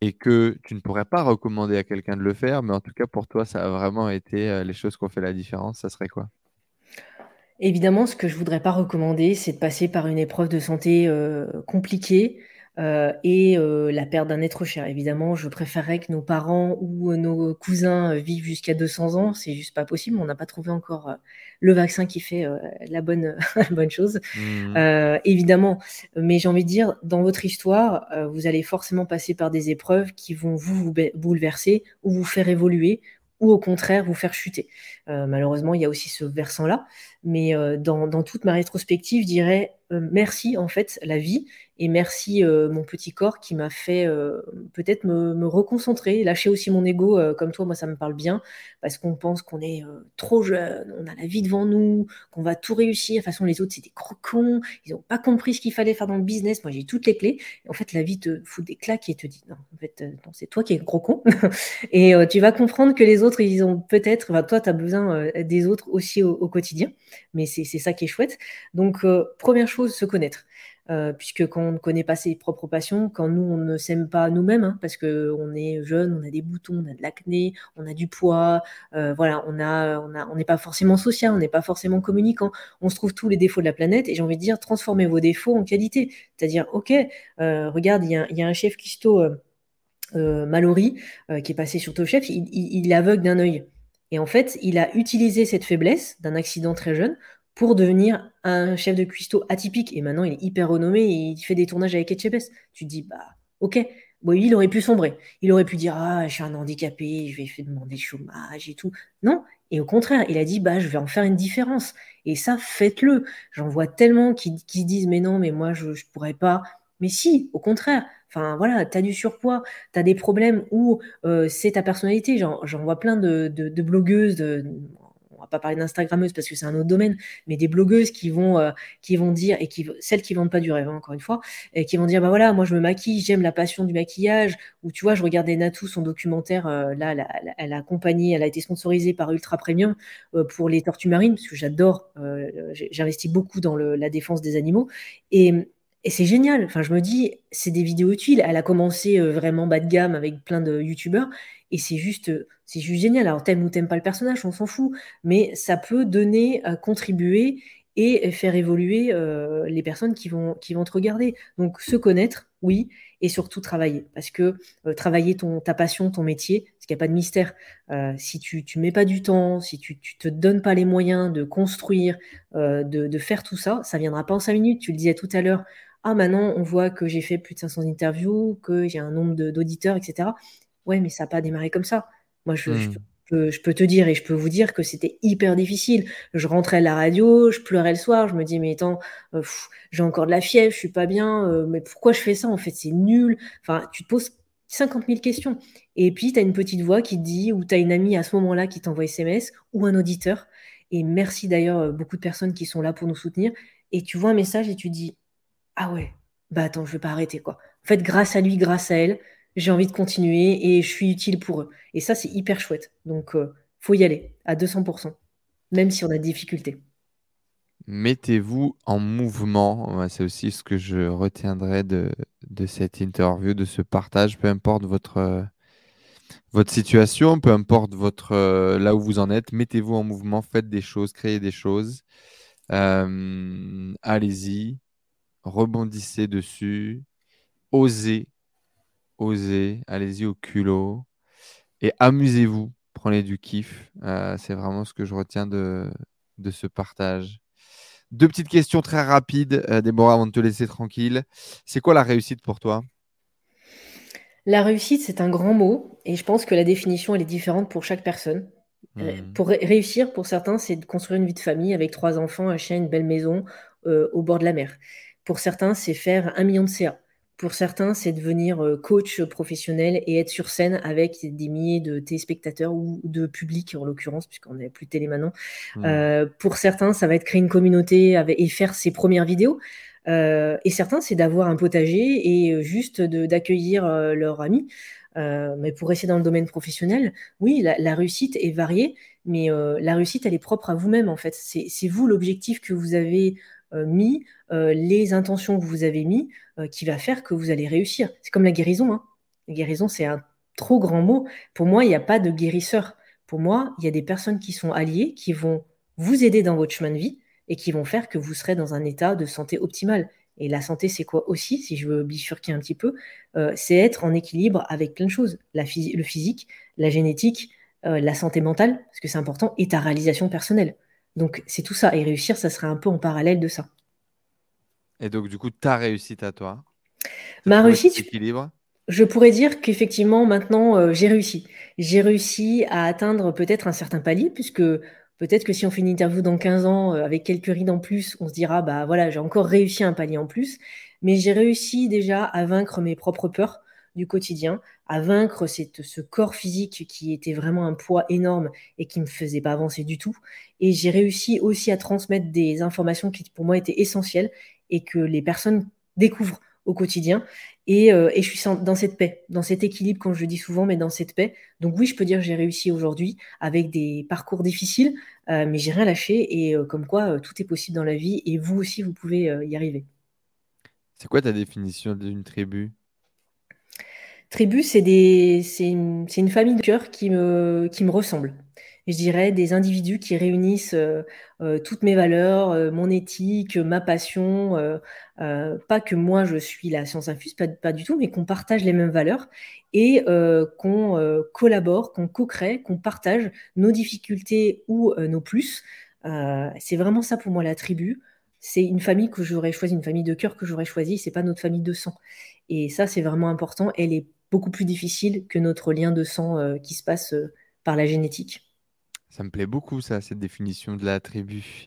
et que tu ne pourrais pas recommander à quelqu'un de le faire, mais en tout cas pour toi, ça a vraiment été les choses qui ont fait la différence, ça serait quoi? Évidemment, ce que je voudrais pas recommander, c'est de passer par une épreuve de santé compliquée euh, et euh, la perte d'un être cher. Évidemment, je préférerais que nos parents ou nos cousins vivent jusqu'à 200 ans. C'est juste pas possible. On n'a pas trouvé encore euh, le vaccin qui fait la bonne, bonne chose. Mmh. évidemment, mais j'ai envie de dire, dans votre histoire, vous allez forcément passer par des épreuves qui vont vous, vous bouleverser ou vous faire évoluer ou au contraire vous faire chuter. malheureusement, il y a aussi ce versant-là. Mais dans, dans, toute ma rétrospective, je dirais merci en fait la vie et merci euh, mon petit corps qui m'a fait euh, peut-être me, reconcentrer, lâcher aussi mon ego. Euh, comme toi, moi, ça me parle bien parce qu'on pense qu'on est trop jeune, on a la vie devant nous, qu'on va tout réussir. De toute façon, les autres, c'est des crocons, ils n'ont pas compris ce qu'il fallait faire dans le business. Moi, j'ai toutes les clés. en fait, la vie te fout des claques et te dit non, en fait, c'est toi qui es crocon. et tu vas comprendre que les autres, ils ont peut-être, toi, tu as besoin des autres aussi au, au quotidien. Mais c'est ça qui est chouette. Donc, première chose, se connaître. Euh, puisque quand on ne connaît pas ses propres passions, quand nous, on ne s'aime pas nous-mêmes, hein, parce qu'on est jeune, on a des boutons, on a de l'acné, on a du poids, euh, voilà, on n'est pas forcément social, on n'est pas forcément communicant, on se trouve tous les défauts de la planète, et j'ai envie de dire, transformez vos défauts en qualité. C'est-à-dire, ok, euh, regarde, il y, a un chef cuistot, Mallory, qui est passé sur Top Chef, il, il, aveugle d'un œil. Et en fait, il a utilisé cette faiblesse d'un accident très jeune pour devenir un chef de cuistot atypique. Et maintenant, il est hyper renommé et il fait des tournages avec HBS. Tu dis, bah, ok. Bon, il aurait pu sombrer. Il aurait pu dire, ah, je suis un handicapé, je vais demander le chômage et tout. Non. Et au contraire, il a dit, bah, je vais en faire une différence. Et ça, faites-le. J'en vois tellement qui, qui disent, mais non, mais moi, je ne pourrais pas. Mais si, au contraire. Enfin, voilà, tu as du surpoids, tu as des problèmes où euh, c'est ta personnalité. J'en vois plein de, blogueuses, de, on va pas parler d'instagrammeuses parce que c'est un autre domaine, mais des blogueuses qui vont, euh, dire, et celles qui vendent pas du rêve, hein, encore une fois, et qui vont dire, bah voilà, moi je me maquille, j'aime la passion du maquillage, ou tu vois, je regardais Natou, son documentaire, euh, là, elle a, accompagné, elle a été sponsorisée par Ultra Premium pour les tortues marines, parce que j'adore, j'investis beaucoup dans la défense des animaux, et et c'est génial. Enfin, je me dis, c'est des vidéos utiles. Elle a commencé vraiment bas de gamme avec plein de youtubeurs. Et c'est juste, c'est juste génial. Alors, t'aimes ou t'aimes pas le personnage, on s'en fout. Mais ça peut donner, euh, contribuer et faire évoluer euh, les personnes qui vont, qui vont te regarder. Donc, se connaître, oui, et surtout travailler. Parce que euh, travailler ton, ta passion, ton métier, parce qu'il n'y a pas de mystère. si tu ne mets pas du temps, si tu ne te donnes pas les moyens de construire, de, de, faire tout ça, ça viendra pas en cinq minutes. Tu le disais tout à l'heure. Ah, maintenant, on voit que j'ai fait plus de 500 interviews, que j'ai un nombre d'auditeurs, etc. Ouais, mais ça n'a pas démarré comme ça. Moi, je, mmh. peux, te dire et je peux vous dire que c'était hyper difficile. Je rentrais à la radio, je pleurais le soir, je me dis, mais attends, euh, j'ai encore de la fièvre, je suis pas bien, euh, mais pourquoi je fais ça En fait, c'est nul. Enfin, tu te poses 50 000 questions. Et puis, tu as une petite voix qui te dit, ou tu as une amie à ce moment-là qui t'envoie SMS, ou un auditeur. Et merci d'ailleurs, euh, beaucoup de personnes qui sont là pour nous soutenir. Et tu vois un message et tu dis, ah ouais, bah attends, je vais pas arrêter quoi. En fait, grâce à lui, grâce à elle, j'ai envie de continuer et je suis utile pour eux. Et ça, c'est hyper chouette. Donc, euh, faut y aller à 200%, même si on a des difficultés. Mettez-vous en mouvement. C'est aussi ce que je retiendrai de, cette interview, de ce partage, peu importe votre, euh, situation, peu importe votre, euh, là où vous en êtes. Mettez-vous en mouvement, faites des choses, créez des choses. Allez-y, rebondissez dessus, osez, osez, allez-y au culot et amusez-vous, prenez du kiff. Euh, c'est vraiment ce que je retiens de, de, ce partage. Deux petites questions très rapides, euh, Déborah, avant de te laisser tranquille. C'est quoi la réussite pour toi? La réussite, c'est un grand mot et je pense que la définition, elle est différente pour chaque personne. Euh, hmm. Pour réussir, pour certains, c'est de construire une vie de famille avec trois enfants, un chien, une belle maison au bord de la mer. Pour certains, c'est faire un million de CA. Pour certains, c'est devenir euh, coach professionnel et être sur scène avec des milliers de téléspectateurs ou de public, en l'occurrence, puisqu'on n'est plus télé maintenant. Mmh. Euh, pour certains, ça va être créer une communauté et faire ses premières vidéos. Euh, et certains, c'est d'avoir un potager et juste d'accueillir leurs amis. mais pour rester dans le domaine professionnel, oui, la, réussite est variée, mais la réussite, elle est propre à vous-même, en fait. C'est vous l'objectif que vous avez mis, les intentions que vous avez mis. Euh, qui va faire que vous allez réussir. C'est comme la guérison. Hein. Guérison, c'est un trop grand mot. Pour moi, il n'y a pas de guérisseur. Pour moi, il y a des personnes qui sont alliées, qui vont vous aider dans votre chemin de vie et qui vont faire que vous serez dans un état de santé optimal. Et la santé, c'est quoi aussi, si je veux bifurquer un petit peu euh, C'est être en équilibre avec plein de choses. La le physique, la génétique, euh, la santé mentale, parce que c'est important, et ta réalisation personnelle. Donc c'est tout ça. Et réussir, ça serait un peu en parallèle de ça. Et donc du coup, ta réussite à toi Ma réussite, équilibre je pourrais dire qu'effectivement, maintenant, euh, j'ai réussi. J'ai réussi à atteindre peut-être un certain palier, puisque Peut-être que si on fait une interview dans 15 ans euh, avec quelques rides en plus, on se dira, bah voilà, j'ai encore réussi un palier en plus. Mais j'ai réussi déjà à vaincre mes propres peurs du quotidien, à vaincre cette, ce corps physique qui était vraiment un poids énorme et qui ne me faisait pas avancer du tout. Et j'ai réussi aussi à transmettre des informations qui pour moi étaient essentielles et que les personnes découvrent au quotidien. Euh, et, je suis dans cette paix, dans cet équilibre, comme je le dis souvent, mais dans cette paix. Donc oui, je peux dire que j'ai réussi aujourd'hui avec des parcours difficiles, euh, mais j'ai rien lâché et euh, comme quoi tout est possible dans la vie et vous aussi, vous pouvez y arriver. C'est quoi ta définition d'une tribu? Tribu, c'est une, une, famille de cœur qui me, qui me ressemble je dirais, des individus qui réunissent euh, euh, toutes mes valeurs, euh, mon éthique, ma passion. pas que moi je suis la science infuse, pas, du tout, mais qu'on partage les mêmes valeurs et qu'on collabore, qu'on co-crée, qu'on partage nos difficultés ou nos plus. c'est vraiment ça pour moi la tribu. C'est une famille que j'aurais choisie, une famille de cœur que j'aurais choisie. C'est pas notre famille de sang. Et ça, c'est vraiment important. Elle est beaucoup plus difficile que notre lien de sang qui se passe par la génétique. Ça me plaît beaucoup, ça, cette définition de la tribu.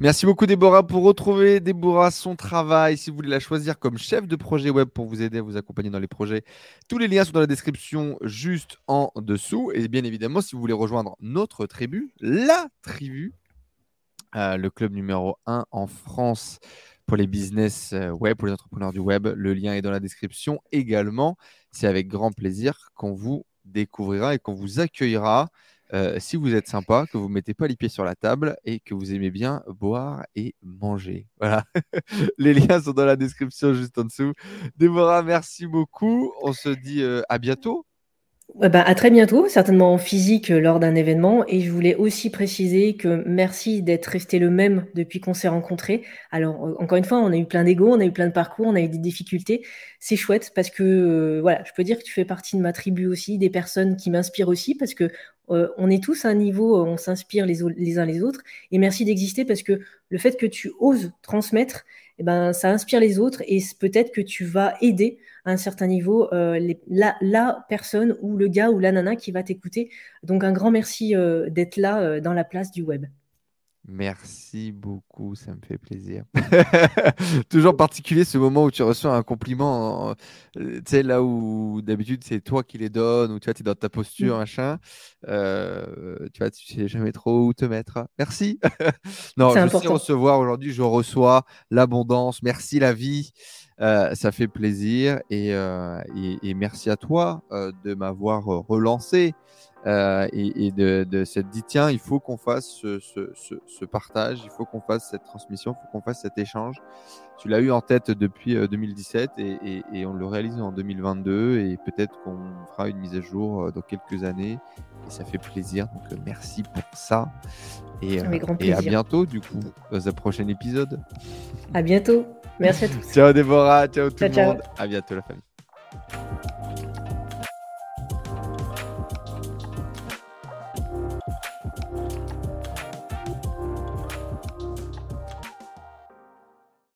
Merci beaucoup, Déborah. Pour retrouver Déborah, son travail, si vous voulez la choisir comme chef de projet web pour vous aider à vous accompagner dans les projets, tous les liens sont dans la description juste en dessous. Et bien évidemment, si vous voulez rejoindre notre tribu, la tribu, euh, le club numéro 1 en France pour les business euh, web, pour les entrepreneurs du web, le lien est dans la description également. C'est avec grand plaisir qu'on vous découvrira et qu'on vous accueillera. Euh, si vous êtes sympa, que vous ne mettez pas les pieds sur la table et que vous aimez bien boire et manger. Voilà. les liens sont dans la description juste en dessous. Déborah, merci beaucoup. On se dit euh, à bientôt. Eh ben, à très bientôt, certainement en physique euh, lors d'un événement. Et je voulais aussi préciser que merci d'être resté le même depuis qu'on s'est rencontrés. Alors, encore une fois, on a eu plein d'ego, on a eu plein de parcours, on a eu des difficultés. C'est chouette parce que, voilà, je peux dire que tu fais partie de ma tribu aussi, des personnes qui m'inspirent aussi parce que euh, on est tous à un niveau, euh, on s'inspire les, uns les autres. Et merci d'exister parce que le fait que tu oses transmettre, eh ben, ça inspire les autres et peut-être que tu vas aider à un certain niveau euh, la, personne ou le gars ou la nana qui va t'écouter. Donc un grand merci d'être là dans la place du web. Merci beaucoup, ça me fait plaisir. Toujours particulier ce moment où tu reçois un compliment, euh, tu sais, là où d'habitude c'est toi qui les donnes, ou tu vois, es dans ta posture, mmh. machin. Euh, tu vois, tu sais jamais trop où te mettre. Merci. non, je important. sais recevoir aujourd'hui, je reçois l'abondance. Merci la vie. Euh, ça fait plaisir et, et, merci à toi de m'avoir relancé euh, et, de, de s'être dit tiens, il faut qu'on fasse ce, ce, ce, partage, il faut qu'on fasse cette transmission, il faut qu'on fasse cet échange. Tu l'as eu en tête depuis 2017 euh, et, et, on le réalise en 2022 et peut-être qu'on fera une mise à jour euh, dans quelques années et ça fait plaisir. Donc merci pour ça et, et à bientôt du coup dans un prochain épisode. À bientôt. Merci à tous. ciao Déborah, ciao tout le monde. À bientôt la famille.